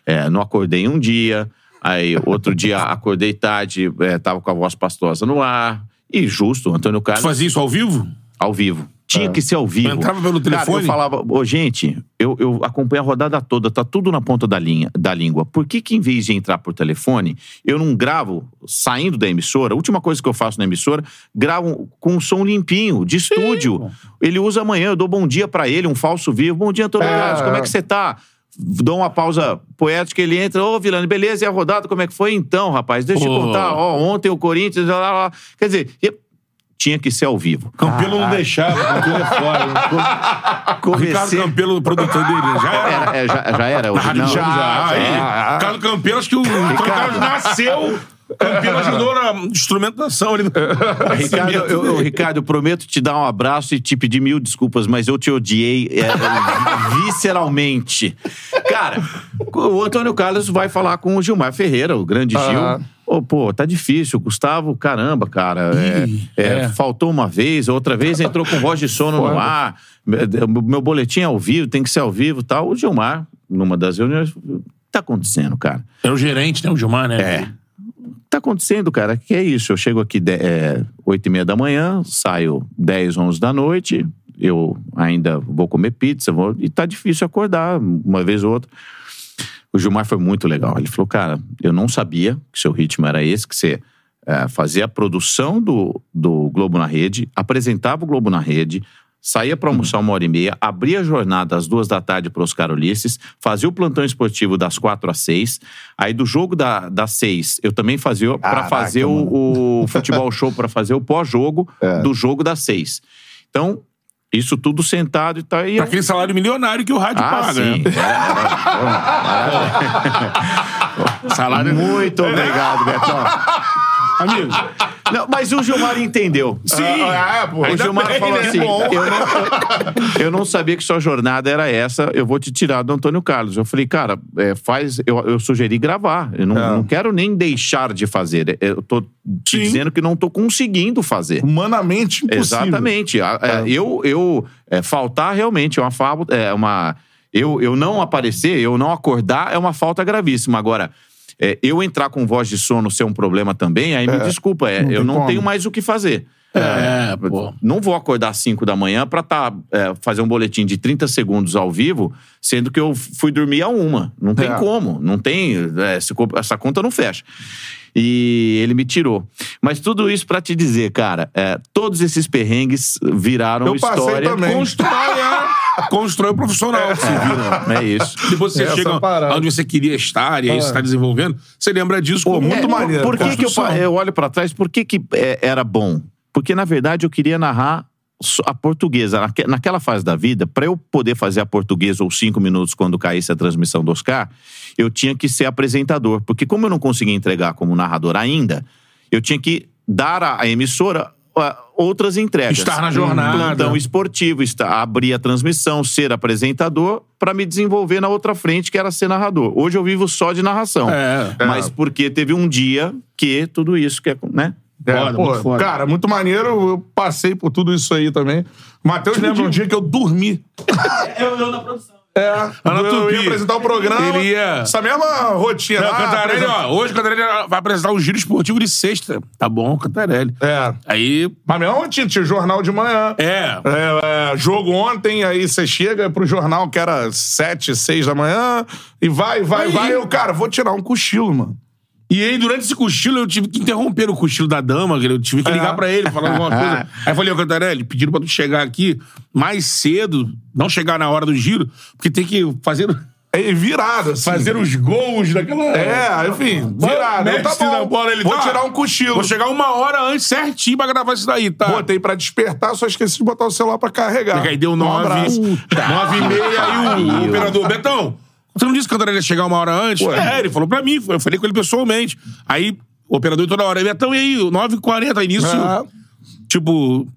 É, não acordei um dia. Aí, outro dia, acordei tarde, é, tava com a voz pastosa no ar. E justo, Antônio Tu Carlos, fazia isso ao vivo? ao vivo. Tinha que ser ao vivo. Entrava pelo Cara, telefone? eu falava, ô, gente, eu, eu acompanho a rodada toda, tá tudo na ponta da, linha, da língua. Por que que em vez de entrar por telefone, eu não gravo saindo da emissora? A última coisa que eu faço na emissora, gravo com um som limpinho, de estúdio. Ele usa amanhã, eu dou bom dia pra ele, um falso vivo. Bom dia, Antônio É, como é é. que você tá? Dou uma pausa poética, ele entra, ô Vilani, beleza, e a rodada, como é que foi? Então, rapaz, deixa eu te contar, ó, ontem o Corinthians, lá, lá, lá. Quer dizer, tinha que ser ao vivo. Campelo não deixava, Campelo é fora. Ricardo Comecei... Campelo, o produtor dele, já era. Era, é, já, já era? Rádio Não. Já. Aí, é. Ricardo Campelo, acho que o Carlos nasceu Campino ajudou na instrumentação ali. Ricardo, eu, eu- Ricardo, eu prometo te dar um abraço e te pedir mil desculpas, mas eu te odiei é, visceralmente. Cara, o Antônio Carlos vai falar com o Gilmar Ferreira, o grande Gil. Ah. Ô, pô, tá difícil. Gustavo, caramba, cara. é, Ih, é, é. Faltou uma vez, outra vez entrou com voz de sono no ar. Meu, boletim é ao vivo, tem que ser ao vivo e tal. O Gilmar, numa das reuniões, o que tá acontecendo, cara? É o gerente, né? O Gilmar, né? É. Tá acontecendo, cara? Que é isso? Eu chego aqui de, é, 8 e meia da manhã, saio 10, 11 da noite, eu ainda vou comer pizza, vou, e tá difícil acordar uma vez ou outra. O Gilmar foi muito legal. Ele falou, cara, eu não sabia que seu ritmo era esse, que você é, fazia a produção do, do Globo na Rede, apresentava o Globo na Rede, saía para almoçar uma hora e meia, abria a jornada às duas da tarde para Oscar Ulisses, fazia o plantão esportivo das quatro às seis. Aí do jogo da, das seis, eu também fazia para fazer o, o futebol show, para fazer o pós-jogo É. do jogo das seis. Então, isso tudo sentado e tal. E Pra eu- aquele salário milionário que o rádio ah, paga. sim. né? Salário Muito obrigado, Betão. Amigo, Não, mas o Gilmar entendeu. sim. Ah, é, pô. O Gilmar bem, falou né? assim: Bom. eu não, eu não sabia que sua jornada era essa, eu vou te tirar do Antônio Carlos. Eu falei, cara, é, faz. Eu, eu sugeri gravar. Eu não, É. não quero nem deixar de fazer. Eu tô te Sim. dizendo que não tô conseguindo fazer. Humanamente impossível. Exatamente. É, Eu, eu é, faltar realmente é uma fábula, é uma. Eu, eu não aparecer, eu não acordar é uma falta gravíssima. Agora, é, eu entrar com voz de sono ser um problema também, aí me desculpa, é, não eu não como. tenho mais o que fazer. É, pô. Não vou acordar às 5 da manhã pra tá, é, fazer um boletim de 30 segundos ao vivo, sendo que eu fui dormir a uma. Não tem É. como. Não tem. é, essa conta não fecha. E ele me tirou. Mas tudo isso pra te dizer, cara, é, todos esses perrengues viraram Eu história. também. Constrói, é. Constrói o profissional vira. É isso. Depois você Essa chega parada. onde você queria estar e aí você está desenvolvendo, você lembra disso Pô, como muito é, maneiro. Por que, que eu, eu olho pra trás? Por que, que é, era bom? Porque, na verdade, eu queria narrar a portuguesa. Naque- Naquela fase da vida, pra eu poder fazer a portuguesa ou cinco minutos quando caísse a transmissão do Oscar, eu tinha que ser apresentador. Porque, como eu não conseguia entregar como narrador ainda, eu tinha que dar à emissora outras entregas. Estar na jornada. Plantão esportivo, estar, abrir a transmissão, ser apresentador, pra me desenvolver na outra frente, que era ser narrador. Hoje eu vivo só de narração. É. Mas porque teve um dia que tudo isso que é, né? É, Foda, pô, muito foda. Cara, muito maneiro. Eu passei por tudo isso aí também. Matheus lembra um dia que eu dormi. Eu, eu na produção. É, Ana eu Tupi. ia apresentar o programa. Ele ia- Essa mesma rotina. Não, Ah, Cantarelli, apresenta- ó, hoje o Cantarelli vai apresentar o giro esportivo de sexta. Tá bom, Cantarelli. É. Aí, Mas mesmo rotina, tinha jornal de manhã. é, É, é, jogo ontem, aí você chega pro jornal que era sete, seis da manhã, e vai, vai, Aí- vai. Eu, cara, vou tirar um cochilo, mano. E aí, durante esse cochilo, eu tive que interromper o cochilo da dama, eu tive que ligar É. pra ele, falar alguma coisa. Aí eu falei, ô Cantarelli, pediram pra tu chegar aqui mais cedo, não chegar na hora do giro, porque tem que fazer, É virado, assim. fazer os gols daquela... É, enfim, virado. Eu, tá bom, bola, ele vou tá. tirar um cochilo. Vou chegar uma hora antes certinho pra gravar isso daí, tá? Botei pra despertar, só esqueci de botar o celular pra carregar. Aí deu Um nove, abraço. nove e meia, aí o, o operador, Betão, você não disse que o Cantarelli ia chegar uma hora antes? É, ele falou pra mim, eu falei com ele pessoalmente. Aí, o operador toda hora, Betão, e aí, 9h40, início, Ah. tipo...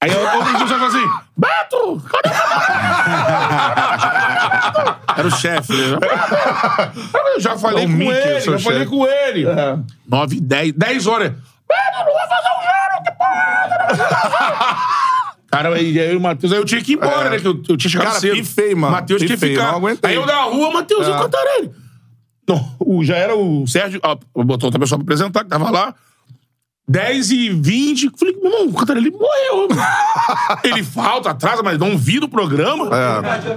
Aí outro dia você fala assim, Beto, cadê Era o chefe, né? Eu já falei É com Mickey, ele, já falei com ele. É. 9, 10, 10 horas. Beto, não vai fazer um giro, que porra! Cara, aí aí o Matheus, aí eu tinha que ir embora, É. né? Que eu, eu tinha chegado Cara, cedo. pifei, mano. Matheus tinha que Pifei, ficar. não aguentei. Aí eu da rua, Matheus e É. Cantarelli. Não, o, já era o Sérgio, ó, botou outra pessoa pra apresentar, que tava lá. 10 e 20. Falei, meu irmão, o Cantarelli morreu. ele falta, atrasa, mas não vi no programa.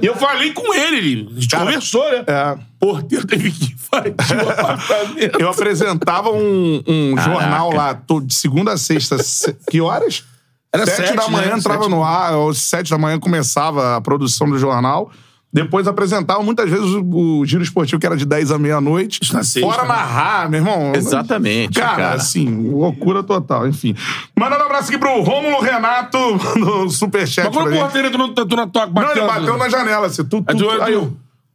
E eu falei com ele, ele a gente conversou, né? É. Porteiro teve que invadir o apartamento. Eu apresentava um, um jornal lá to- de segunda a sexta. se- Que horas? Era sete, sete, da manhã né? entrava Sete. no ar, ou sete da manhã começava a produção do jornal. Depois apresentava muitas vezes o, giro esportivo, que era de 10 à meia-noite. Fora né? narrar, meu irmão. Exatamente, Cara, cara. assim, loucura total, enfim. Mandando um abraço aqui pro Rômulo Renato no Superchat. Mas quando o porteiro entrou, na toca, Não, ele bateu na janela, assim, tu, tu, Aí tu- aí eu...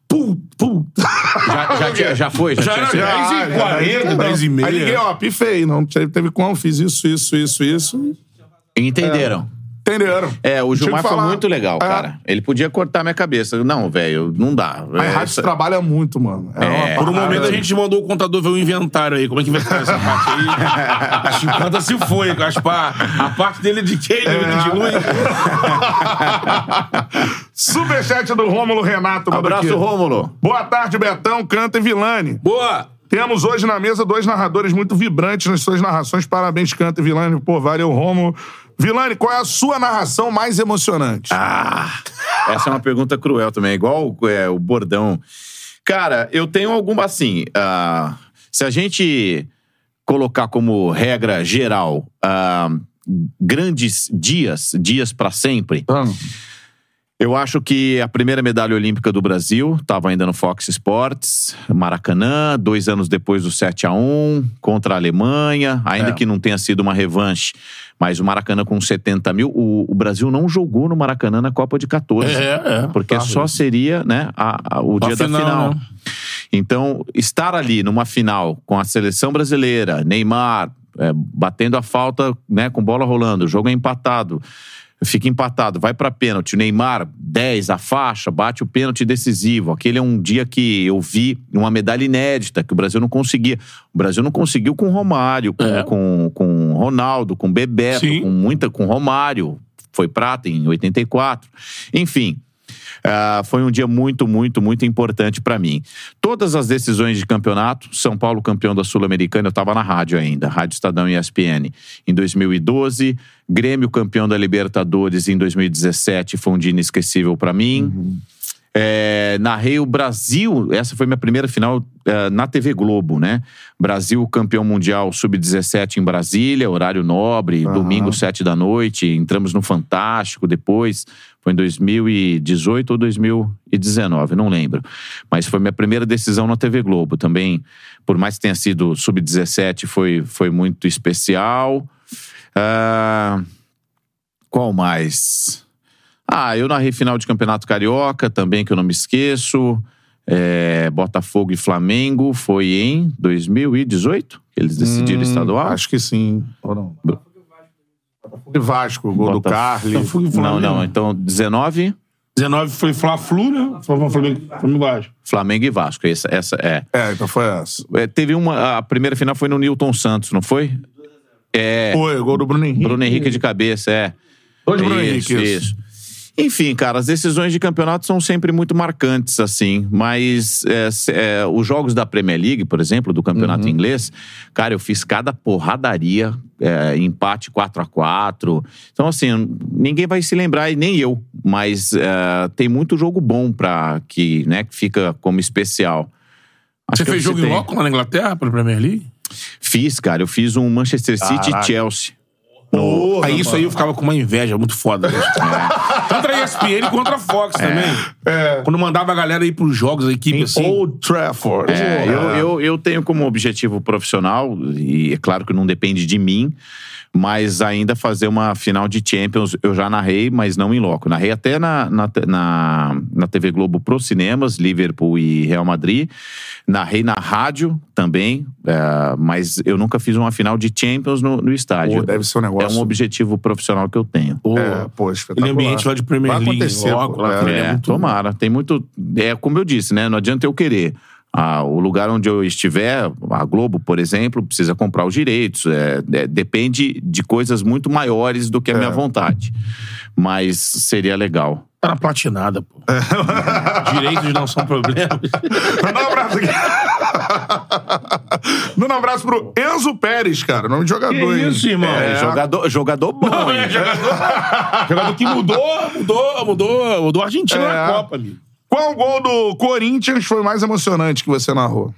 Pum, pum. Já, já, tinha- já foi? Já, Já tinha já. 10 e 40, 10 e meia. Aí liguei, ó, pifei. Não teve, teve como, fiz isso, isso, isso, isso. Entenderam? Entenderam? É, o que Gilmar foi muito legal, É. cara. Ele podia cortar minha cabeça. Não, velho, não dá. A É, rádio essa- trabalha muito, mano. É, uma É. Por um momento a gente mandou o contador ver o inventário aí. Como é que vai ficar essa parte aí? A 50 se foi, Gaspar. A parte dele de quem? É. De luz? Superchat do Rômulo Renato. Abraço. Rômulo. Boa tarde, Betão, Canta e Vilani. Boa! Temos hoje na mesa dois narradores muito vibrantes nas suas narrações. Parabéns, Canta e Vilani. Pô, valeu, Rômulo. Vilani, qual é a sua narração mais emocionante? Ah, essa é uma pergunta cruel também, igual é, o bordão. Cara, eu tenho alguma assim. ah, se a gente colocar como regra geral ah, grandes dias, dias pra sempre, eu acho que a primeira medalha olímpica do Brasil estava ainda no Fox Sports, Maracanã, dois anos depois do 7 a 1 contra a Alemanha, ainda É. que não tenha sido uma revanche, mas o Maracanã com 70 mil. O, o Brasil não jogou no Maracanã na Copa de 14. É, é. Porque só seria né, a- a- o A dia da final, final. né? Então, estar ali numa final com a seleção brasileira, Neymar, é, batendo a falta né, com bola rolando, o jogo é empatado. Fica empatado, vai pra pênalti. O Neymar, 10, a faixa, bate o pênalti decisivo. Aquele é um dia que eu vi uma medalha inédita que o Brasil não conseguia. O Brasil não conseguiu com Romário, com, É. com, com Ronaldo, com Bebeto, Sim. com muita, com Romário. Foi prata em 84. Enfim, ah, foi um dia muito, muito, muito importante pra mim. Todas as decisões de campeonato, São Paulo campeão da Sul-Americana, eu estava na rádio ainda, Rádio Estadão e ESPN, em 2012. Grêmio campeão da Libertadores em 2017, foi um dia inesquecível pra mim. É, narrei o Brasil, essa foi minha primeira final eh, na TV Globo, né? Brasil campeão mundial sub-17 em Brasília, horário nobre, domingo, sete da noite. Entramos no Fantástico depois, foi em 2018 ou 2019, não lembro. Mas foi minha primeira decisão na TV Globo também. Por mais que tenha sido sub-17, foi, foi muito especial. Ah, qual mais? Ah, eu narrei final de Campeonato Carioca também, que eu não me esqueço. É, Botafogo e Flamengo foi em 2018 que eles decidiram Hum, estadual. Acho que sim. Ou não? Botafogo e Vasco, gol do Carly. Botafogo e Não, Flamengo. não. Então, 19, 19 foi Fla-Flu, né? Flamengo, Flamengo, Flamengo Vasco. Flamengo e Vasco. Essa, essa é. É, então foi essa. É, Teve uma. A primeira final foi no Newton Santos, não foi? É. Foi, gol do Bruno Henrique. Bruno Henrique de cabeça, é. De Bruno Isso, Henrique, isso. isso. Enfim, cara, as decisões de campeonato são sempre muito marcantes, assim. Mas é, é, os jogos da Premier League, por exemplo, do campeonato Uhum. inglês, cara, eu fiz cada porradaria, é, empate 4 a 4 Então, assim, ninguém vai se lembrar, e nem eu. Mas é, tem muito jogo bom pra, que, né, que fica como especial. Acho Você fez jogo em loco lá na Inglaterra, pela Premier League? Fiz, cara. Eu fiz um Manchester City e Chelsea. Porra, aí isso aí eu ficava com uma inveja muito foda. né? Tanto a ESPN quanto a Fox também. É. Quando mandava a galera ir pros jogos, a equipe Em assim. Old Trafford. É, eu, eu, eu tenho como objetivo profissional, e é claro que não depende de mim, mas ainda fazer uma final de Champions. Eu já narrei, mas não em loco. Narrei até na, na, na, na TV Globo pro cinemas, Liverpool e Real Madrid. Narrei na rádio também, é, mas eu nunca fiz uma final de Champions no, no estádio. Pô, deve ser um negócio- É um objetivo profissional que eu tenho. Pô, É, pô, espetacular. aquele ambiente lá de Premier Vai League, acontecer, logo, pô, é. É, é muito- tomara. Tem muito. É como eu disse, né? Não adianta eu querer. Ah, o lugar onde eu estiver, a Globo, por exemplo, precisa comprar os direitos. É, é, depende de coisas muito maiores do que a É. minha vontade. Mas seria legal. Tá na platinada, pô. Direitos não são problemas. Manda um abraço aqui. Manda um abraço pro Enzo Pérez, cara. Nome de jogador, Que hein? isso, irmão? É, jogador, jogador bom, Não, hein? é jogador, jogador que mudou, mudou, mudou, mudou a Argentina É. na Copa, amigo. Qual gol do Corinthians foi mais emocionante que você narrou?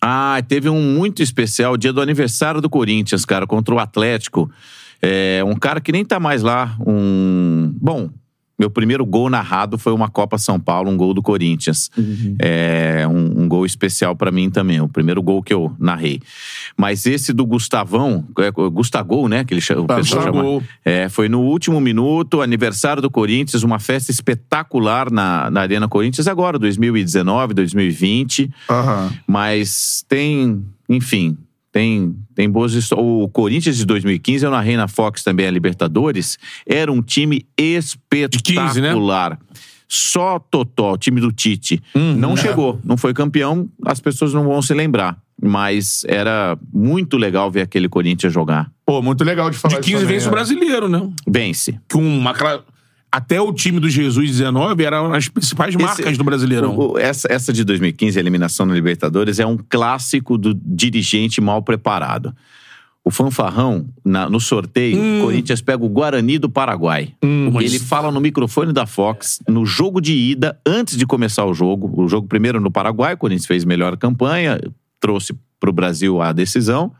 Ah, teve um muito especial, dia do aniversário do Corinthians, cara, contra o Atlético. É, um cara que nem tá mais lá. Um. Bom, Meu primeiro gol narrado foi uma Copa São Paulo, um gol do Corinthians. É um, um gol especial pra mim também, o primeiro gol que eu narrei. Mas esse do Gustavão, é, Gustagol, né? Que ele, o pessoal chama. Gustagol. É, foi no último minuto, aniversário do Corinthians, uma festa espetacular na, na Arena Corinthians agora, 2019, 2020. Aham. Mas tem, enfim, tem, tem boas histórias. O Corinthians de 2015, eu narrei na Fox também a Libertadores, era um time espetacular. Só Totó, o time do Tite. não chegou, não foi campeão, as pessoas não vão se lembrar. Mas era muito legal ver aquele Corinthians jogar. Pô, muito legal de falar De isso 15 também, vence o é. brasileiro, né? Vence. Com uma, até o time do Jesus 19 eram as principais marcas Esse- do Brasileirão. o- o- essa, essa de 2015, a eliminação na Libertadores, é um clássico do dirigente mal preparado. O fanfarrão, na- no sorteio, o Corinthians pega o Guarani do Paraguai. mas- Ele fala no microfone da Fox, no jogo de ida, antes de começar o jogo. O jogo primeiro no Paraguai, o Corinthians fez melhor campanha, trouxe pro Brasil a decisão.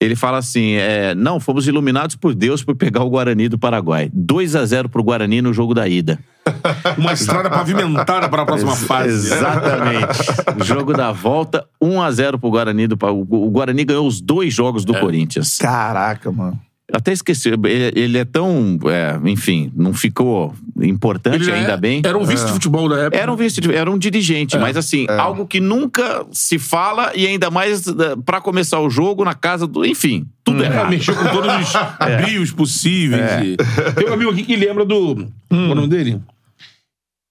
Ele fala assim: é, não, fomos iluminados por Deus por pegar o Guarani do Paraguai. 2 a 0 pro Guarani no jogo da ida. Uma estrada pavimentada para a próxima Ex- fase. Exatamente. Jogo da volta, 1 a 0 pro Guarani. Do, Pa- o o Guarani ganhou os dois jogos do Corinthians. Caraca, mano. Até esqueci. Ele, ele é tão. é, enfim, não ficou importante, Ele ainda é- bem. Era um vice de futebol da época. Era um vice, era um dirigente, mas assim, algo que nunca se fala e ainda mais eh, pra começar o jogo na casa do. Enfim, tudo É, errado. mexeu com todos os brios possíveis. e- Tem um amigo aqui que lembra do. Qual é o nome dele?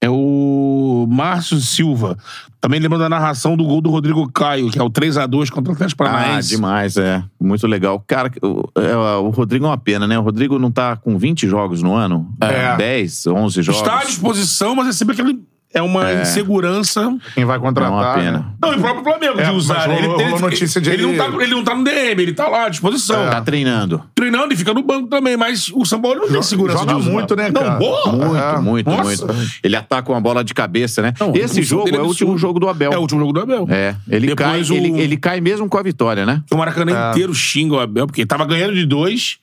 É o Márcio Silva. Também lembra da narração do gol do Rodrigo Caio, que é o 3x2 contra o Atlético Ah, Paranaense. demais, é. Muito legal. Cara, o, é, o Rodrigo é uma pena, né? O Rodrigo não tá com 20 jogos no ano? É. 10, 11 jogos. Está à disposição, mas é sempre aquele. É uma insegurança. Quem vai É contratar. uma pena. né? Não, e o próprio Flamengo É, de usar. rolou- rolou notícia de ele, ele- não tá, ele não tá no DM, ele tá lá à disposição. Tá treinando. Treinando e fica no banco também, mas o São Paulo não tem segurança joga de usar. muito, né, Não, cara? boa. Muito, É. muito, Nossa. muito. Ele ataca uma bola de cabeça, né? Não, Esse o jogo é é o último jogo do Abel. É o último jogo do Abel. É, ele cai, o- ele, ele cai mesmo com a vitória, né? O Maracanã inteiro xinga o Abel, porque ele tava ganhando de dois.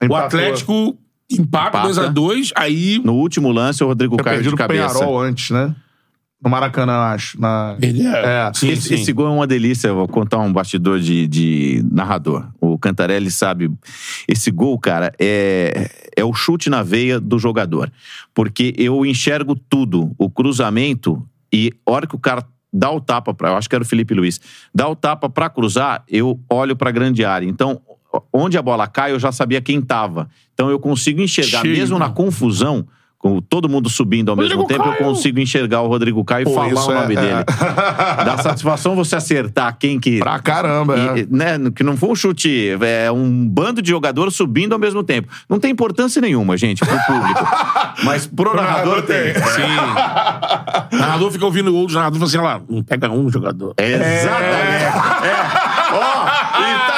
O Empatou. Atlético empata Empata. 2x2, aí. No último lance, o Rodrigo Tinha cai de cabeça. Penharol antes, né? No Maracanã, eu acho. Na... É, sim, esse, sim. esse gol é uma delícia. Eu vou contar um bastidor de, de narrador. O Cantarelli sabe. Esse gol, cara, é, é o chute na veia do jogador. Porque eu enxergo tudo. O cruzamento e a hora que o cara dá o tapa pra. Eu acho que era o Felipe Luiz. Dá o tapa pra cruzar, eu olho pra grande área. Então, onde a bola cai, eu já sabia quem tava. Então eu consigo enxergar, Cheio, mesmo na confusão. Com todo mundo subindo ao mesmo Rodrigo tempo, eu Caio. consigo enxergar o Rodrigo Caio e Pô, falar isso o é- nome é. dele. Dá satisfação você acertar quem que. Pra caramba, é. E, né, que não foi um chute, é um bando de jogadores subindo ao mesmo tempo. Não tem importância nenhuma, gente, pro público. Mas pro narrador tem. Sim. O narrador fica ouvindo o gol do narrador e fala assim: olha lá, não pega um jogador. Exatamente. É. Ó, e tá.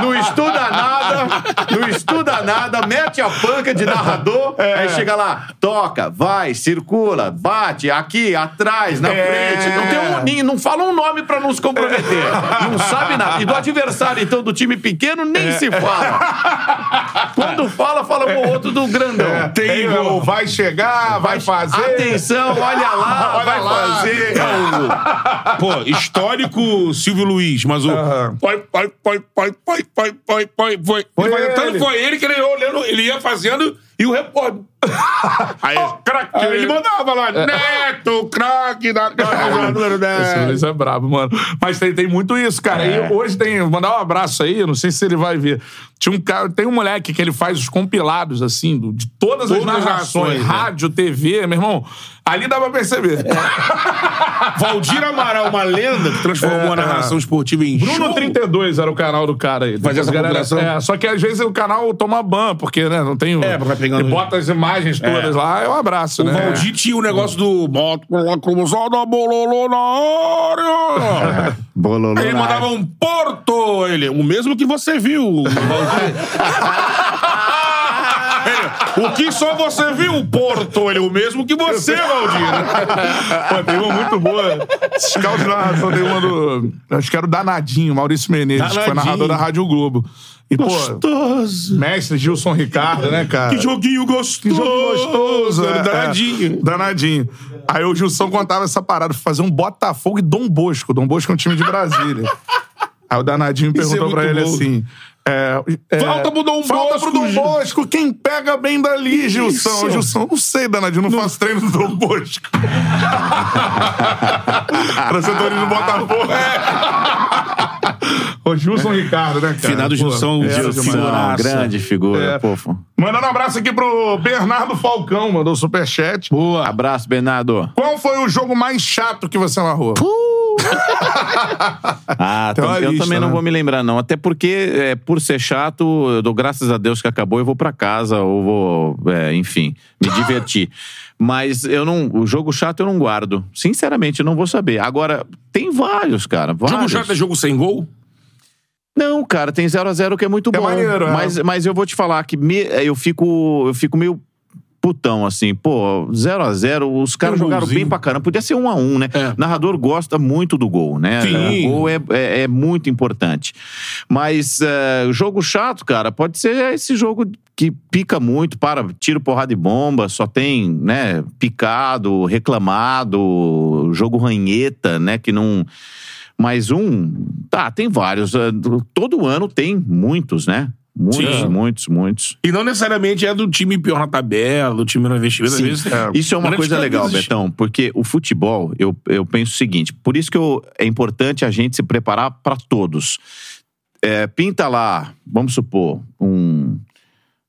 Não estuda nada, não estuda nada, mete a panca de narrador, aí chega lá, toca, vai, circula, bate, aqui, atrás, na frente. Não, tem um, nem- não fala um nome pra não se comprometer. Não sabe nada. E do adversário, então, do time pequeno, nem se fala. Quando fala, fala com o outro do grandão. Tem o vai chegar, vai fazer. Atenção, olha lá, Olha vai lá. fazer. Pô, histórico Silvio Luiz, mas o. Pai, pai, pai, pai, pai, pai, pai, foi. Foi Ele vai ele. entrando, foi ele que ele ia olhando, ele ia fazendo e o repórter. Aí, craque, ele mandava lá, Neto, craque da casa, número Esse 10. Luiz é brabo, mano. Mas tem, tem muito isso, cara. E hoje tem. Vou mandar um abraço aí, não sei se ele vai ver. Tinha um cara, tem um moleque que ele faz os compilados, assim, do- de todas, Todas as as narrações, narrações, né? rádio, TV, meu irmão. Ali dá pra perceber. Valdir Amaral, uma lenda que transformou a narração esportiva em Bruno jogo. 32 era o canal do cara aí. Fazia essa Galera-? É, só que às vezes o canal toma ban, porque, né, não tem... É, vai pegando- Ele bota as imagens todas lá, é um abraço, O né? Valdir tinha o negócio do. Bota a cruzada, bololô na área. Bololô ele na mandava um Porto. Ele, o mesmo que você viu. Valdir. Ele, O que só você viu, o Porto? Ele é o mesmo que você, Valdir. Pô, tem uma muito boa. Scout de narração, tem uma do. Acho que era o Danadinho, Maurício Menezes, que foi Danadinho. narrador da Rádio Globo. E, pô, Gostoso. mestre Gilson Ricardo, né, cara? Que joguinho gostoso. Que jogo gostoso, é, danadinho. é, danadinho. Aí o Gilson contava essa parada, fazer um Botafogo e Dom Bosco. Dom Bosco é um time de Brasília. Aí o danadinho Isso é perguntou pra muito ele bom. assim. É, é, Falta pro Dom Falta Bosco, pro Dom. Bosco. Quem pega bem dali, Gilson? Isso. Gilson, não sei, danadinho, não, faço treino do Dom Bosco. Torcedores do Botafogo. Ô, Gilson Ricardo, né, cara? Finado Pô, Gilson, era Gilson. Figuraça. grande figura, É. fofo. Mandando um abraço aqui pro Bernardo Falcão, mandou superchat. Boa. Abraço, Bernardo. Qual foi o jogo mais chato que você narrou? Ah, tam- eu lista, também não né? vou me lembrar, não. Até porque, é, por ser chato, eu dou graças a Deus que acabou e vou pra casa, ou vou, é, enfim, me divertir. Mas eu não. O jogo chato eu não guardo. Sinceramente, eu não vou saber. Agora, tem vários, cara. Vários. Jogo chato é jogo sem gol? Não, cara, tem 0 a 0 que é muito É bom. maneiro, é. mas, mas eu vou te falar que me- eu, fico, eu fico meio putão, assim. Pô, 0 a 0 os caras Um jogaram bem pra caramba. Podia ser 1 a 1 né? É. Narrador gosta muito do gol, né? Sim. O gol é, é, é muito importante. Mas é, jogo chato, cara, pode ser esse jogo que pica muito, para, tiro, porrada e bomba, só tem, né, picado, reclamado, jogo ranheta, né, que não... Mais um, tá, tem vários. eh, Todo ano tem muitos, né? Muitos, Sim. muitos, muitos. E não necessariamente é do time pior na tabela, do time no investimento. Às Sim. vezes, Isso é uma coisa legal. Betão, porque o futebol, eu, eu penso o seguinte: por isso que eu- é importante a gente se preparar para todos. É, pinta lá, vamos supor, um.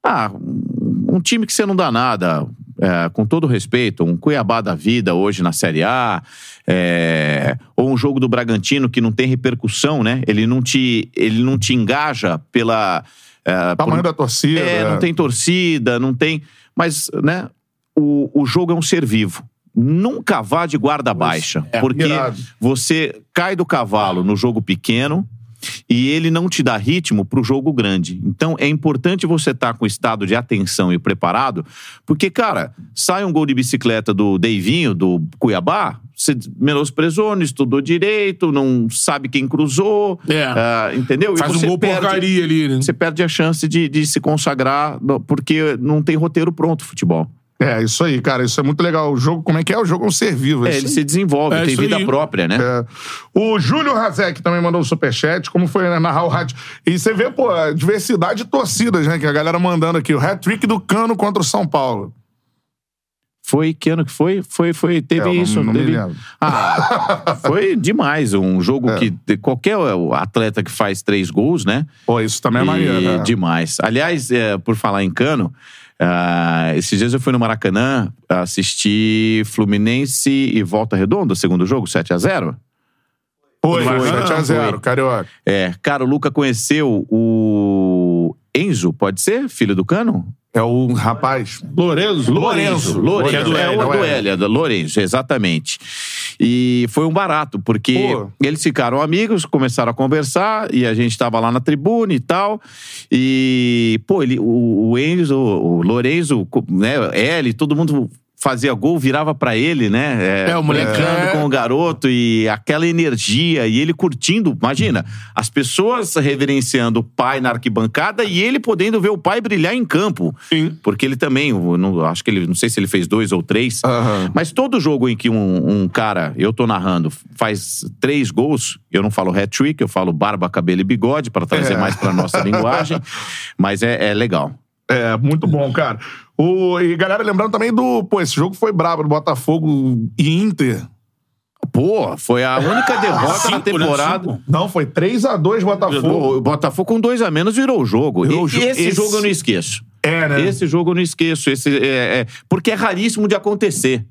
Ah, um, um time que você não dá nada, é, com todo respeito, um Cuiabá da vida hoje na Série A, é, ou um jogo do Bragantino que não tem repercussão, né? Ele não te, ele não te engaja pela. É, Tamanho por- da torcida. é, não tem torcida, não tem. Mas, né, o, o jogo é um ser vivo. Nunca vá de guarda baixa. É, porque irado. você cai do cavalo no jogo pequeno e ele não te dá ritmo pro jogo grande. Então é importante você estar com estado de atenção e preparado, porque, cara, sai um gol de bicicleta do Deivinho, do Cuiabá, você menosprezou, não estudou direito, não sabe quem cruzou, É. ah, entendeu? E Faz um você gol perde- porcaria ali, né? você perde a chance de, de se consagrar, porque não tem roteiro pronto o futebol. É, isso aí, cara. Isso é muito legal. O jogo, como é que é? O jogo é um ser vivo. É, isso ele se desenvolve, É tem vida aí. própria, né? É. O Júlio Razek também mandou um superchat. Como foi né, narrar o rádio? E você vê, pô, a diversidade de torcidas, né? Que a galera mandando aqui. O hat-trick do Cano contra o São Paulo. Foi que ano que foi? Foi, foi, teve É, não- isso. não teve... Ah, foi demais. Um jogo É. que qualquer atleta que faz três gols, né? Pô, isso também é maneiro. né? Demais. Aliás, é, por falar em cano, ah, esses dias eu fui no Maracanã assistir Fluminense e Volta Redonda, segundo jogo, 7 a 0 Foi, Foi, 7x0, foi. Carioca. É, cara, o Luca conheceu o Enzo, pode ser? Filho do Cano? É o rapaz. Lourenço? Lourenço. Lourenço. Que é do É, o do é? Hélio, é do Lourenço, exatamente. E foi um barato, porque Pô. eles ficaram amigos, começaram a conversar, e a gente tava lá na tribuna e tal. E, pô, ele, o, o Enzo, o Lourenço, né, Hélio, todo mundo fazia gol, virava pra ele, né? É, o moleque- É. com o garoto e aquela energia e ele curtindo. Imagina, as pessoas reverenciando o pai na arquibancada e ele podendo ver o pai brilhar em campo. Sim. Porque ele também, não, acho que ele, não sei se ele fez dois ou três, Aham. mas todo jogo em que um, um cara, eu tô narrando, faz três gols, eu não falo hat-trick, eu falo barba, cabelo e bigode, pra trazer É. mais pra nossa linguagem, mas é, é legal. É, muito bom, cara. O, e galera, lembrando também do. Pô, esse jogo foi brabo, do Botafogo e Inter. Pô, foi a única derrota na Cinco, né? temporada. Cinco. Não, foi 3x2 Botafogo. O Botafogo com dois a menos virou o jogo. Virou E- jogo. Esse, Esse- jogo eu não esqueço. É, né? Esse jogo eu não esqueço. Esse, é, é- porque é raríssimo de acontecer.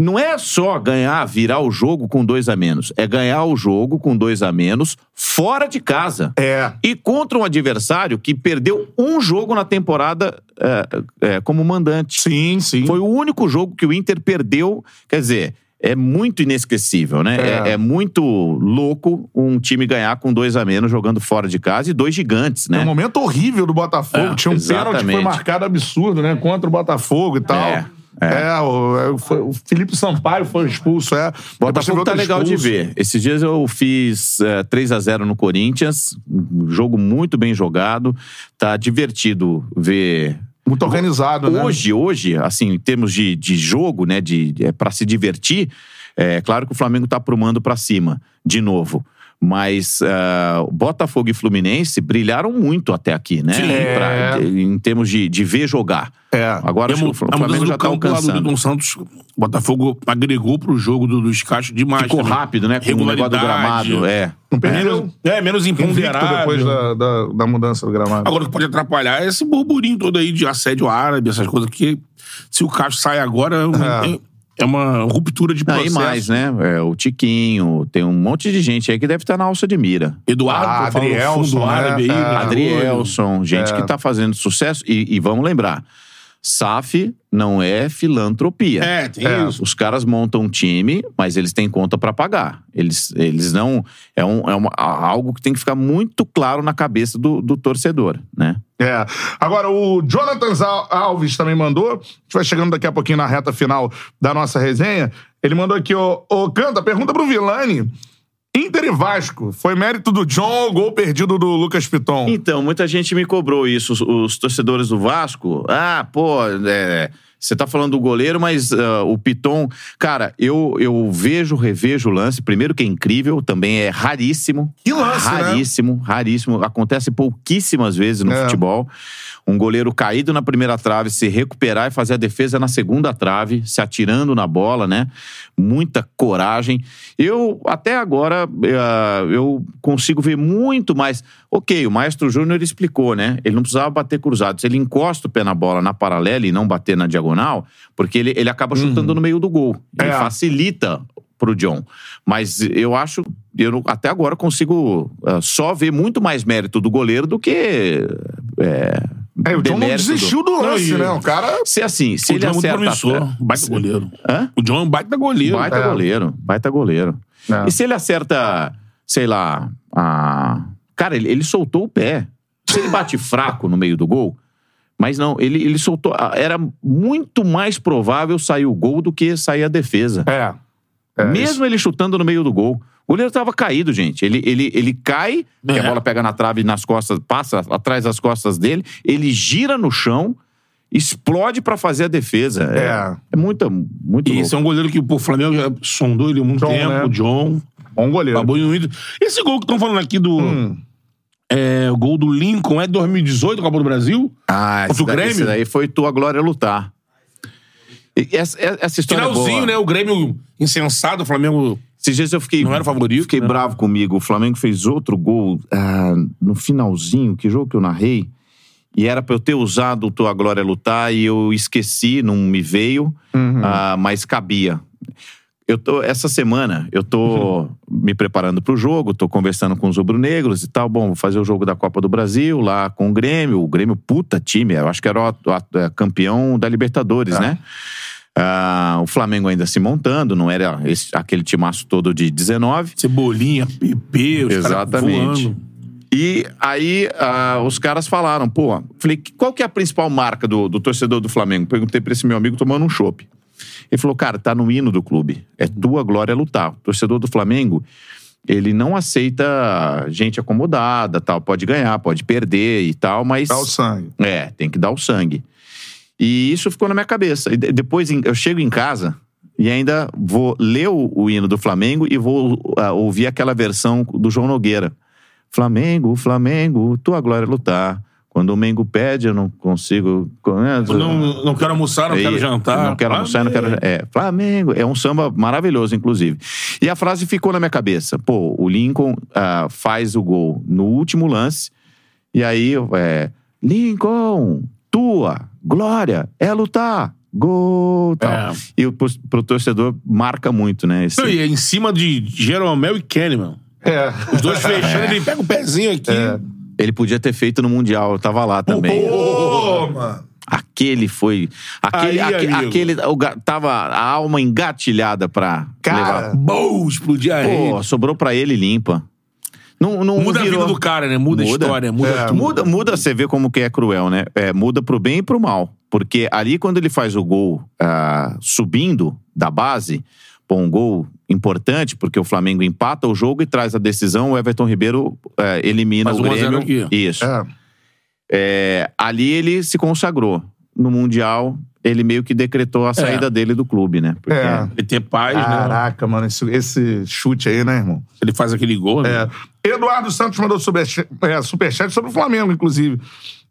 Não é só ganhar, virar o jogo com dois a menos. É ganhar o jogo com dois a menos fora de casa. É. E contra um adversário que perdeu um jogo na temporada é, é, como mandante. Sim, sim. Foi o único jogo que o Inter perdeu. Quer dizer, é muito inesquecível, né? É. É, é muito louco um time ganhar com dois a menos jogando fora de casa e dois gigantes, É um né? momento horrível do Botafogo. É, Tinha um pênalti que foi exatamente. marcado absurdo, né? Contra o Botafogo e tal. É, É, o, é, o Felipe Sampaio foi expulso, é. Botafogo tá legal de ver. Esses dias eu fiz é, 3 a 0 no Corinthians, um jogo muito bem jogado. Tá divertido ver Muito organizado, né? Hoje, hoje, assim, em termos de, de jogo, né, de, é, para se divertir, é claro que o Flamengo tá aprumando pra cima, de novo. Mas ah, Botafogo e Fluminense brilharam muito até aqui, né? Sim. Pra- É. em termos de, de ver jogar. É. Agora acho que o a Flamengo já tá do alcançando. Newton Santos, o Botafogo agregou pro jogo do, do Escacho demais. Ficou também. rápido, né? Com o negócio do Regularidade. gramado. É. Não perdeu. Menos, é, menos imponderável. depois da, da, da mudança do gramado. Agora, o que pode atrapalhar é esse burburinho todo aí de assédio árabe, essas coisas que se o Castro sai agora, é É. é, é uma ruptura de Não, processo. e mais, né? É, o Tiquinho, tem um monte de gente aí que deve estar na alça de mira. Eduardo, Ah, Adrielson, fundo né? É. né? Adrielson, gente É. que tá fazendo sucesso. E, e vamos lembrar, SAF não é filantropia. É, tem É. isso. Os caras montam um time, mas eles têm conta pra pagar. Eles, eles não. É, um, é uma- algo que tem que ficar muito claro na cabeça do, do torcedor, né? É. Agora, o Jonathan Alves também mandou. A gente vai chegando daqui a pouquinho na reta final da nossa resenha. Ele mandou aqui, ô, ô Canta, pergunta pro Vilani. Inter e Vasco, foi mérito do John gol perdido do Lucas Piton? Então, muita gente me cobrou isso, os, os torcedores do Vasco. Ah, pô, é, você tá falando do goleiro, mas ah, o Piton. Cara, eu, eu vejo, revejo o lance. Primeiro que é incrível, também é raríssimo. Que lance, né? Raríssimo, raríssimo. Acontece pouquíssimas vezes no É. futebol. Um goleiro caído na primeira trave, se recuperar e fazer a defesa na segunda trave, se atirando na bola, né? Muita coragem. Eu, até agora, eh, eu consigo ver muito mais. Ok, o Maestro Júnior explicou, né? Ele não precisava bater cruzado. Se ele encosta o pé na bola na paralela e não bater na diagonal, porque ele, ele acaba chutando no meio do gol. Ele É. facilita pro John. Mas eu acho, eu não- até agora consigo ah, só ver muito mais mérito do goleiro do que. É, É, o John não desistiu do lance, Não, né? O cara. Se assim, se O ele John é muito acerta. promissor. Baita goleiro. Hã? O John é um baita goleiro. Baita É. goleiro, baita goleiro. É. E se ele acerta, sei lá, a... Cara, ele, ele soltou o pé. Se ele bate fraco no meio do gol, mas não, ele, ele soltou. Era muito mais provável sair o gol do que sair a defesa. É. É, Mesmo ele chutando no meio do gol. O goleiro tava caído, gente. Ele, ele, ele cai, que a É. bola pega na trave nas costas, passa atrás das costas dele, ele gira no chão, explode pra fazer a defesa. É, É. é muito, muito E louco. esse é um goleiro que o Flamengo já sondou ele há muito John, tempo. né? O John. Bom goleiro. Acabou indo. Esse gol que estão falando aqui do. Hum. É, o gol do Lincoln é de 2018, Copa do Brasil? Ah, esse daí, Grêmio? esse daí foi tua glória lutar. E essa, essa história é Finalzinho, boa. né? O Grêmio insensado, o Flamengo. Esses dias eu fiquei. Não era o favorito, Fiquei né? bravo comigo. O Flamengo fez outro gol ah, no finalzinho. Que jogo que eu narrei? E era pra eu ter usado o Tua Glória Lutar e eu esqueci, não me veio, ah, mas cabia. Eu tô, essa semana eu tô me preparando pro jogo, tô conversando com os rubro-negros e tal. Bom, vou fazer o jogo da Copa do Brasil lá com o Grêmio. O Grêmio, puta time, eu acho que era o, o- é, campeão da Libertadores, né? Ah, o Flamengo ainda se montando, não era esse- aquele timaço todo de 19. Cebolinha, PP, os Exatamente. voando. E aí ah, os caras falaram, pô, falei, qual que é a principal marca do, do torcedor do Flamengo? Perguntei pra esse meu amigo tomando um chopp. Ele falou, cara, tá no hino do clube. É tua glória lutar. O torcedor do Flamengo, ele não aceita gente acomodada, tal. Pode ganhar, pode perder e tal, mas... Dá o sangue. É, tem que dar o sangue. E isso ficou na minha cabeça. E de- depois eu chego em casa e ainda vou ler o, o hino do Flamengo e vou ah, ouvir aquela versão do João Nogueira. Flamengo, Flamengo, tua glória é lutar. Quando o Mengo pede, eu não consigo. Não, não quero almoçar, não quero E- jantar. Não quero almoçar, não quero. É, Flamengo. É um samba maravilhoso, inclusive. E a frase ficou na minha cabeça. Pô, o Lincoln ah, faz o gol no último lance. E aí, é, Lincoln, tua glória é lutar. Gol, tal. É. E o, pro, pro torcedor marca muito, né? Esse- Não, e é em cima de Jeromel e Kahneman. É. Os dois fechando, ele pega o pezinho aqui. Ele podia ter feito no Mundial, eu tava lá também. Pô, mano. Aquele foi. Aquele, Aí, aque- aquele o tava a alma engatilhada pra Cara, levar. Bom, explodir a. Pô, sobrou pra ele limpa. Não, não Muda a virou. vida do cara, né? Muda, a história, muda É, tudo. Muda, muda, você vê como que é cruel, né? É, muda pro bem e pro mal. Porque ali, quando ele faz o gol ah, subindo da base, pô, um gol importante, porque o Flamengo empata o jogo e traz a decisão, o Everton Ribeiro eh, elimina Faz o 1 a 0 Grêmio. aqui. Isso. É. É, ali ele se consagrou. No Mundial, ele meio que decretou a saída dele do clube, né? Porque É. Ele ter paz, né? Caraca, mano, esse, esse chute aí, né, irmão? Ele faz aquele gol, né? É. Eduardo Santos mandou superchat, é, superchat sobre o Flamengo, inclusive.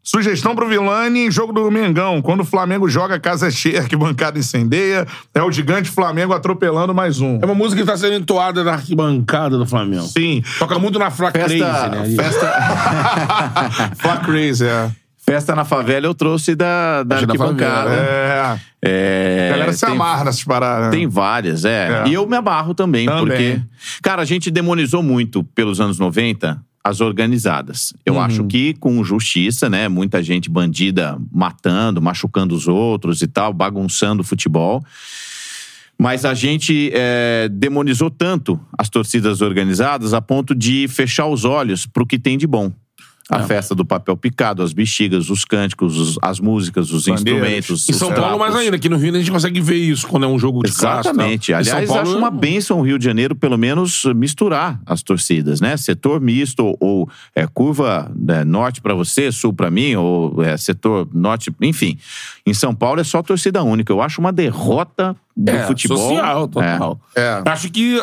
Sugestão pro Vilani em jogo do Mengão. Quando o Flamengo joga, a casa é cheia, arquibancada incendeia. É o gigante Flamengo atropelando mais um. É uma música que tá sendo entoada na arquibancada do Flamengo. Sim. Toca muito na Fla Festa, Crazy, né? festa, Fla Crazy, é. festa na favela eu trouxe da, da da arquibancada. favela, É. É, A galera se tem- amarra nessas paradas. né? Tem várias, é. É. E eu me abarro também, Também. porque. Cara, a gente demonizou muito pelos anos 90 as organizadas. Eu Uhum. acho que com justiça, né? Muita gente bandida matando, machucando os outros e tal, bagunçando o futebol. Mas a gente é, demonizou tanto as torcidas organizadas a ponto de fechar os olhos pro que tem de bom. A É. festa do papel picado, as bexigas, os cânticos, os- as músicas, os Bandeiras. instrumentos. Em os São Paulo, trapos. mais ainda, que no Rio a gente consegue ver isso quando é um jogo de classe. Exatamente. tal. Em São Aliás, Paulo, acho uma bênção o Rio de Janeiro, pelo menos, misturar as torcidas, né? Setor misto, ou é, curva né, norte pra você, sul pra mim, ou é, setor norte, enfim. Em São Paulo é só torcida única. Eu acho uma derrota do É, futebol. social, total. É. Acho que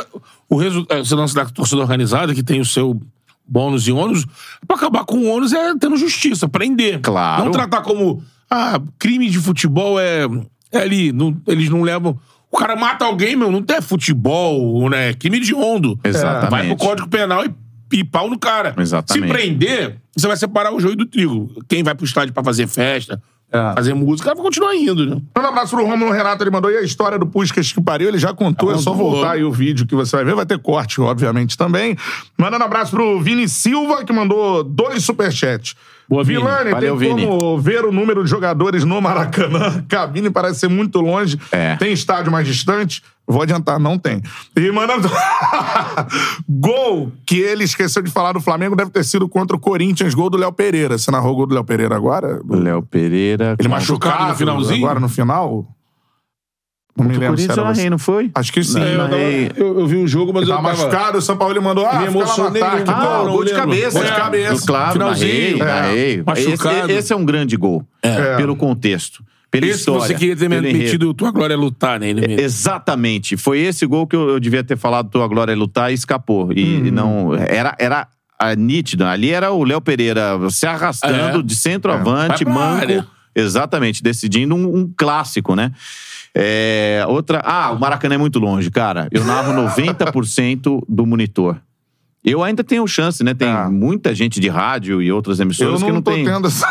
o resultado, esse lance da torcida organizada, que tem o seu bônus e ônus, pra acabar com o ônus é tendo justiça, prender. Claro. Não tratar como, ah, crime de futebol é, é ali, não- eles não levam... O cara mata alguém, meu, não tem futebol, né? É crime de ondo. Exatamente. Vai pro Código Penal e, e pau no cara. Exatamente. Se prender, você vai separar o joio do trigo. Quem vai pro estádio pra fazer festa, É. fazer música, vai continuar indo, né? Manda um abraço pro Romulo Renato, ele mandou. E a história do Puskas que pariu, ele já contou, é só contou. voltar aí o vídeo que você vai ver. Vai ter corte, obviamente, também. Mandando um abraço pro Vini Silva, que mandou dois superchats. Boa, Vini. Vilani, Valeu, tem Vini. como ver o número de jogadores no Maracanã? Cabine parece ser muito longe. É. Tem estádio mais distante? Vou adiantar, não tem. E mandando. gol que ele esqueceu de falar do Flamengo deve ter sido contra o Corinthians, gol do Léo Pereira. Você narrou o gol do Léo Pereira agora? Léo Pereira. Ele machucado no finalzinho? Agora no final? Não me O lembro se Corinthians era narrei, não foi? Acho que sim. Não, eu, tava- eu- eu vi o jogo, mas Ele eu tava tava... machucado, o São Paulo ele mandou. Ah, Me fica lá no emocionei, Ah, Não, o gol de cabeça. Gol de cabeça. Claro, Finalzinho. narrei, É. narrei. Machucado. Esse, esse é um grande gol. Pelo contexto. Pela Esse história. você queria ter metido Tua Glória é Lutar, né? Ele- Exatamente. Foi esse gol que eu, eu devia ter falado Tua Glória é lutar e escapou. E, Uhum. e não. Era. era a nítida. Ali era o Léo Pereira se arrastando É. de centroavante, É. Vai pra manco. área. Exatamente, decidindo um, um clássico, né? É, outra. Ah, o Maracanã é muito longe, cara. Eu narro 90% do monitor. Eu ainda tenho chance, né? Tem Ah. muita gente de rádio e outras Eu emissoras não, que não tô tem. tendo essa.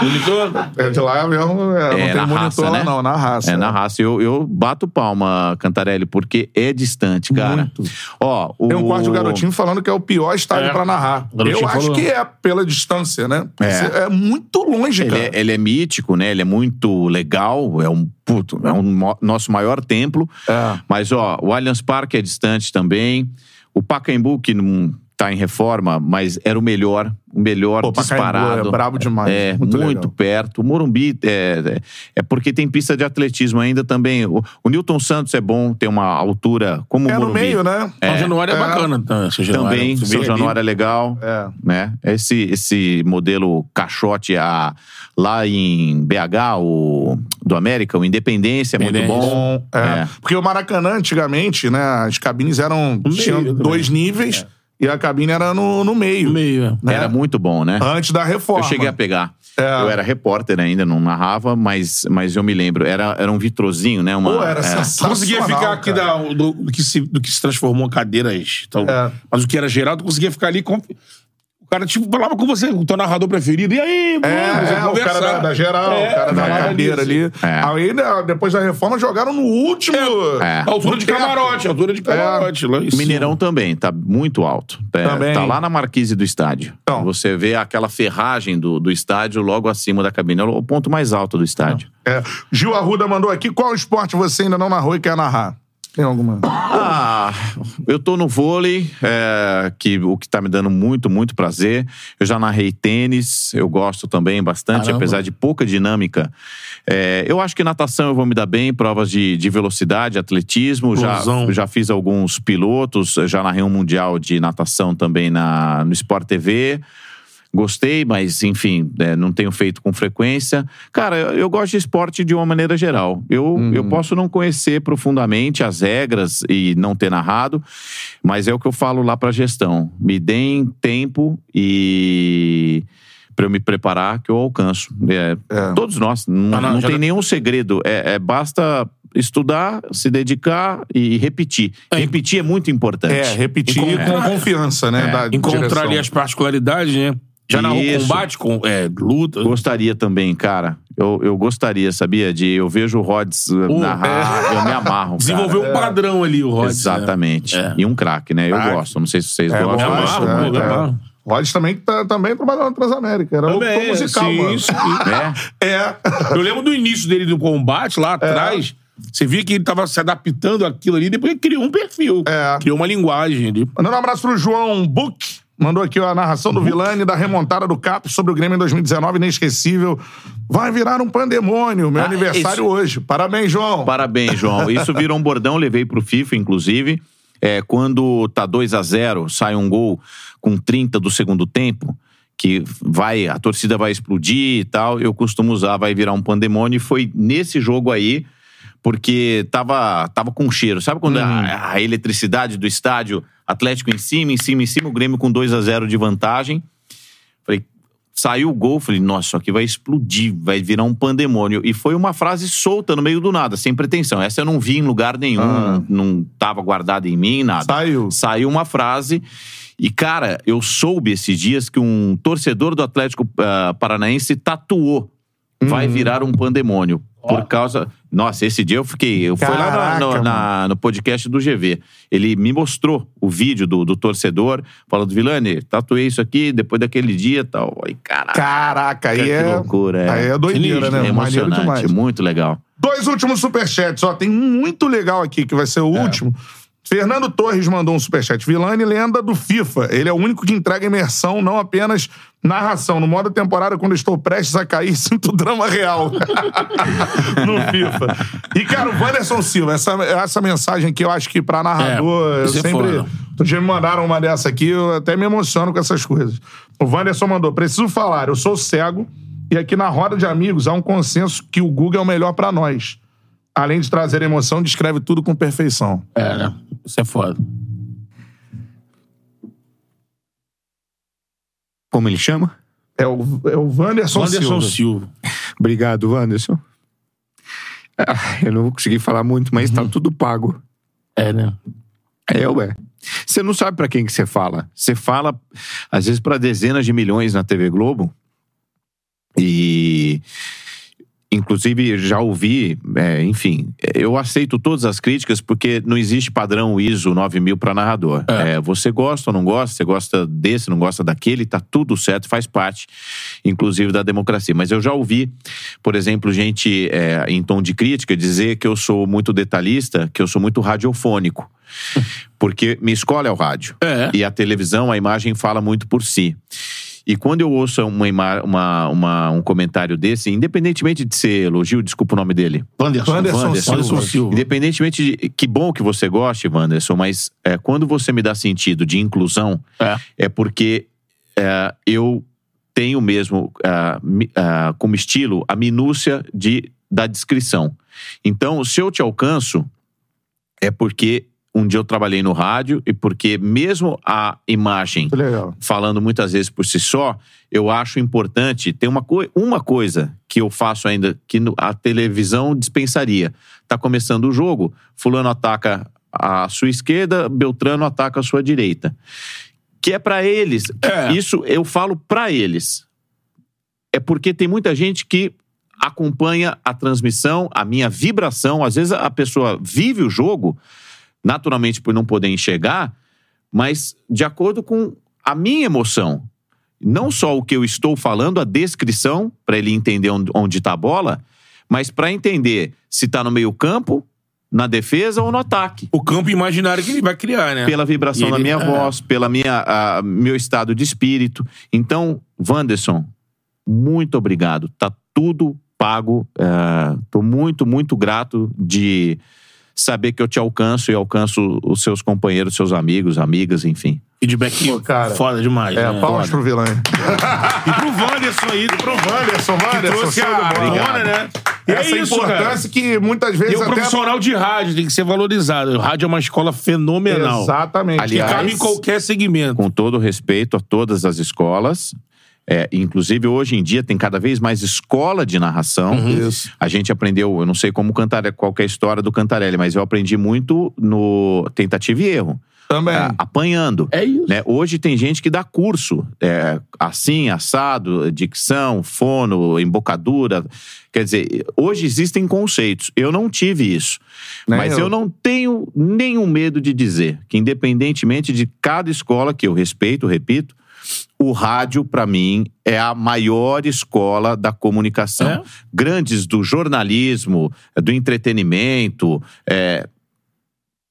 Monitor? É de lá mesmo. É, não É, tem na monitor raça, lá, né? não, na raça. É na raça. Eu, eu bato palma, Cantarelli, porque é distante, cara. Muito. Ó, o... Tem um quarto do garotinho falando que é o pior estádio É. pra narrar. Eu acho falou. que é pela distância, né? É. É muito longe, Ele cara. é, ele é mítico, né? Ele é muito legal. É um puto, é um mo- nosso maior templo. É. Mas, ó, o Allianz Parque é distante também. O Pacaembu, que não tá em reforma, mas era o melhor, o melhor Pô, disparado. é brabo demais, É, muito muito, perto. O Morumbi é, é, é porque tem pista de atletismo ainda também. O, o Newton Santos é bom, tem uma altura como É o no Morumbi. meio, né? São Januário é, É. bacana. tá? São Januário, Também, São vê Januário é legal. É. Né? Esse, esse modelo caixote a, lá em BH, o, do América, o Independência, é muito bom. É. É. Porque o Maracanã, antigamente, né? As cabines eram. tinham também. dois níveis e a cabine era no, no meio. No meio, é. né? Era muito bom, né? Antes da reforma. Eu cheguei a pegar. É. Eu era repórter ainda, não narrava, mas, mas eu me lembro. Era, era um vitrozinho, né? Uma, Pô, era é. conseguia ficar aqui da, do, do que se, do que se transformou em cadeiras. Então, É. Mas o que era geral, tu conseguia ficar ali. Cara, tipo, falava com você, o teu narrador preferido. E aí, mano? É, é, o cara da, da geral, É, o cara da cadeira ali. Aí, né, depois da reforma, jogaram no último. É. Altura de camarote, altura de camarote. lá. Mineirão também, tá muito alto. É, Também. Tá lá na marquise do estádio. Então. Você vê aquela ferragem do, do estádio logo acima da cabine. É o ponto mais alto do estádio. É. Gil Arruda mandou aqui. Qual esporte você ainda não narrou e quer narrar? Tem alguma? Ah, eu tô no vôlei, é, que, o que tá me dando muito, muito prazer. Eu já narrei tênis, eu gosto também bastante, Caramba. apesar de pouca dinâmica. É, eu acho que natação eu vou me dar bem, provas de, de velocidade, atletismo. Já, já fiz alguns pilotos, já narrei um mundial de natação também na, no Sport TV. Gostei, mas enfim, é, não tenho feito com frequência. Cara, eu, eu gosto de esporte de uma maneira geral. Eu, eu posso não conhecer profundamente as regras e não ter narrado, mas é o que eu falo lá pra gestão. Me deem tempo e para eu me preparar que eu alcanço. É, Todos nós, não, Ah, não, não já- tem nenhum segredo. É, é basta estudar, se dedicar e repetir. Repetir é muito importante. É, repetir com- com confiança, né? da Encontrar direção. ali as particularidades, né? Já narrou Isso. combate, com, é, luta. Gostaria também, cara. Eu, eu gostaria, sabia? De eu vejo o Rods uh, narrar, eu me amarro. cara. Desenvolveu um padrão ali, o Rhodes. Exatamente. É. E um craque, né? Eu Craque. gosto. Não sei se vocês É, gostam. Me gosto, amarro, é, pô, me é. amarro. Rods também, tá, também trabalhou na Transamérica. Era Também, o musical, sim, mano. sim. É. É. Eu lembro do início dele no combate, lá É. atrás. Você via que ele tava se adaptando àquilo ali, depois ele criou um perfil. É. Criou uma linguagem ali. Mandando um abraço pro João Buck. Mandou aqui ó, a narração do Vilani da remontada do Cap sobre o Grêmio em 2019, inesquecível. Vai virar um pandemônio. Meu Ah, aniversário isso. hoje. Parabéns, João. Parabéns, João. Isso virou um bordão, levei pro FIFA, inclusive. É, quando tá 2 a 0 sai um gol com 30 do segundo tempo, que vai, a torcida vai explodir e tal, eu costumo usar, vai virar um pandemônio. E foi nesse jogo aí, porque tava, tava com cheiro. Sabe quando a, a eletricidade do estádio, Atlético em cima, em cima, em cima, o Grêmio com 2 a 0 de vantagem. Falei, saiu o gol, falei, nossa, isso aqui vai explodir, vai virar um pandemônio. E foi uma frase solta no meio do nada, sem pretensão. Essa eu não vi em lugar nenhum, Ah. não tava guardada em mim, nada. Saiu. Saiu uma frase. E, cara, eu soube esses dias que um torcedor do Atlético ah, Paranaense tatuou. Vai Hum. virar um pandemônio. Por causa. Nossa, esse dia eu fiquei. Eu fui lá Caraca, no, na- no podcast do GV. Ele me mostrou o vídeo do, do torcedor, falando, Vilani, tatuei isso aqui depois daquele dia e tal. Aí, caraca. Caraca, aí que é. loucura. É. Aí é doideira, né? É emocionante, muito legal. Dois últimos superchats, ó. Tem um muito legal aqui, que vai ser o É. último. Fernando Torres mandou um superchat. Vilani, lenda do FIFA. Ele é o único que entrega imersão, não apenas narração. No modo temporada, quando estou prestes a cair, sinto drama real. no FIFA. E, cara, o Wanderson Silva, essa, essa mensagem aqui, eu acho que pra narrador, É, eu é sempre... foda. Outro dia me mandaram uma dessa aqui, eu até me emociono com essas coisas. O Wanderson mandou, preciso falar, eu sou cego e aqui na roda de amigos há um consenso que o Google é o melhor pra nós. Além de trazer emoção, descreve tudo com perfeição. É, né? Isso é foda. Como ele chama? É o, é o Wanderson, Anderson Silva. Silva. Obrigado, Wanderson. Ah, eu não vou conseguir falar muito, mas tá tudo pago. É, né? É, ué. Você não sabe pra quem que você fala. Você fala, às vezes, para dezenas de milhões na TV Globo. E. Inclusive, já ouvi, é, enfim, eu aceito todas as críticas porque não existe padrão ISO 9000 para narrador. É, você gosta ou não gosta, você gosta desse, não gosta daquele, tá tudo certo, faz parte, inclusive, da democracia. Mas eu já ouvi, por exemplo, gente é, em tom de crítica dizer que eu sou muito detalhista, que eu sou muito radiofônico. Porque minha escola é o rádio. É. E a televisão, a imagem fala muito por si. E quando eu ouço uma, uma- uma- um comentário desse, independentemente de ser elogio, desculpa o nome dele. Wanderson, Wanderson Wanderson, Silva. Silva. Independentemente de. Que bom que você goste, Wanderson, mas é, quando você me dá sentido de inclusão, É. é porque é, eu tenho mesmo mi- ah, como estilo a minúcia de, da descrição. Então, se eu te alcanço, é porque um dia eu trabalhei no rádio e porque mesmo a imagem legal. falando muitas vezes por si só, eu acho importante. Tem uma, coi uma coisa que eu faço ainda que no- a televisão dispensaria. Tá começando o jogo, fulano ataca a sua esquerda, Beltrano ataca a sua direita. que é pra eles. Que Isso eu falo pra eles. É porque tem muita gente que acompanha a transmissão, a minha vibração. Às vezes a pessoa vive o jogo, naturalmente por não poder enxergar, mas de acordo com a minha emoção. Não só o que eu estou falando, a descrição, para ele entender onde, onde tá a bola, mas para entender se tá no meio-campo, na defesa ou no ataque. O campo imaginário que ele vai criar, né? Pela vibração E da ele- minha é. voz, pela minha meu estado de espírito. Então, Wanderson, muito obrigado. Tá tudo pago. Ah, Tô muito, muito grato de saber que eu te alcanço e alcanço os seus companheiros, seus amigos, amigas, enfim. Feedback cara. foda demais. É, né? palmas pro vilão. E pro Wanderson aí, pro Wanderson, que Wanderson, trouxe a tona, né? E Essa é isso, importância cara. que muitas E vezes o até... profissional de rádio tem que ser valorizado. O rádio é uma escola fenomenal. Exatamente. Que Aliás, cabe em qualquer segmento. com todo respeito a todas as escolas. É, inclusive, hoje em dia, tem cada vez mais escola de narração. Uhum. Isso. A gente aprendeu, eu não sei como Cantarelli, qual que é a história do Cantarelli, mas eu aprendi muito no tentativa e erro. Também. É, apanhando. É isso. Né? Hoje tem gente que dá curso, é, assim, assado, dicção, fono, embocadura. Quer dizer, hoje existem conceitos. Eu não tive isso. Nem mas eu. eu. não tenho nenhum medo de dizer que, independentemente de cada escola que eu respeito, repito, o rádio, para mim, é a maior escola da comunicação. É? Grandes do jornalismo, do entretenimento, é,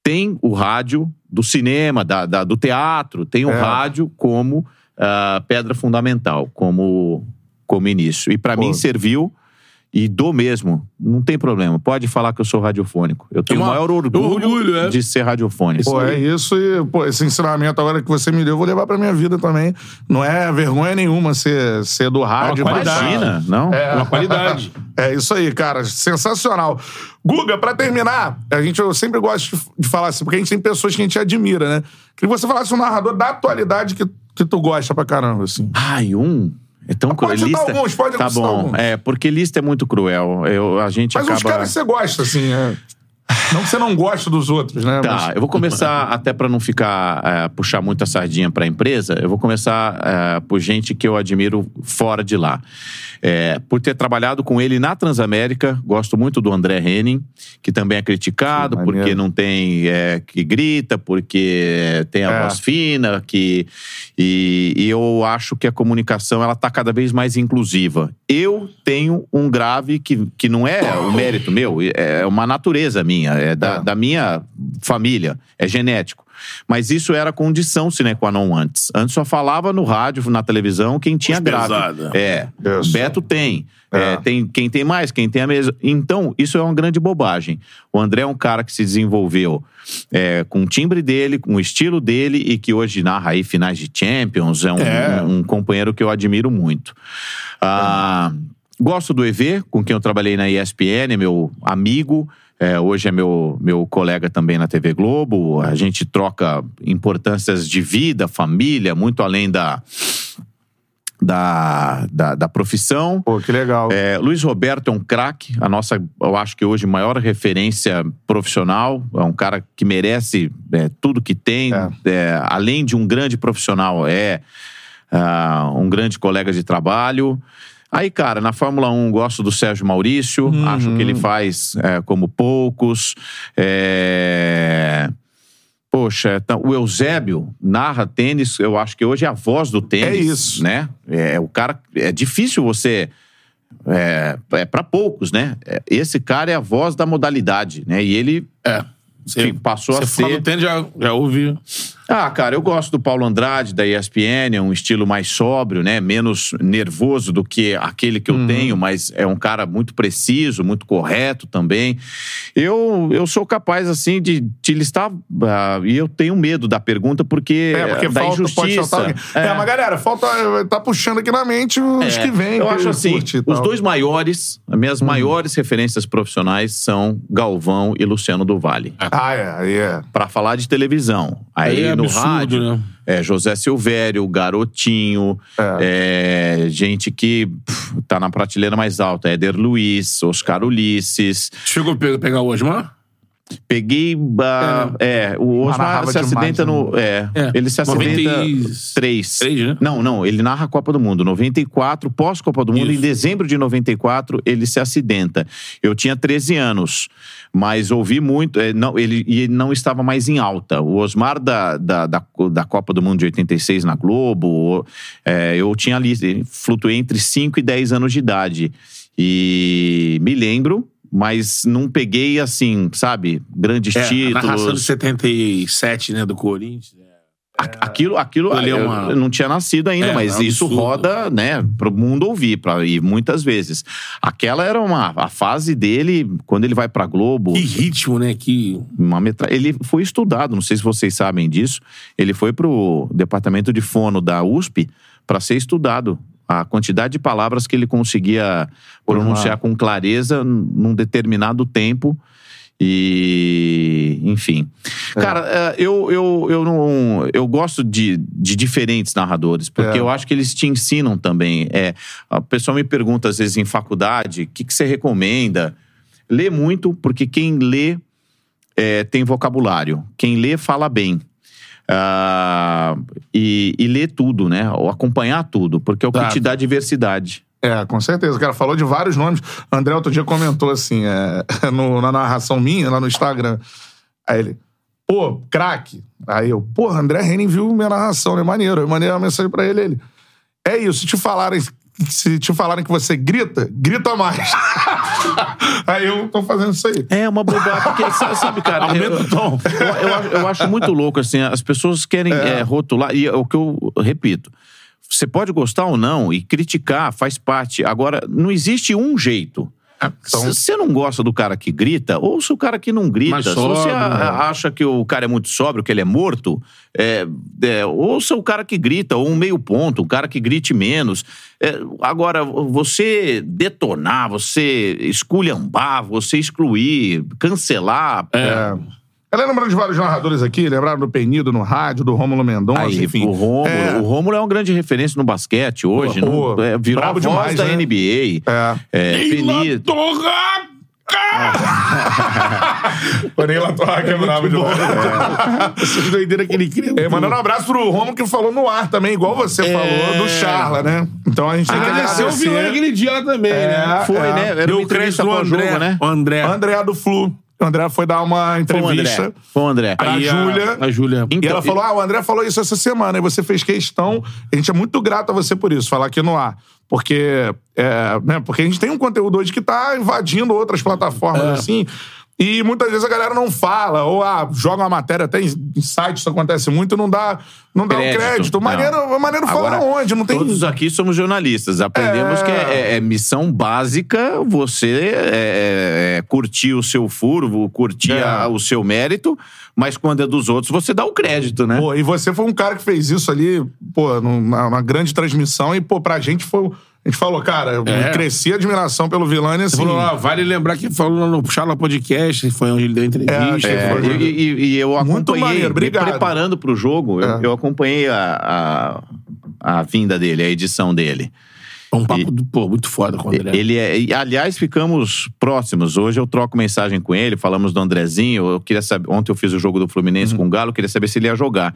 tem o rádio do cinema, da, da- do teatro, tem o É. rádio como ah, pedra fundamental, como, como início. E para mim serviu e dou mesmo. Não tem problema. Pode falar que eu sou radiofônico. Eu tenho o uma- maior orgulho, orgulho, é. de ser radiofônico. Pô, é isso e, pô, esse ensinamento agora que você me deu, eu vou levar pra minha vida também. Não é vergonha nenhuma ser, ser do rádio. mas- qualidade. Imagina, não? É. Uma qualidade. É isso aí, cara. Sensacional. Guga, pra terminar, a gente, eu sempre gosto de, de falar assim, porque a gente tem pessoas que a gente admira, né? Queria que você falasse um narrador da atualidade que, que tu gosta pra caramba, assim. Ai, um. É tão Pode cruel. citar Lista... alguns, pode Tá bom. alguns. É, porque lista é muito cruel. Eu, a gente Mas acaba... uns caras que você gosta, assim, é. Não que você não gosta dos outros, né? Tá, Mas- eu vou começar, até pra não ficar, é, puxar muita sardinha pra empresa, eu vou começar é, por gente que eu admiro fora de lá. É, por ter trabalhado com ele na Transamérica, gosto muito do André Henning, que também é criticado Que porque não tem, que grita, porque tem a É. voz fina, que, e, e eu acho que a comunicação ela tá cada vez mais inclusiva. Eu tenho um grave que, que não é o mérito meu, é uma natureza minha, é da, É. da minha família, é genético. Mas isso era condição sine qua non antes. Antes só falava no rádio, na televisão, quem tinha Os grave. pesada. É. Isso. Beto tem. É. É, tem. Quem tem mais, quem tem a mesma. Então, isso é uma grande bobagem. O André é um cara que se desenvolveu é, com o timbre dele, com o estilo dele e que hoje narra aí finais de Champions. É um, É. um- um companheiro que eu admiro muito. Ah, Gosto do EV, com quem eu trabalhei na ESPN, meu amigo. é, hoje é meu, meu colega também na TV Globo. A gente troca importâncias de vida, família, muito além da, da, da, da profissão. Pô, que legal. É, Luiz Roberto é um craque, a nossa, eu acho que hoje, maior referência profissional. É um cara que merece é, tudo que tem. É. É, além de um grande profissional, é ah, um grande colega de trabalho. Aí, cara, na Fórmula 1 gosto do Sérgio Maurício, acho que ele faz é, como poucos. É, Poxa, tá- o Eusébio narra tênis, eu acho que hoje é a voz do tênis. É isso. Né? É, o cara. É difícil você. É, é para poucos, né? É, Esse cara é a voz da modalidade, né? E ele É. Você, passou a você fala ser. do tênis, já, já ouvi. Ah, cara, eu gosto do Paulo Andrade, da ESPN, é um estilo mais sóbrio, né? Menos nervoso do que aquele que eu Uhum. tenho, mas é um cara muito preciso, muito correto também. Eu, eu sou capaz, assim, de te listar, ah, e eu tenho medo da pergunta, porque, É, porque da falta, injustiça. alguém. É. mas galera, falta. Tá puxando aqui na mente os É, que vêm. Eu que acho assim, os. Uhum. dois maiores, as minhas maiores referências profissionais são Galvão e Luciano do Vale. Ah, é, aí é. Pra falar de televisão. Aí Aí é no absurdo, rádio, né? é José Silvério, Garotinho, é, gente que pff, tá na prateleira mais alta. Éder Luiz, Oscar Ulisses. Chegou a pe- pegar o Osmar? Peguei. ah, é, o Osmar se demais, acidenta né? no. É, É, ele se acidenta. 93, Três. né? Não, não, ele narra a Copa do Mundo. 94, pós-Copa do Mundo, Isso. em dezembro de 94, ele se acidenta. Eu tinha 13 anos, mas ouvi muito. é, não, ele, e ele não estava mais em alta. O Osmar da, da, da, da Copa do Mundo de 86 na Globo, é, eu tinha ali, flutuei entre 5 e 10 anos de idade. E me lembro. Mas não peguei assim, sabe? Grandes É, a narração de títulos. 77, né, do Corinthians. Aquilo, aquilo Ali é uma- eu não tinha nascido ainda, É, mas é um isso absurdo. roda, né, pro mundo ouvir, pra, e muitas vezes. Aquela era uma a fase dele quando ele vai pra Globo, Que ritmo, né? Que. uma metra... ele foi estudado, não sei se vocês sabem disso. Ele foi pro departamento de fono da USP para ser estudado. A quantidade de palavras que ele conseguia pronunciar com clareza num determinado tempo. E, enfim. Cara, eh, eu, eu, eu não. Eu gosto de, de diferentes narradores, porque É. eu acho que eles te ensinam também. É, a pessoa me pergunta, às vezes, em faculdade, o que, que você recomenda? Lê muito, porque quem lê é, tem vocabulário. Quem lê fala bem. Ah, e, e lê tudo, né? Ou acompanhar tudo, porque é o que te dá diversidade. É, com certeza. O cara falou de vários nomes. O André outro dia comentou assim, é, no- na narração minha, lá no Instagram. Aí ele, pô, craque. Aí eu, pô, André Henning viu minha narração, né? Maneiro. Eu mandei uma mensagem pra ele, ele. É isso, se te falarem, se te falarem que você grita, grita mais. aí eu tô fazendo isso aí. É uma bobagem, porque sa- sabe, cara. Aumenta o tom. Eu, eu acho- eu acho muito louco, assim, as pessoas querem é, rotular, e é o que eu repito. Você pode gostar ou não, e criticar faz parte. Agora, não existe um jeito. então- Se você não gosta do cara que grita, ouça o cara que não grita. Se você a- né? acha que o cara é muito sóbrio, que ele é morto, é, é, ouça o cara que grita, ou um meio ponto, um cara que grite menos. É, agora, você detonar, você esculhambar, você excluir, cancelar. É. Ela lembrando de vários narradores aqui, lembraram do Penido no rádio, do Rômulo Mendonça, Aí, enfim. o Rômulo, É. o Rômulo é uma grande referência no basquete hoje. Pô, não- é, virou a brabo voz demais, da né? NBA. É. É, Penido. Nem lá torrar que é brabo demais. Essas doideiras que ele cria. É, mandando um abraço pro Romulo que falou no ar também, igual você É. falou, do Charla, né? Então a gente tem que Agradeceu o agradecer. vilão aquele dia lá também, É, né? Foi, é. né? Era Deu uma crédito pós-jogo, André. né? O André. André do Flu. O André foi dar uma Foi o entrevista. André. Foi o André. Pra Aí a- Júlia. A Júlia. E Então, ela falou: Ah, o André falou isso essa semana, e você fez questão. A gente é muito grato a você por isso, falar aqui no ar. Porque, é, né, porque a gente tem um conteúdo hoje que tá invadindo outras plataformas, É. assim. E muitas vezes a galera não fala, ou ah, joga uma matéria, até em site isso acontece muito, não dá, não dá o Crédito. crédito. Não. Maneiro, maneiro fala onde? Não tem. Todos aqui somos jornalistas. Aprendemos É. que é, é- é missão básica você é, é, curtir o seu furo, curtir É. a- o seu mérito, mas quando é dos outros, você dá o crédito, né? Pô, e você foi um cara que fez isso ali, pô, numa, numa grande transmissão, e, pô, pra gente foi. A gente falou, cara, eu É. cresci a admiração pelo Vilani, assim. Falou, ah, vale lembrar que falou no Charla Podcast, foi onde ele deu a É, entrevista. É, foi. e, e- e eu Muito acompanhei, maneiro, me obrigado. preparando pro jogo, eu, É. eu acompanhei a, a, a vinda dele, a edição dele. Um papo, do- pô, muito foda com o André. Ele é, e, aliás, ficamos próximos. Hoje eu troco mensagem com ele, falamos do Andrezinho. Eu queria saber. Ontem eu fiz o jogo do Fluminense com o Galo, eu queria saber se ele ia jogar.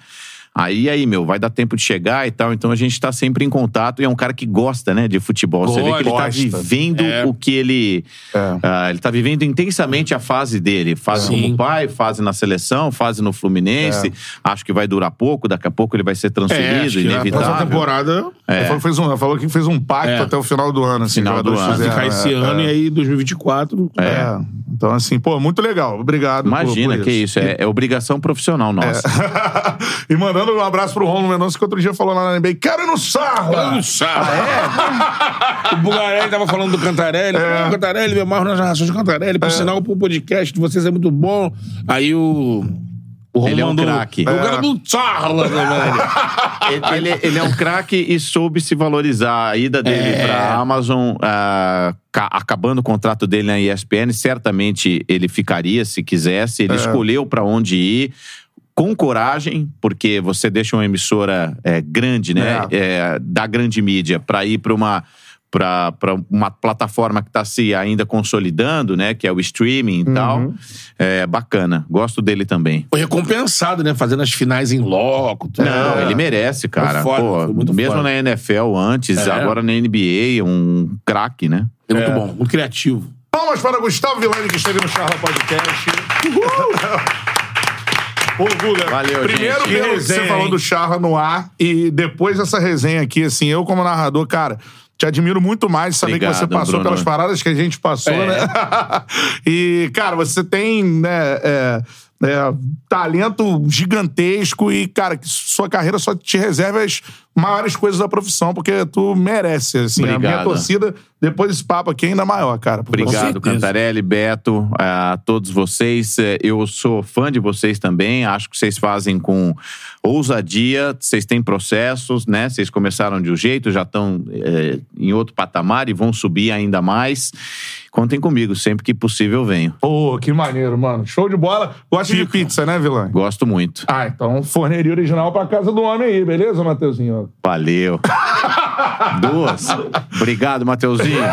Aí, aí, meu, vai dar tempo de chegar e tal. Então a gente tá sempre em contato. E é um cara que gosta, né, de futebol. Você vê que ele tá vivendo É. o que ele. É. ah, ele tá vivendo intensamente a fase dele. Fase Sim. como pai, fase na seleção, fase no Fluminense. Acho que vai durar pouco. Daqui a pouco ele vai ser é, transferido, na inevitável. próxima temporada Ele falou, que fez um, falou que fez um pacto É. até o final do ano. Assim, Final do ano. ficar fizeram, esse é, ano é. e aí 2024. É. Então, assim, pô, muito legal. Obrigado. por- Imagina por que isso. É, é obrigação profissional nossa. e mandando um abraço pro Romulo Mendonça, que outro dia falou lá na NBA, quero ir no Sarla! Ah, é? o Bugarelli tava falando do Cantarelli. É. Cantarelli, me amarro nas narrações de Cantarelli. Por sinal, o podcast de vocês é muito bom. Aí o... O Romulo Ele é um mandou- craque. O cara do Charla, né, velho? Ele, ele- ele é um craque e soube se valorizar. A ida dele É. pra Amazon, ca- acabando o contrato dele na ESPN, certamente ele ficaria se quisesse. É. Ele escolheu pra onde ir. Com coragem, porque você deixa uma emissora é, grande, né? É, da grande mídia, pra ir pra uma, para uma plataforma que está se ainda consolidando, né? Que é o streaming e tal. É bacana. Gosto dele também. Foi recompensado, né? Fazendo as finais em loco. tudo. Não, ele merece, cara. Foi foda, Pô, foi muito mesmo foda. na NFL antes, É. agora na NBA, um craque, né? É muito bom, muito criativo. Palmas para Gustavo Villani, que esteve no Charla Podcast. Ô, Guga, Valeu, primeiro gente. pelo Que que você resenha, falou hein? do Charla no ar e depois dessa resenha aqui, assim, eu como narrador, cara, te admiro muito mais saber que você Obrigado, passou Bruno. pelas paradas que a gente passou, É. né? e, cara, você tem, né, é, é, talento gigantesco e, cara, que sua carreira só te reserva as maiores coisas da profissão, porque tu merece, assim. A minha Obrigado. torcida, depois desse papo aqui, é ainda maior, cara. Obrigado. Cantarelli, Beto, a todos vocês. É, Eu sou fã de vocês também. Acho que vocês fazem com ousadia. Vocês têm processos, né? Vocês começaram de um jeito, já estão é, em outro patamar e vão subir ainda mais. Contem comigo, sempre que possível eu venho. Pô, que maneiro, mano. Show de bola. Gosta de pizza, né, Vilã? Gosto muito. Ah, então forneria original pra casa do homem aí, beleza, Mateuzinho? Valeu. Duas. Obrigado, Mateuzinho.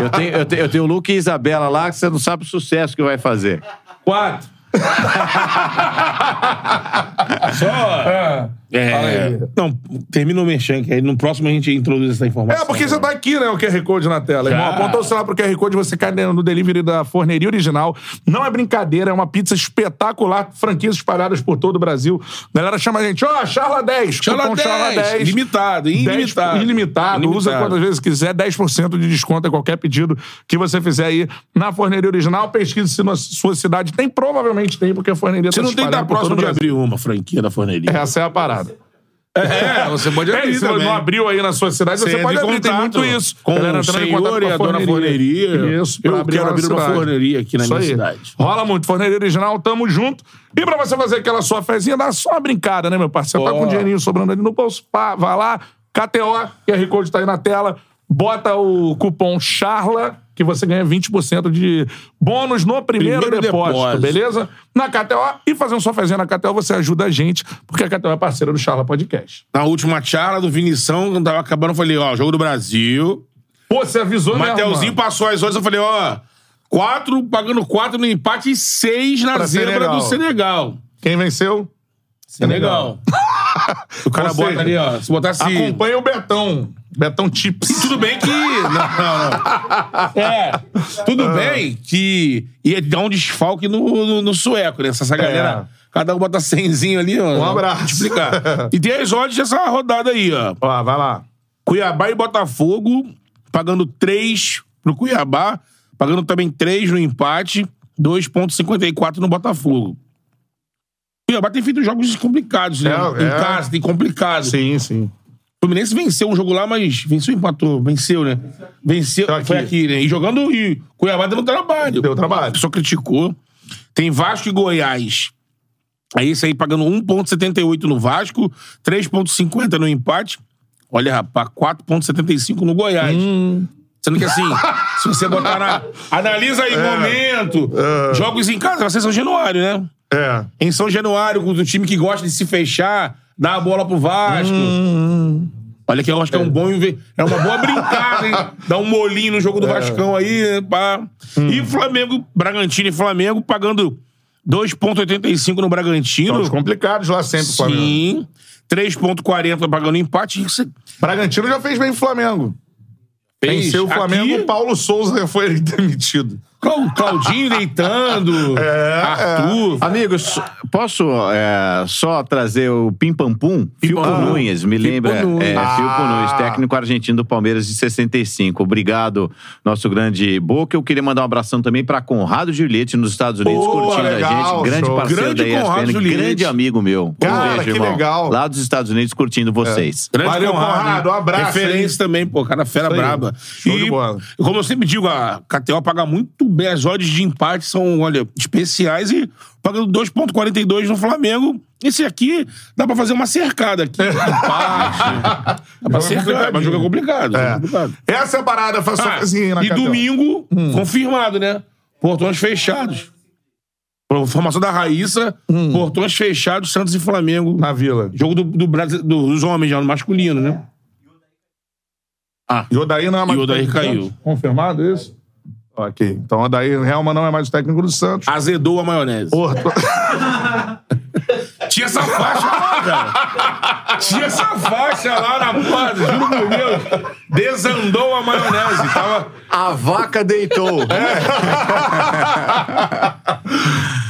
Eu tenho, eu, tenho, eu tenho o Luke e Isabela lá que você não sabe o sucesso que vai fazer. Quatro. Só. É. É, não, termina o merchan, que aí no próximo a gente introduz essa informação. É, porque já tá aqui, né, o QR Code na tela. Irmão, apontou o celular pro QR Code, você cai no delivery da Forneria Original. Não é brincadeira, é uma pizza espetacular, franquias espalhadas por todo o Brasil. A galera chama a gente, ó, Charla 10. Charla cupom 10, Charla 10. ilimitado, 10, ilimitado. ilimitado. Usa quantas vezes quiser, 10% de desconto em qualquer pedido que você fizer aí na Forneria Original. Pesquise se na sua cidade tem, provavelmente tem, porque a Forneria Você tá não tem próximo o de abrir uma franquia da forneria. Essa é a parada. É, você pode É, abrir se também. não abriu aí na sua cidade, você, Você pode entra em abrir. Tem muito isso. com Galera o senhor e a dona forneria. Isso, Eu abrir quero abrir uma cidade. forneria aqui na Isso minha aí. cidade. Rola muito. Forneria Original, tamo junto. E pra você fazer aquela sua fezinha, dá só uma brincada, né, meu parceiro? Tá com o dinheirinho sobrando ali no bolso, pá, vai lá, KTO, QR Code tá aí na tela, bota o cupom CHARLA, que você ganha 20% de bônus no primeiro, Primeiro depósito, depósito. beleza? Na KTO. E fazer um só fezinha na KTO, você ajuda a gente, porque a KTO é parceira do Charla Podcast. Na última charla do Vinição, quando tava acabando, eu falei, ó, jogo do Brasil. Pô, você avisou O mesmo, Mateuzinho passou as horas, eu falei, ó, quatro, pagando quatro no empate e seis na Pra zebra Senegal. do Senegal. Quem venceu? Senegal. O cara Ou bota ali, ó, se botasse... Acompanha o Betão. Betão Tips. Tudo bem que. Não, não, não. É. Tudo Ah. bem que ia dar um desfalque no, no, no sueco, né? Essa galera. Cada um bota cenzinho ali, ó. É. Um abraço. Vou te explicar. E tem as odds dessa rodada aí, ó. Ó, vai lá. Cuiabá e Botafogo, pagando 3 pro Cuiabá, pagando também 3 no empate, 2,54 no Botafogo. Cuiabá tem feito jogos complicados, né? É, em é. casa, tem complicado. Sim, sim. O Fluminense venceu um jogo lá, mas venceu e empatou. Venceu, né? Venceu. Tá aqui. Foi aqui, né? E jogando e Cuiabá dando trabalho. Deu trabalho. Pessoa criticou. Tem Vasco e Goiás. Aí esse aí pagando 1,78 no Vasco, 3,50 no empate. Olha, rapaz, 4,75 no Goiás. Hum. Sendo que assim, se você botar na. Analisa aí, momento. Jogos em casa, vai ser São Januário, né? É. Em São Januário, com o time que gosta de se fechar, dá a bola pro Vasco. Olha que eu acho que é um bom inve- é uma boa brincada, hein? Dá um molinho no jogo do Vascão aí, pá. E Flamengo, Bragantino e Flamengo pagando 2.85 no Bragantino. Jogos complicados lá sempre, Flamengo. Sim. 3.40 pagando empate. Isso é- Bragantino já fez bem o Flamengo. fez Venceu o Flamengo, aqui, o Paulo Souza foi demitido. Clau- Claudinho deitando. É, Arthur. Amigos, posso é, só trazer o Pim Pam Pum? Pam. Nunes, me lembra. Nunes. É, Ah. Técnico argentino do Palmeiras de 65. Obrigado, nosso grande Boca. Eu queria mandar um abração também para Conrado Giulietti nos Estados Unidos, Pô, curtindo legal, a gente. Grande show. parceiro Grande da Conrado ESPN, grande amigo meu. Cara, um beijo, que irmão. legal. Lá dos Estados Unidos curtindo vocês. Grande Valeu, Conrado, um abraço, Referência também, pô, cara fera braba. Show e, de bola. como eu sempre digo, a KTO paga muito bem. As odds de empate são, olha, especiais e pagando 2,42 no Flamengo. Esse aqui dá pra fazer uma cercada aqui. Empate. Dá pra cercar, mas jogo é complicado. É. É. complicado. Essa é a parada, faz só Ah, assim na e domingo, confirmado, né? Portões fechados. Formação da Raíssa, portões fechados, Santos e Flamengo. Na Vila. Jogo do, do Brasi- do- dos homens já, no masculino, né? Ah, E o Odair não é mais E o Odair técnico do caiu. Confirmado isso? Ok. Então o Odair Helma não é mais o técnico do Santos. azedou a maionese. Tinha essa faixa lá, cara. Tinha essa faixa lá na porta, juro por Deus. Desandou a maionese. Tava. A vaca deitou.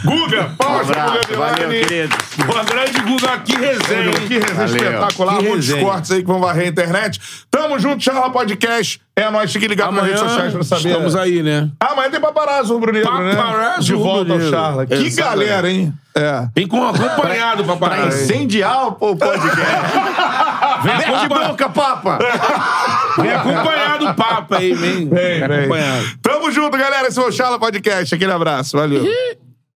Guga, palmas pro Guga valeu, querido. Boa grande Guga, que resenha? Que resenha Valeu. espetacular, Que muitos resenha. cortes aí que vão varrer a internet. Tamo junto, Charla Podcast. É nóis, fique ligado nas redes sociais pra saber. estamos aí, né? Ah, amanhã tem paparazzo rubro negro, né? Paparazzo De volta ao rubro-negro. Charla. Que Exatamente. galera, hein? É. Vem com acompanhado, Pra papai. incendiar o podcast. Vem, Mete acompa- bronca, papa! vem acompanhado o papo aí, vem. Vem, vem. acompanhado. Tamo junto, galera. Esse foi o Charla Podcast. Aquele abraço. Valeu.